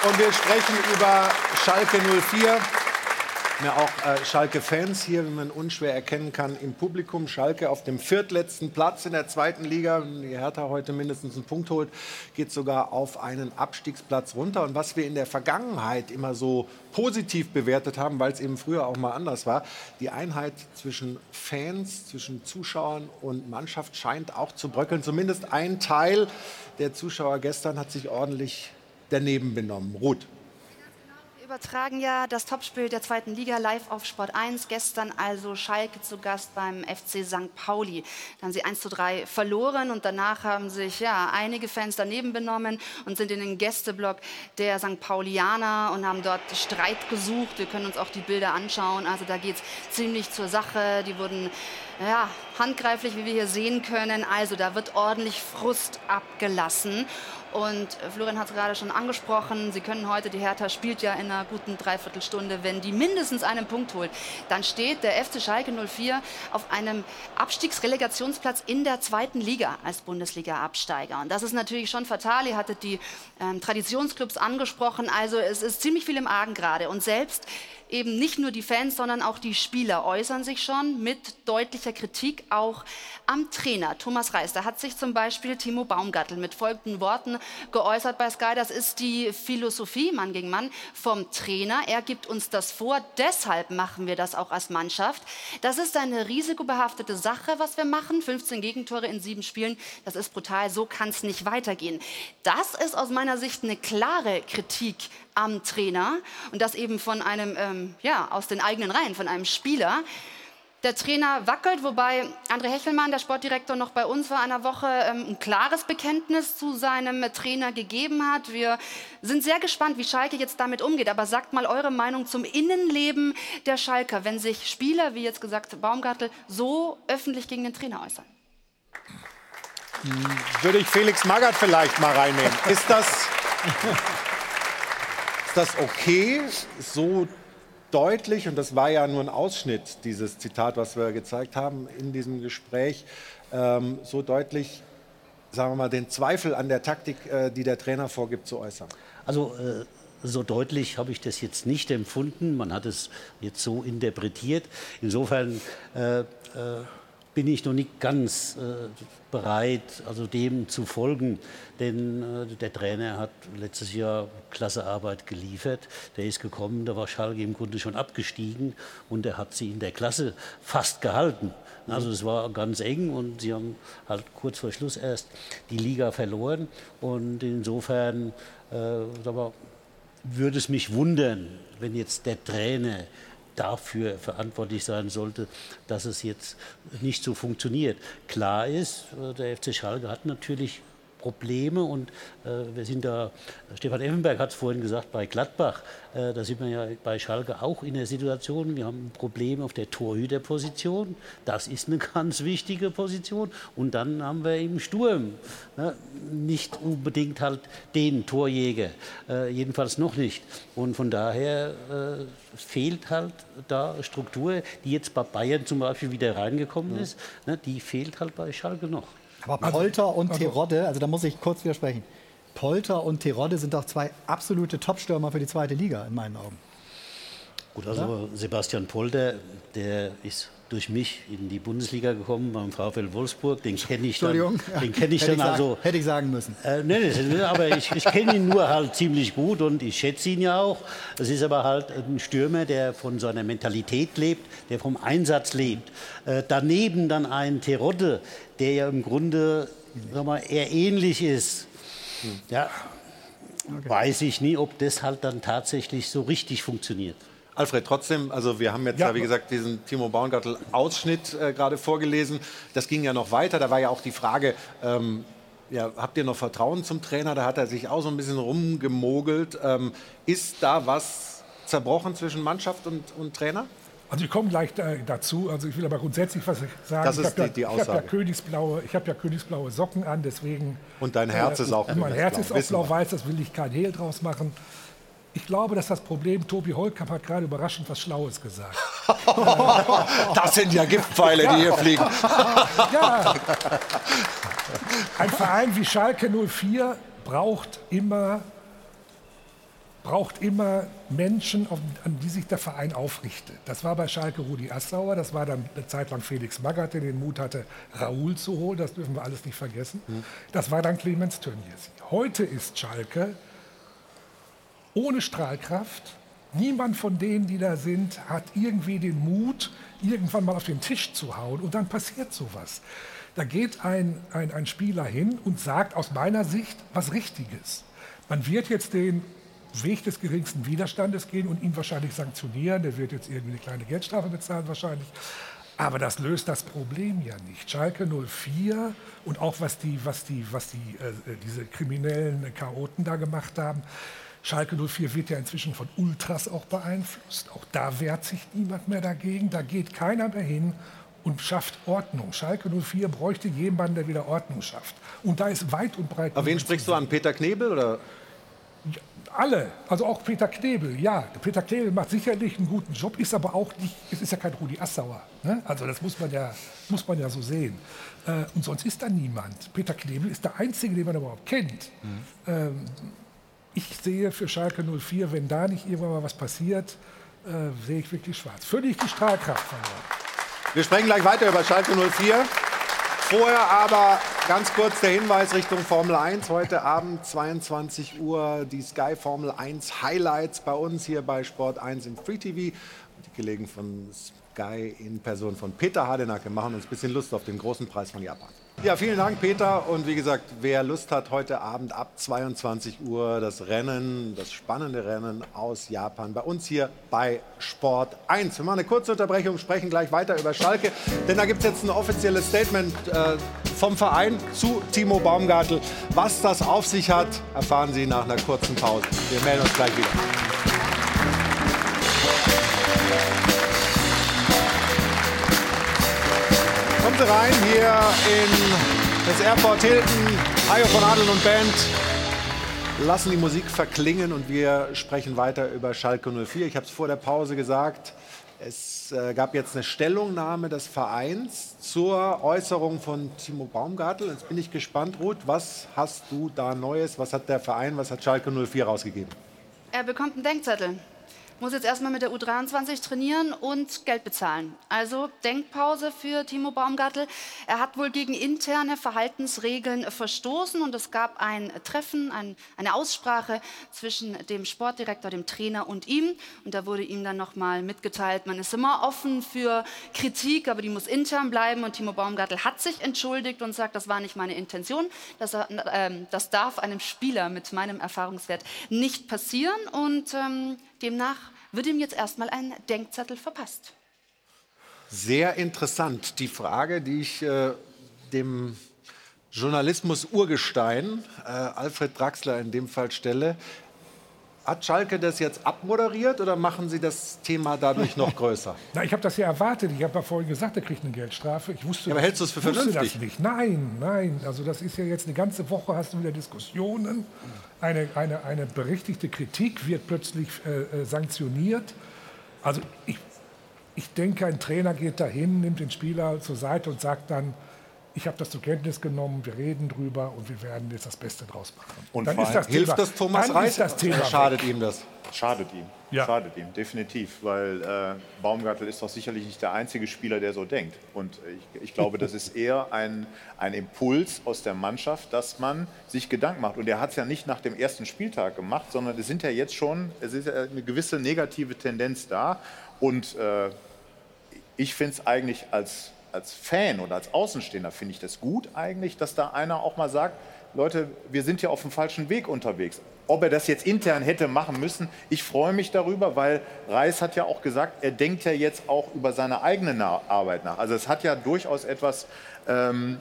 und wir sprechen über Schalke 04 ja auch äh, Schalke-Fans hier, wie man unschwer erkennen kann, im Publikum. Schalke auf dem viertletzten Platz in der zweiten Liga. Die Hertha heute mindestens einen Punkt holt, geht sogar auf einen Abstiegsplatz runter. Und was wir in der Vergangenheit immer so positiv bewertet haben, weil es eben früher auch mal anders war, die Einheit zwischen Fans, zwischen Zuschauern und Mannschaft scheint auch zu bröckeln. Zumindest ein Teil der Zuschauer gestern hat sich ordentlich daneben benommen. Ruth übertragen ja das Topspiel der zweiten Liga live auf Sport 1. Gestern also Schalke zu Gast beim FC St. Pauli. Da haben sie 1 zu 3 verloren und danach haben sich ja einige Fans daneben benommen und sind in den Gästeblock der St. Paulianer und haben dort Streit gesucht. Wir können uns auch die Bilder anschauen. Also da geht es ziemlich zur Sache. Die wurden ja, handgreiflich, wie wir hier sehen können. Also da wird ordentlich Frust abgelassen. Und Florian hat es gerade schon angesprochen, Sie können heute, die Hertha spielt ja in einer guten Dreiviertelstunde, wenn die mindestens einen Punkt holt, dann steht der FC Schalke 04 auf einem Abstiegsrelegationsplatz in der zweiten Liga als Bundesliga-Absteiger. Und das ist natürlich schon fatal. Ihr hattet die ähm, Traditionsclubs angesprochen. Also es ist ziemlich viel im Argen gerade. Und selbst eben nicht nur die Fans, sondern auch die Spieler äußern sich schon mit deutlicher Kritik auch am Trainer. Thomas Reis, da hat sich zum Beispiel Timo Baumgartel mit folgenden Worten geäußert bei Sky. Das ist die Philosophie, Mann gegen Mann, vom Trainer. Er gibt uns das vor, deshalb machen wir das auch als Mannschaft. Das ist eine risikobehaftete Sache, was wir machen. 15 Gegentore in sieben Spielen, das ist brutal. So kann es nicht weitergehen. Das ist aus meiner Sicht eine klare Kritik am Trainer und das eben von einem, ähm, ja, aus den eigenen Reihen, von einem Spieler. Der Trainer wackelt, wobei André Hechelmann, der Sportdirektor, noch bei uns vor einer Woche ähm, ein klares Bekenntnis zu seinem Trainer gegeben hat. Wir sind sehr gespannt, wie Schalke jetzt damit umgeht. Aber sagt mal eure Meinung zum Innenleben der Schalker, wenn sich Spieler, wie jetzt gesagt Baumgartel, so öffentlich gegen den Trainer äußern. Hm, würde ich Felix Magath vielleicht mal reinnehmen. Ist das das okay, so deutlich, und das war ja nur ein Ausschnitt, dieses Zitat, was wir gezeigt haben in diesem Gespräch, ähm, so deutlich, sagen wir mal, den Zweifel an der Taktik, äh, die der Trainer vorgibt, zu äußern? Also äh, so deutlich habe ich das jetzt nicht empfunden. Man hat es jetzt so interpretiert. Insofern äh, äh bin ich noch nicht ganz äh, bereit, also dem zu folgen. Denn äh, der Trainer hat letztes Jahr klasse Arbeit geliefert. Der ist gekommen, da war Schalke im Grunde schon abgestiegen und er hat sie in der Klasse fast gehalten. Also es war ganz eng und sie haben halt kurz vor Schluss erst die Liga verloren. Und insofern äh, würde es mich wundern, wenn jetzt der Trainer dafür verantwortlich sein sollte, dass es jetzt nicht so funktioniert. Klar ist, äh, der FC Schalke hat natürlich Probleme und äh, wir sind da, Stefan Effenberg hat es vorhin gesagt, bei Gladbach, äh, da sind wir ja bei Schalke auch in der Situation, wir haben ein Problem auf der Torhüterposition, das ist eine ganz wichtige Position und dann haben wir im Sturm ne, nicht unbedingt halt den Torjäger, äh, jedenfalls noch nicht und von daher äh, fehlt halt da Struktur, die jetzt bei Bayern zum Beispiel wieder reingekommen Ja. ist, ne, die fehlt halt bei Schalke noch. Aber Polter und Terodde, also da muss ich kurz widersprechen. Polter und Terodde sind doch zwei absolute Topstürmer für die zweite Liga in meinen Augen. Gut, also Sebastian Polter, der ist durch mich in die Bundesliga gekommen beim VfL Wolfsburg. Den kenne ich dann. Den kenne ich Hätte dann also. Hätte ich sagen müssen. Äh, nee, nee, aber ich, ich kenne ihn nur halt ziemlich gut und ich schätze ihn ja auch. Es ist aber halt ein Stürmer, der von seiner Mentalität lebt, der vom Einsatz lebt. Äh, daneben dann ein Terodde, der ja im Grunde sag mal, eher ähnlich ist. Ja, weiß ich nie, ob das halt dann tatsächlich so richtig funktioniert. Alfred, trotzdem, also wir haben jetzt ja, Ja. wie gesagt, diesen Timo Baumgartel-Ausschnitt äh, gerade vorgelesen. Das ging ja noch weiter. Da war ja auch die Frage, ähm, ja, habt ihr noch Vertrauen zum Trainer? Da hat er sich auch so ein bisschen rumgemogelt. Ähm, ist da was zerbrochen zwischen Mannschaft und, und Trainer? Also ich komme gleich da, dazu. Also ich will aber grundsätzlich was sagen. Das ich ist ja, die- die Ich habe ja Aussage. königsblaue, ich habe ja königsblaue Socken an, deswegen. Und dein Herz ist auch Mein Herz ist auch blau-weiß. Das will ich kein Hehl draus machen. Ich glaube, dass das Problem, Tobi Holkamp hat gerade überraschend was Schlaues gesagt. Das sind ja Giftpfeile, die hier fliegen. ja. Ein Verein wie Schalke 04 braucht immer, braucht immer Menschen, an die sich der Verein aufrichtet. Das war bei Schalke Rudi Assauer, das war dann eine Zeit lang Felix Magath, der den Mut hatte, Raoul zu holen, das dürfen wir alles nicht vergessen. Das war dann Clemens Tönnies. Heute ist Schalke ohne Strahlkraft. Niemand von denen, die da sind, hat irgendwie den Mut, irgendwann mal auf den Tisch zu hauen und dann passiert sowas. Da geht ein, ein, ein Spieler hin und sagt aus meiner Sicht was Richtiges. Man wird jetzt den Weg des geringsten Widerstandes gehen und ihn wahrscheinlich sanktionieren. Der wird jetzt irgendwie eine kleine Geldstrafe bezahlen wahrscheinlich. Aber das löst das Problem ja nicht. Schalke 04 und auch was die, was die, was die, äh, diese kriminellen Chaoten da gemacht haben. Schalke 04 wird ja inzwischen von Ultras auch beeinflusst. Auch da wehrt sich niemand mehr dagegen. Da geht keiner mehr hin und schafft Ordnung. Schalke 04 bräuchte jemanden, der wieder Ordnung schafft. Und da ist weit und breit. Auf wen sprichst du an? Peter Knebel oder? Alle, also auch Peter Knebel, ja. Peter Knebel macht sicherlich einen guten Job, ist aber auch nicht, es ist ja kein Rudi Assauer. Ne? Also das muss man ja, muss man ja so sehen. Äh, und sonst ist da niemand. Peter Knebel ist der Einzige, den man überhaupt kennt. Ähm, ich sehe für Schalke 04, wenn da nicht irgendwann mal was passiert, äh, sehe ich wirklich schwarz. Völlig die Strahlkraft verloren. Wir sprechen gleich weiter über Schalke 04. Vorher aber ganz kurz der Hinweis Richtung Formel 1. Heute Abend 22 Uhr die Sky Formel 1 Highlights bei uns hier bei Sport 1 im Free TV. Die gelegen von Sky in Person von Peter Hardenacke machen uns ein bisschen Lust auf den großen Preis von Japan. Ja, vielen Dank, Peter. Und wie gesagt, wer Lust hat, heute Abend ab 22 Uhr das Rennen, das spannende Rennen aus Japan bei uns hier bei Sport 1. Wir machen eine kurze Unterbrechung, sprechen gleich weiter über Schalke, denn da gibt es jetzt ein offizielles Statement äh, vom Verein zu Timo Baumgartel. Was das auf sich hat, erfahren Sie nach einer kurzen Pause. Wir melden uns gleich wieder. Sie rein hier in das Airport Hilton. Hajo von Adel und Band lassen die Musik verklingen und wir sprechen weiter über Schalke 04. Ich habe es vor der Pause gesagt. Es äh, gab jetzt eine Stellungnahme des Vereins zur Äußerung von Timo Baumgartel. Jetzt bin ich gespannt, Ruth, was hast du da Neues? Was hat der Verein, was hat Schalke 04 rausgegeben? Er bekommt einen Denkzettel. Muss jetzt erstmal mit der U23 trainieren und Geld bezahlen. Also Denkpause für Timo Baumgartel. Er hat wohl gegen interne Verhaltensregeln verstoßen und es gab ein Treffen, ein, eine Aussprache zwischen dem Sportdirektor, dem Trainer und ihm. Und da wurde ihm dann nochmal mitgeteilt, man ist immer offen für Kritik, aber die muss intern bleiben. Und Timo Baumgartel hat sich entschuldigt und sagt, das war nicht meine Intention. Das, äh, ähm, das darf einem Spieler mit meinem Erfahrungswert nicht passieren. Und ähm, demnach wird ihm jetzt erstmal ein Denkzettel verpasst. Sehr interessant. Die Frage, die ich äh, dem Journalismus-Urgestein, äh, Alfred Draxler in dem Fall stelle. Hat Schalke das jetzt abmoderiert oder machen Sie das Thema dadurch noch größer? Na, ich habe das ja erwartet. Ich habe ja vorhin gesagt, er kriegt eine Geldstrafe. Ich wusste, Ja, aber hältst du es für vernünftig? Das nicht. Nein, nein. Also das ist ja jetzt eine ganze Woche, hast du wieder Diskussionen. Eine, eine, eine berechtigte Kritik wird plötzlich äh, äh, sanktioniert. Also ich, ich denke, ein Trainer geht dahin, nimmt den Spieler zur Seite und sagt dann, ich habe das zur Kenntnis genommen, wir reden drüber und wir werden jetzt das Beste draus machen. Und dann ist das Thema, dann ist das Thema weg. ihm das? Schadet ihm. Ja. Schadet ihm, definitiv. Weil äh, Baumgartel ist doch sicherlich nicht der einzige Spieler, der so denkt. Und ich, ich glaube, das ist eher ein, ein Impuls aus der Mannschaft, dass man sich Gedanken macht. Und er hat es ja nicht nach dem ersten Spieltag gemacht, sondern es sind ja jetzt schon, es ist ja eine gewisse negative Tendenz da. Und äh, ich finde es eigentlich als, als Fan oder als Außenstehender finde ich das gut eigentlich, dass da einer auch mal sagt, Leute, wir sind ja auf dem falschen Weg unterwegs. Ob er das jetzt intern hätte machen müssen, ich freue mich darüber, weil Reis hat ja auch gesagt, er denkt ja jetzt auch über seine eigene Arbeit nach. Also es hat ja durchaus etwas, ähm,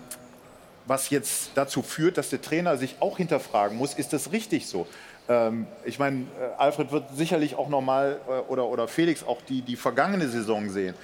was jetzt dazu führt, dass der Trainer sich auch hinterfragen muss, ist das richtig so? Ähm, ich meine, äh, Alfred wird sicherlich auch nochmal äh, oder, oder Felix auch die, die vergangene Saison sehen.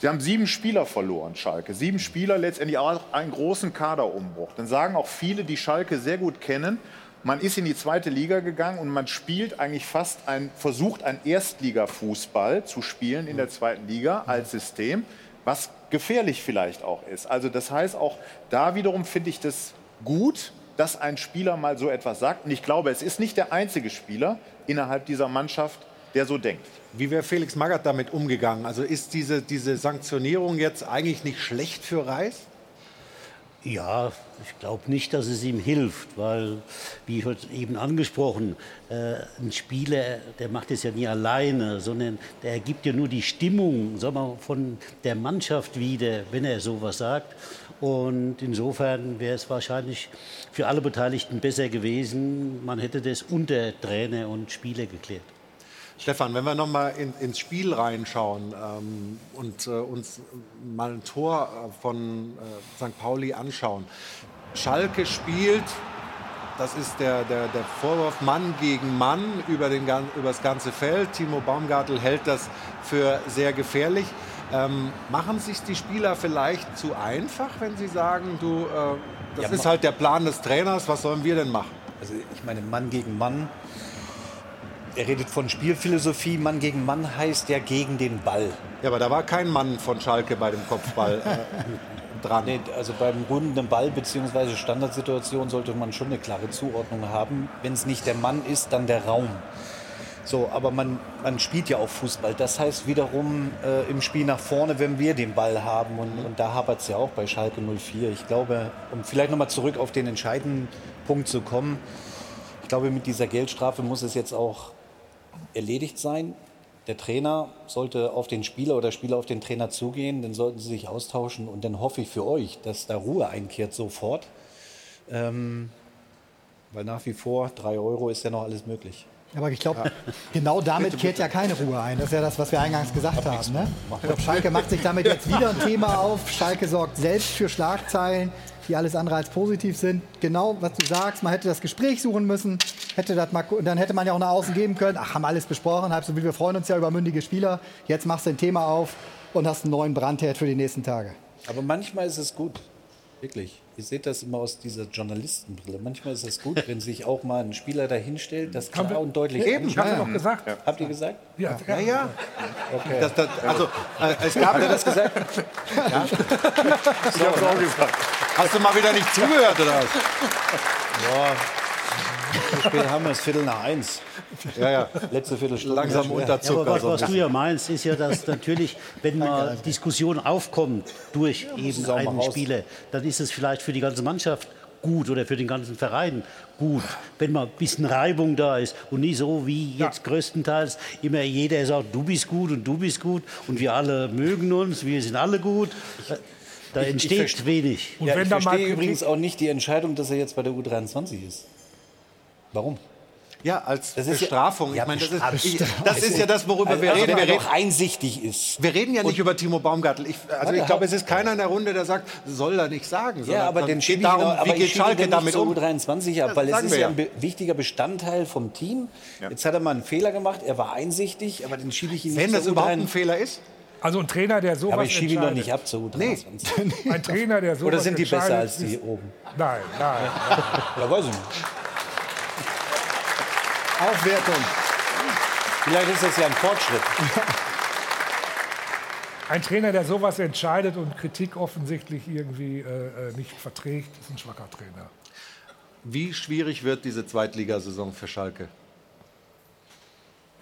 Sie haben sieben Spieler verloren, Schalke. Sieben Spieler, letztendlich auch einen großen Kaderumbruch. Dann sagen auch viele, die Schalke sehr gut kennen, man ist in die zweite Liga gegangen und man spielt eigentlich fast ein, versucht ein Erstliga-Fußball zu spielen in der zweiten Liga als System, was gefährlich vielleicht auch ist. Also das heißt auch da wiederum finde ich das gut, dass ein Spieler mal so etwas sagt. Und ich glaube, es ist nicht der einzige Spieler innerhalb dieser Mannschaft, der so denkt. Wie wäre Felix Magath damit umgegangen? Also ist diese, diese Sanktionierung jetzt eigentlich nicht schlecht für Reis? Ja, ich glaube nicht, dass es ihm hilft, weil, wie heute eben angesprochen, äh, ein Spieler, der macht es ja nie alleine, sondern der gibt ja nur die Stimmung sagen wir, von der Mannschaft wieder, wenn er sowas sagt. Und insofern wäre es wahrscheinlich für alle Beteiligten besser gewesen, man hätte das unter Trainer und Spieler geklärt. Stefan, wenn wir noch mal in, ins Spiel reinschauen ähm, und äh, uns mal ein Tor äh, von äh, St. Pauli anschauen. Schalke spielt, das ist der, der, der Vorwurf Mann gegen Mann über, den, über das ganze Feld. Timo Baumgartel hält das für sehr gefährlich. Ähm, machen sich die Spieler vielleicht zu einfach, wenn sie sagen, du, äh, das Ja, ist halt der Plan des Trainers, was sollen wir denn machen? Also ich meine, Mann gegen Mann. Er redet von Spielphilosophie. Mann gegen Mann heißt ja gegen den Ball. Ja, aber da war kein Mann von Schalke bei dem Kopfball äh, dran. Nee, also beim rundenden Ball bzw. Standardsituation sollte man schon eine klare Zuordnung haben. Wenn es nicht der Mann ist, dann der Raum. So, aber man, man spielt ja auch Fußball. Das heißt wiederum äh, im Spiel nach vorne, wenn wir den Ball haben. Und, und da hapert es ja auch bei Schalke 04. Ich glaube, um vielleicht nochmal zurück auf den entscheidenden Punkt zu kommen, ich glaube, mit dieser Geldstrafe muss es jetzt auch erledigt sein. Der Trainer sollte auf den Spieler oder der Spieler auf den Trainer zugehen, dann sollten sie sich austauschen und dann hoffe ich für euch, dass da Ruhe einkehrt sofort. Ähm, weil nach wie vor, drei Euro ist ja noch alles möglich. Aber ich glaube, genau damit kehrt ja keine Ruhe ein. Das ist ja das, was wir eingangs gesagt haben. Ne? Ich glaube, Schalke macht sich damit jetzt wieder ein Thema auf. Schalke sorgt selbst für Schlagzeilen, die alles andere als positiv sind. Genau, was du sagst, man hätte das Gespräch suchen müssen, hätte das mal, dann hätte man ja auch nach außen geben können. Ach, haben alles besprochen, halb so wie wir freuen uns ja über mündige Spieler. Jetzt machst du ein Thema auf und hast einen neuen Brandherd für die nächsten Tage. Aber manchmal ist es gut, wirklich. Ihr seht das immer aus dieser Journalistenbrille. Manchmal ist es gut, wenn sich auch mal ein Spieler dahinstellt, das klar und deutlich Eben, ich habe doch gesagt. Ja. Habt ihr gesagt? Ja, Ja, ja. Okay. Das, das, also, äh, es gab Habt ihr das gesagt? Ja. Ich hab's auch gesagt. Hast du mal wieder nicht zugehört, oder was? Ja. Wie spät haben wir es? Viertel nach eins. Ja, ja. Letzte Viertelstunde. Langsam Ja, unter Ja, aber was, was du ja meinst, ist ja, dass natürlich, wenn mal Diskussion aufkommt durch muss eben einen. Spieler, dann ist es vielleicht für die ganze Mannschaft gut oder für den ganzen Verein gut, wenn mal ein bisschen Reibung da ist und nicht so wie jetzt größtenteils immer jeder sagt, du bist gut und du bist gut und wir alle mögen uns, wir sind alle gut. Da Ich- ich entsteht verste- wenig. ja, ich verstehe übrigens auch nicht die Entscheidung, dass er jetzt bei der U23 ist. Warum? Ja, als Das ist ja- Bestrafung. Ja, ich meine, das, ist, ich, das ist ja das, worüber Also, wir also reden. wenn er doch einsichtig ist. Wir reden ja nicht über Timo Baumgartel. Ich, also ich glaube, es ist keiner in der Runde, der sagt, soll er nicht sagen. Ja, aber dann den geht schiebe ich, darum, aber wie ich geht schiebe Schalke den damit nicht um? zur U23 ab, Das weil es ist ja ja. ein wichtiger Bestandteil vom Team. Jetzt hat er mal einen Fehler gemacht, er war einsichtig, aber den schiebe ich ihn Wenn nicht das zur überhaupt U23. ein Fehler ist? Also ein Trainer, der sowas aber ich schiebe ihn doch nicht ab zur U23. Ein Trainer, der sowas Oder sind die besser als die oben? Nein, nein. Ja, weiß ich nicht. Aufwertung. Vielleicht ist das ja ein Fortschritt. Ein Trainer, der sowas entscheidet und Kritik offensichtlich irgendwie äh, äh, nicht verträgt, ist ein schwacher Trainer. Wie schwierig wird diese Zweitligasaison für Schalke?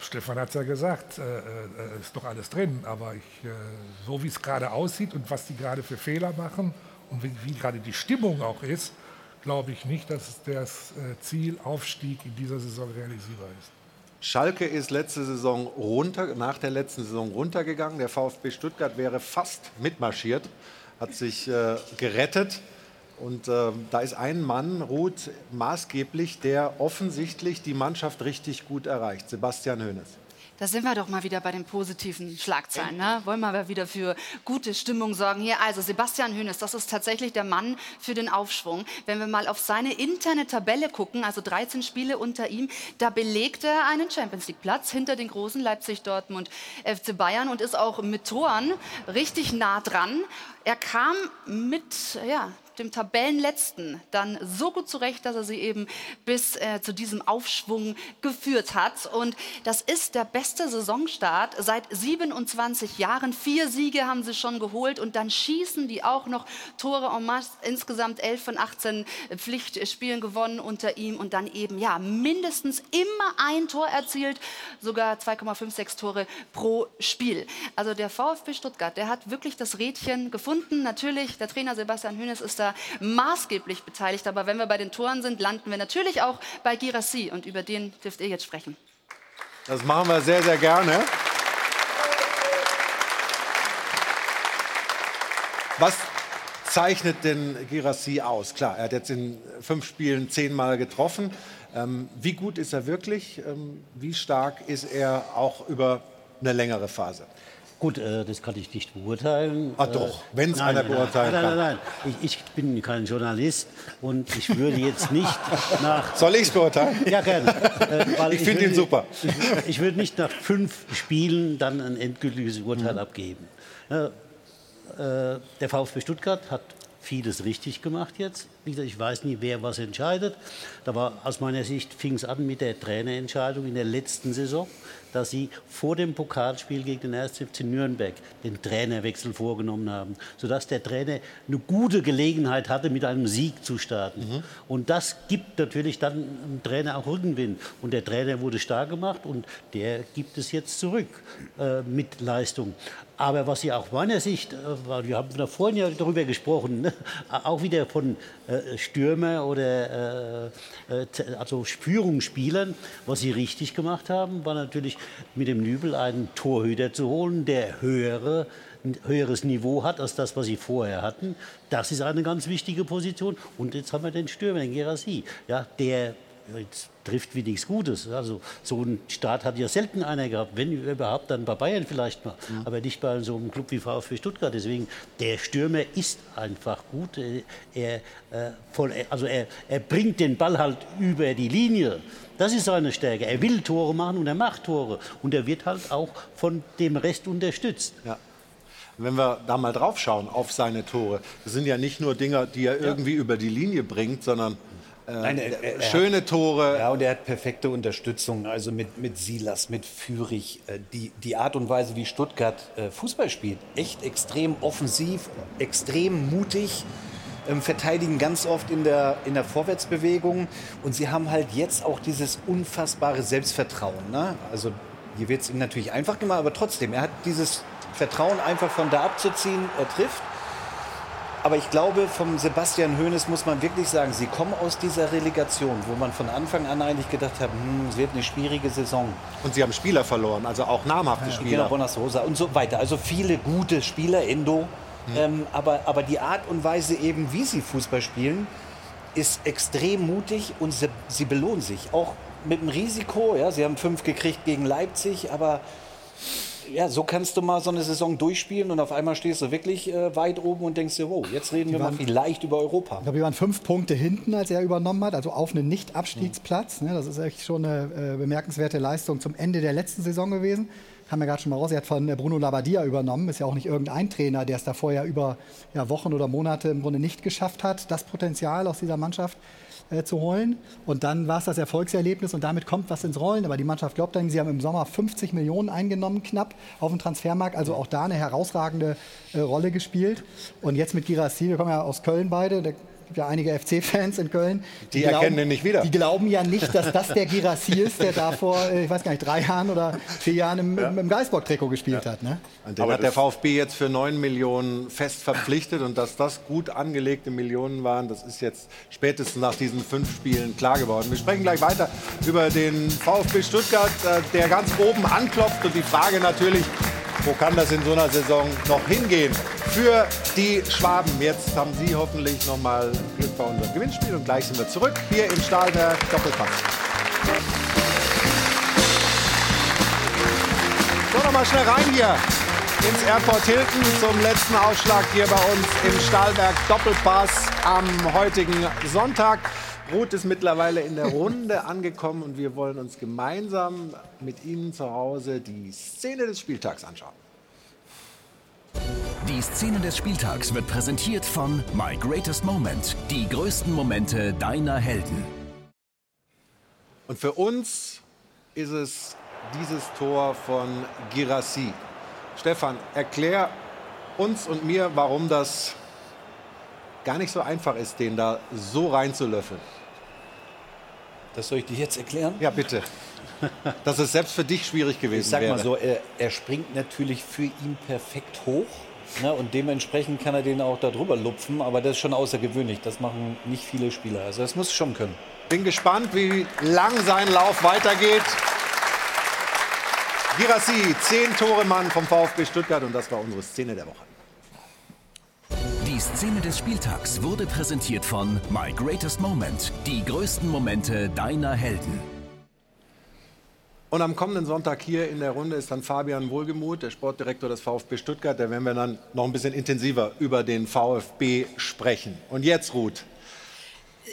Stefan hat es ja gesagt, äh, äh, ist doch alles drin. Aber ich, äh, so wie es gerade aussieht und was die gerade für Fehler machen und wie, wie gerade die Stimmung auch ist, glaube ich nicht, dass das äh, Ziel Aufstieg in dieser Saison realisierbar ist. Schalke ist letzte Saison runter, nach der letzten Saison runtergegangen. Der VfB Stuttgart wäre fast mitmarschiert, hat sich äh, gerettet. Und äh, da ist ein Mann, Ruth, maßgeblich, der offensichtlich die Mannschaft richtig gut erreicht. Sebastian Hoeneß. Da sind wir doch mal wieder bei den positiven Schlagzeilen. Ne? Wollen wir mal wieder für gute Stimmung sorgen. Hier, also Sebastian Hoeneß, das ist tatsächlich der Mann für den Aufschwung. Wenn wir mal auf seine interne Tabelle gucken, also 13 Spiele unter ihm, da belegt er einen Champions League Platz hinter den großen Leipzig, Dortmund, FC Bayern und ist auch mit Toren richtig nah dran. Er kam mit, ja, dem Tabellenletzten dann so gut zurecht, dass er sie eben bis äh, zu diesem Aufschwung geführt hat. Und das ist der beste Saisonstart seit 27 Jahren. Vier Siege haben sie schon geholt und dann schießen die auch noch Tore en masse. Insgesamt 11 von 18 Pflichtspielen gewonnen unter ihm und dann eben ja mindestens immer ein Tor erzielt, sogar 2,56 Tore pro Spiel. Also der VfB Stuttgart, der hat wirklich das Rädchen gefunden. Natürlich, der Trainer Sebastian Hoeneß ist da maßgeblich beteiligt. Aber wenn wir bei den Toren sind, landen wir natürlich auch bei Girassi. Und über den dürft ihr jetzt sprechen. Das machen wir sehr, sehr gerne. Was zeichnet denn Girassi aus? Klar, er hat jetzt in fünf Spielen zehnmal getroffen. Ähm, wie gut ist er wirklich? Ähm, wie stark ist er auch über eine längere Phase? Gut, äh, das kann ich nicht beurteilen. Ah, doch, wenn's Nein, einer nein, nein, beurteilen nein, kann. Nein, nein, Ich, ich bin kein Journalist und ich würde jetzt nicht nach. Soll ich es beurteilen? Ja, gerne. Äh, weil Ich finde ihn super. Ich, ich würde nicht nach fünf Spielen dann ein endgültiges Urteil Mhm. abgeben. Ja, äh, der VfB Stuttgart hat vieles richtig gemacht jetzt. Gesagt, ich weiß nie, wer was entscheidet. Da war aus meiner Sicht fing es an mit der Trainerentscheidung in der letzten Saison, dass sie vor dem Pokalspiel gegen den 1. FC Nürnberg den Trainerwechsel vorgenommen haben, sodass der Trainer eine gute Gelegenheit hatte, mit einem Sieg zu starten. Und das gibt natürlich dann dem Trainer auch Rückenwind. Und der Trainer wurde stark gemacht und der gibt es jetzt zurück äh, mit Leistung. Aber was Sie auch meiner Sicht, äh, wir haben vorhin ja darüber gesprochen, ne? auch wieder von äh, Stürmer oder äh, äh, also Führungsspielern, was sie richtig gemacht haben, war natürlich mit dem Nübel einen Torhüter zu holen, der höhere ein höheres Niveau hat als das, was sie vorher hatten. Das ist eine ganz wichtige Position. Und jetzt haben wir den Stürmer, den Gerassi, ja, der jetzt trifft wie nichts Gutes. Also so einen Start hat ja selten einer gehabt, wenn überhaupt dann bei Bayern vielleicht mal, aber nicht bei so einem Club wie VfB Stuttgart. Deswegen der Stürmer ist einfach gut. Er, er, äh, voll, also er, er bringt den Ball halt über die Linie. Das ist seine Stärke. Er will Tore machen und er macht Tore und er wird halt auch von dem Rest unterstützt. Ja. Wenn wir da mal drauf schauen auf seine Tore, das sind ja nicht nur Dinger, die er irgendwie über die Linie bringt, sondern Nein, er- er- schöne hat- Tore. Ja, und er hat perfekte Unterstützung, also mit, mit Silas, mit Führig. Äh, Die, die Art und Weise, wie Stuttgart äh, Fußball spielt, echt extrem offensiv, extrem mutig, ähm, verteidigen ganz oft in der, in der Vorwärtsbewegung. Und sie haben halt jetzt auch dieses unfassbare Selbstvertrauen. Ne? Also hier wird es ihm natürlich einfach gemacht, aber trotzdem, er hat dieses Vertrauen einfach von da abzuziehen, er trifft. Aber ich glaube, vom Sebastian Hoeneß muss man wirklich sagen, sie kommen aus dieser Relegation, wo man von Anfang an eigentlich gedacht hat, hm, es wird eine schwierige Saison. Und sie haben Spieler verloren, also auch namhafte Genau, Spieler. Bonas Rosa und so weiter. Also viele gute Spieler, Endo. Ähm, aber, aber die Art und Weise eben, wie sie Fußball spielen, ist extrem mutig und sie, sie belohnen sich. Auch mit dem Risiko. Ja, sie haben fünf gekriegt gegen Leipzig, aber ja, so kannst du mal so eine Saison durchspielen und auf einmal stehst du wirklich äh, weit oben und denkst dir, wow, jetzt reden wir waren, mal vielleicht über Europa. Ich glaube, wir waren fünf Punkte hinten, als er übernommen hat, also auf einen Nicht-Abstiegsplatz. Ne, das ist echt schon eine äh, bemerkenswerte Leistung zum Ende der letzten Saison gewesen. Kam ja gerade schon mal raus, er hat von äh, Bruno Labbadia übernommen. Ist ja auch nicht irgendein Trainer, der es da vorher über ja, Wochen oder Monate im Grunde nicht geschafft hat, das Potenzial aus dieser Mannschaft äh, zu holen. Und dann war es das Erfolgserlebnis und damit kommt was ins Rollen. Aber die Mannschaft glaubt dann, sie haben im Sommer 50 Millionen eingenommen, knapp auf dem Transfermarkt. Also auch da eine herausragende äh, Rolle gespielt. Und jetzt mit Girassi, wir kommen ja aus Köln beide, der gibt ja einige FC-Fans in Köln. Die erkennen ihn nicht wieder. Die glauben ja nicht, dass das der Girassi ist, der da vor, äh, ich weiß gar nicht, drei Jahren oder vier Jahren im, im, im Geisbock-Trikot gespielt hat. Ne? Und den hat der VfB jetzt für 9 Millionen fest verpflichtet und dass das gut angelegte Millionen waren, das ist jetzt spätestens nach diesen fünf Spielen klar geworden. Wir sprechen gleich weiter über den VfB Stuttgart, äh, der ganz oben anklopft und die Frage natürlich, wo kann das in so einer Saison noch hingehen für die Schwaben? Jetzt haben Sie hoffentlich noch mal Glück bei unserem Gewinnspiel und gleich sind wir zurück hier im Stahlwerk Doppelpass. So, noch mal schnell rein hier ins Airport Hilton zum letzten Aufschlag hier bei uns im Stahlwerk Doppelpass am heutigen Sonntag. Ruth ist mittlerweile in der Runde angekommen und wir wollen uns gemeinsam mit Ihnen zu Hause die Szene des Spieltags anschauen. Die Szene des Spieltags wird präsentiert von My Greatest Moment. Die größten Momente deiner Helden. Und für uns ist es dieses Tor von Girassi. Stefan, erklär uns und mir, warum das gar nicht so einfach ist, den da so reinzulöffeln. Das soll ich dir jetzt erklären? Ja, bitte. Dass es selbst für dich schwierig gewesen Ich sag wäre. mal so, er, er springt natürlich für ihn perfekt hoch. Ne, und dementsprechend kann er den auch da drüber lupfen, aber das ist schon außergewöhnlich. Das machen nicht viele Spieler. Also das muss schon können. Bin gespannt, wie lang sein Lauf weitergeht. Girassi, zehn Tore Mann vom VfB Stuttgart und das war unsere Szene der Woche. Die Szene des Spieltags wurde präsentiert von My Greatest Moment. Die größten Momente deiner Helden. Und am kommenden Sonntag hier in der Runde ist dann Fabian Wohlgemuth, der Sportdirektor des VfB Stuttgart. Da werden wir dann noch ein bisschen intensiver über den VfB sprechen. Und jetzt, Ruth,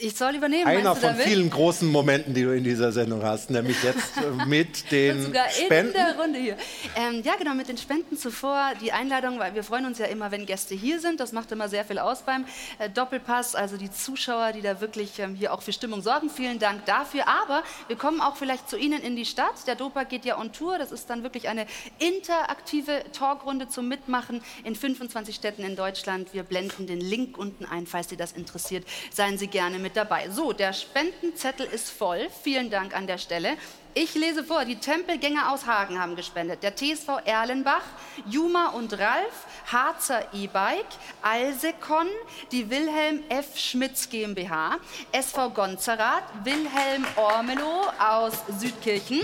Ich soll übernehmen, einer von damit? vielen großen Momenten, die du in dieser Sendung hast, nämlich jetzt äh, mit den Sogar in Spenden. der Runde hier. Ähm, ja, genau, mit den Spenden zuvor. Die Einladung, weil wir freuen uns ja immer, wenn Gäste hier sind. Das macht immer sehr viel aus beim äh, Doppelpass. Also die Zuschauer, die da wirklich ähm, hier auch für Stimmung sorgen. Vielen Dank dafür. Aber wir kommen auch vielleicht zu Ihnen in die Stadt. Der Dopa geht ja on Tour. Das ist dann wirklich eine interaktive Talkrunde zum Mitmachen in 25 Städten in Deutschland. Wir blenden den Link unten ein, falls Sie das interessiert. Seien Sie gerne mit dabei. So, der Spendenzettel ist voll. Vielen Dank an der Stelle. Ich lese vor, die Tempelgänger aus Hagen haben gespendet. Der TSV Erlenbach, Juma und Ralf, Harzer E-Bike, Alsekon, die Wilhelm F. Schmitz GmbH, SV Gonzerath, Wilhelm Ormelow aus Südkirchen,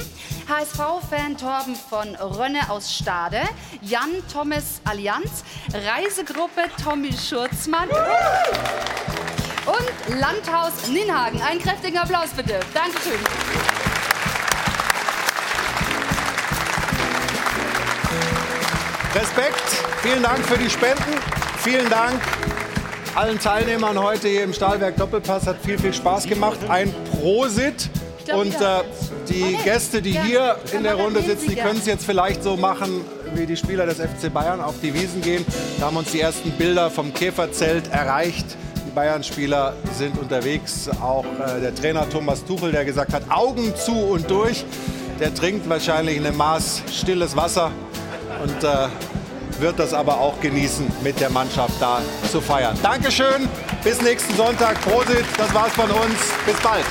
HSV-Fan Torben von Rönne aus Stade, Jan Thomas Allianz, Reisegruppe Tommy Schurzmann und Landhaus Ninhagen. Einen kräftigen Applaus bitte. Dankeschön. Respekt, vielen Dank für die Spenden. Vielen Dank allen Teilnehmern heute hier im Stahlwerk Doppelpass. Hat viel, viel Spaß gemacht. Ein Prosit. Und äh, die Gäste, die hier in der Runde sitzen, die können es jetzt vielleicht so machen, wie die Spieler des FC Bayern auf die Wiesen gehen. Da haben uns die ersten Bilder vom Käferzelt erreicht. Die Bayern-Spieler sind unterwegs. Auch äh, der Trainer Thomas Tuchel, der gesagt hat, Augen zu und durch. Der trinkt wahrscheinlich in einem Maß stilles Wasser und äh, wird das aber auch genießen, mit der Mannschaft da zu feiern. Dankeschön, bis nächsten Sonntag. Prosit, das war's von uns. Bis bald.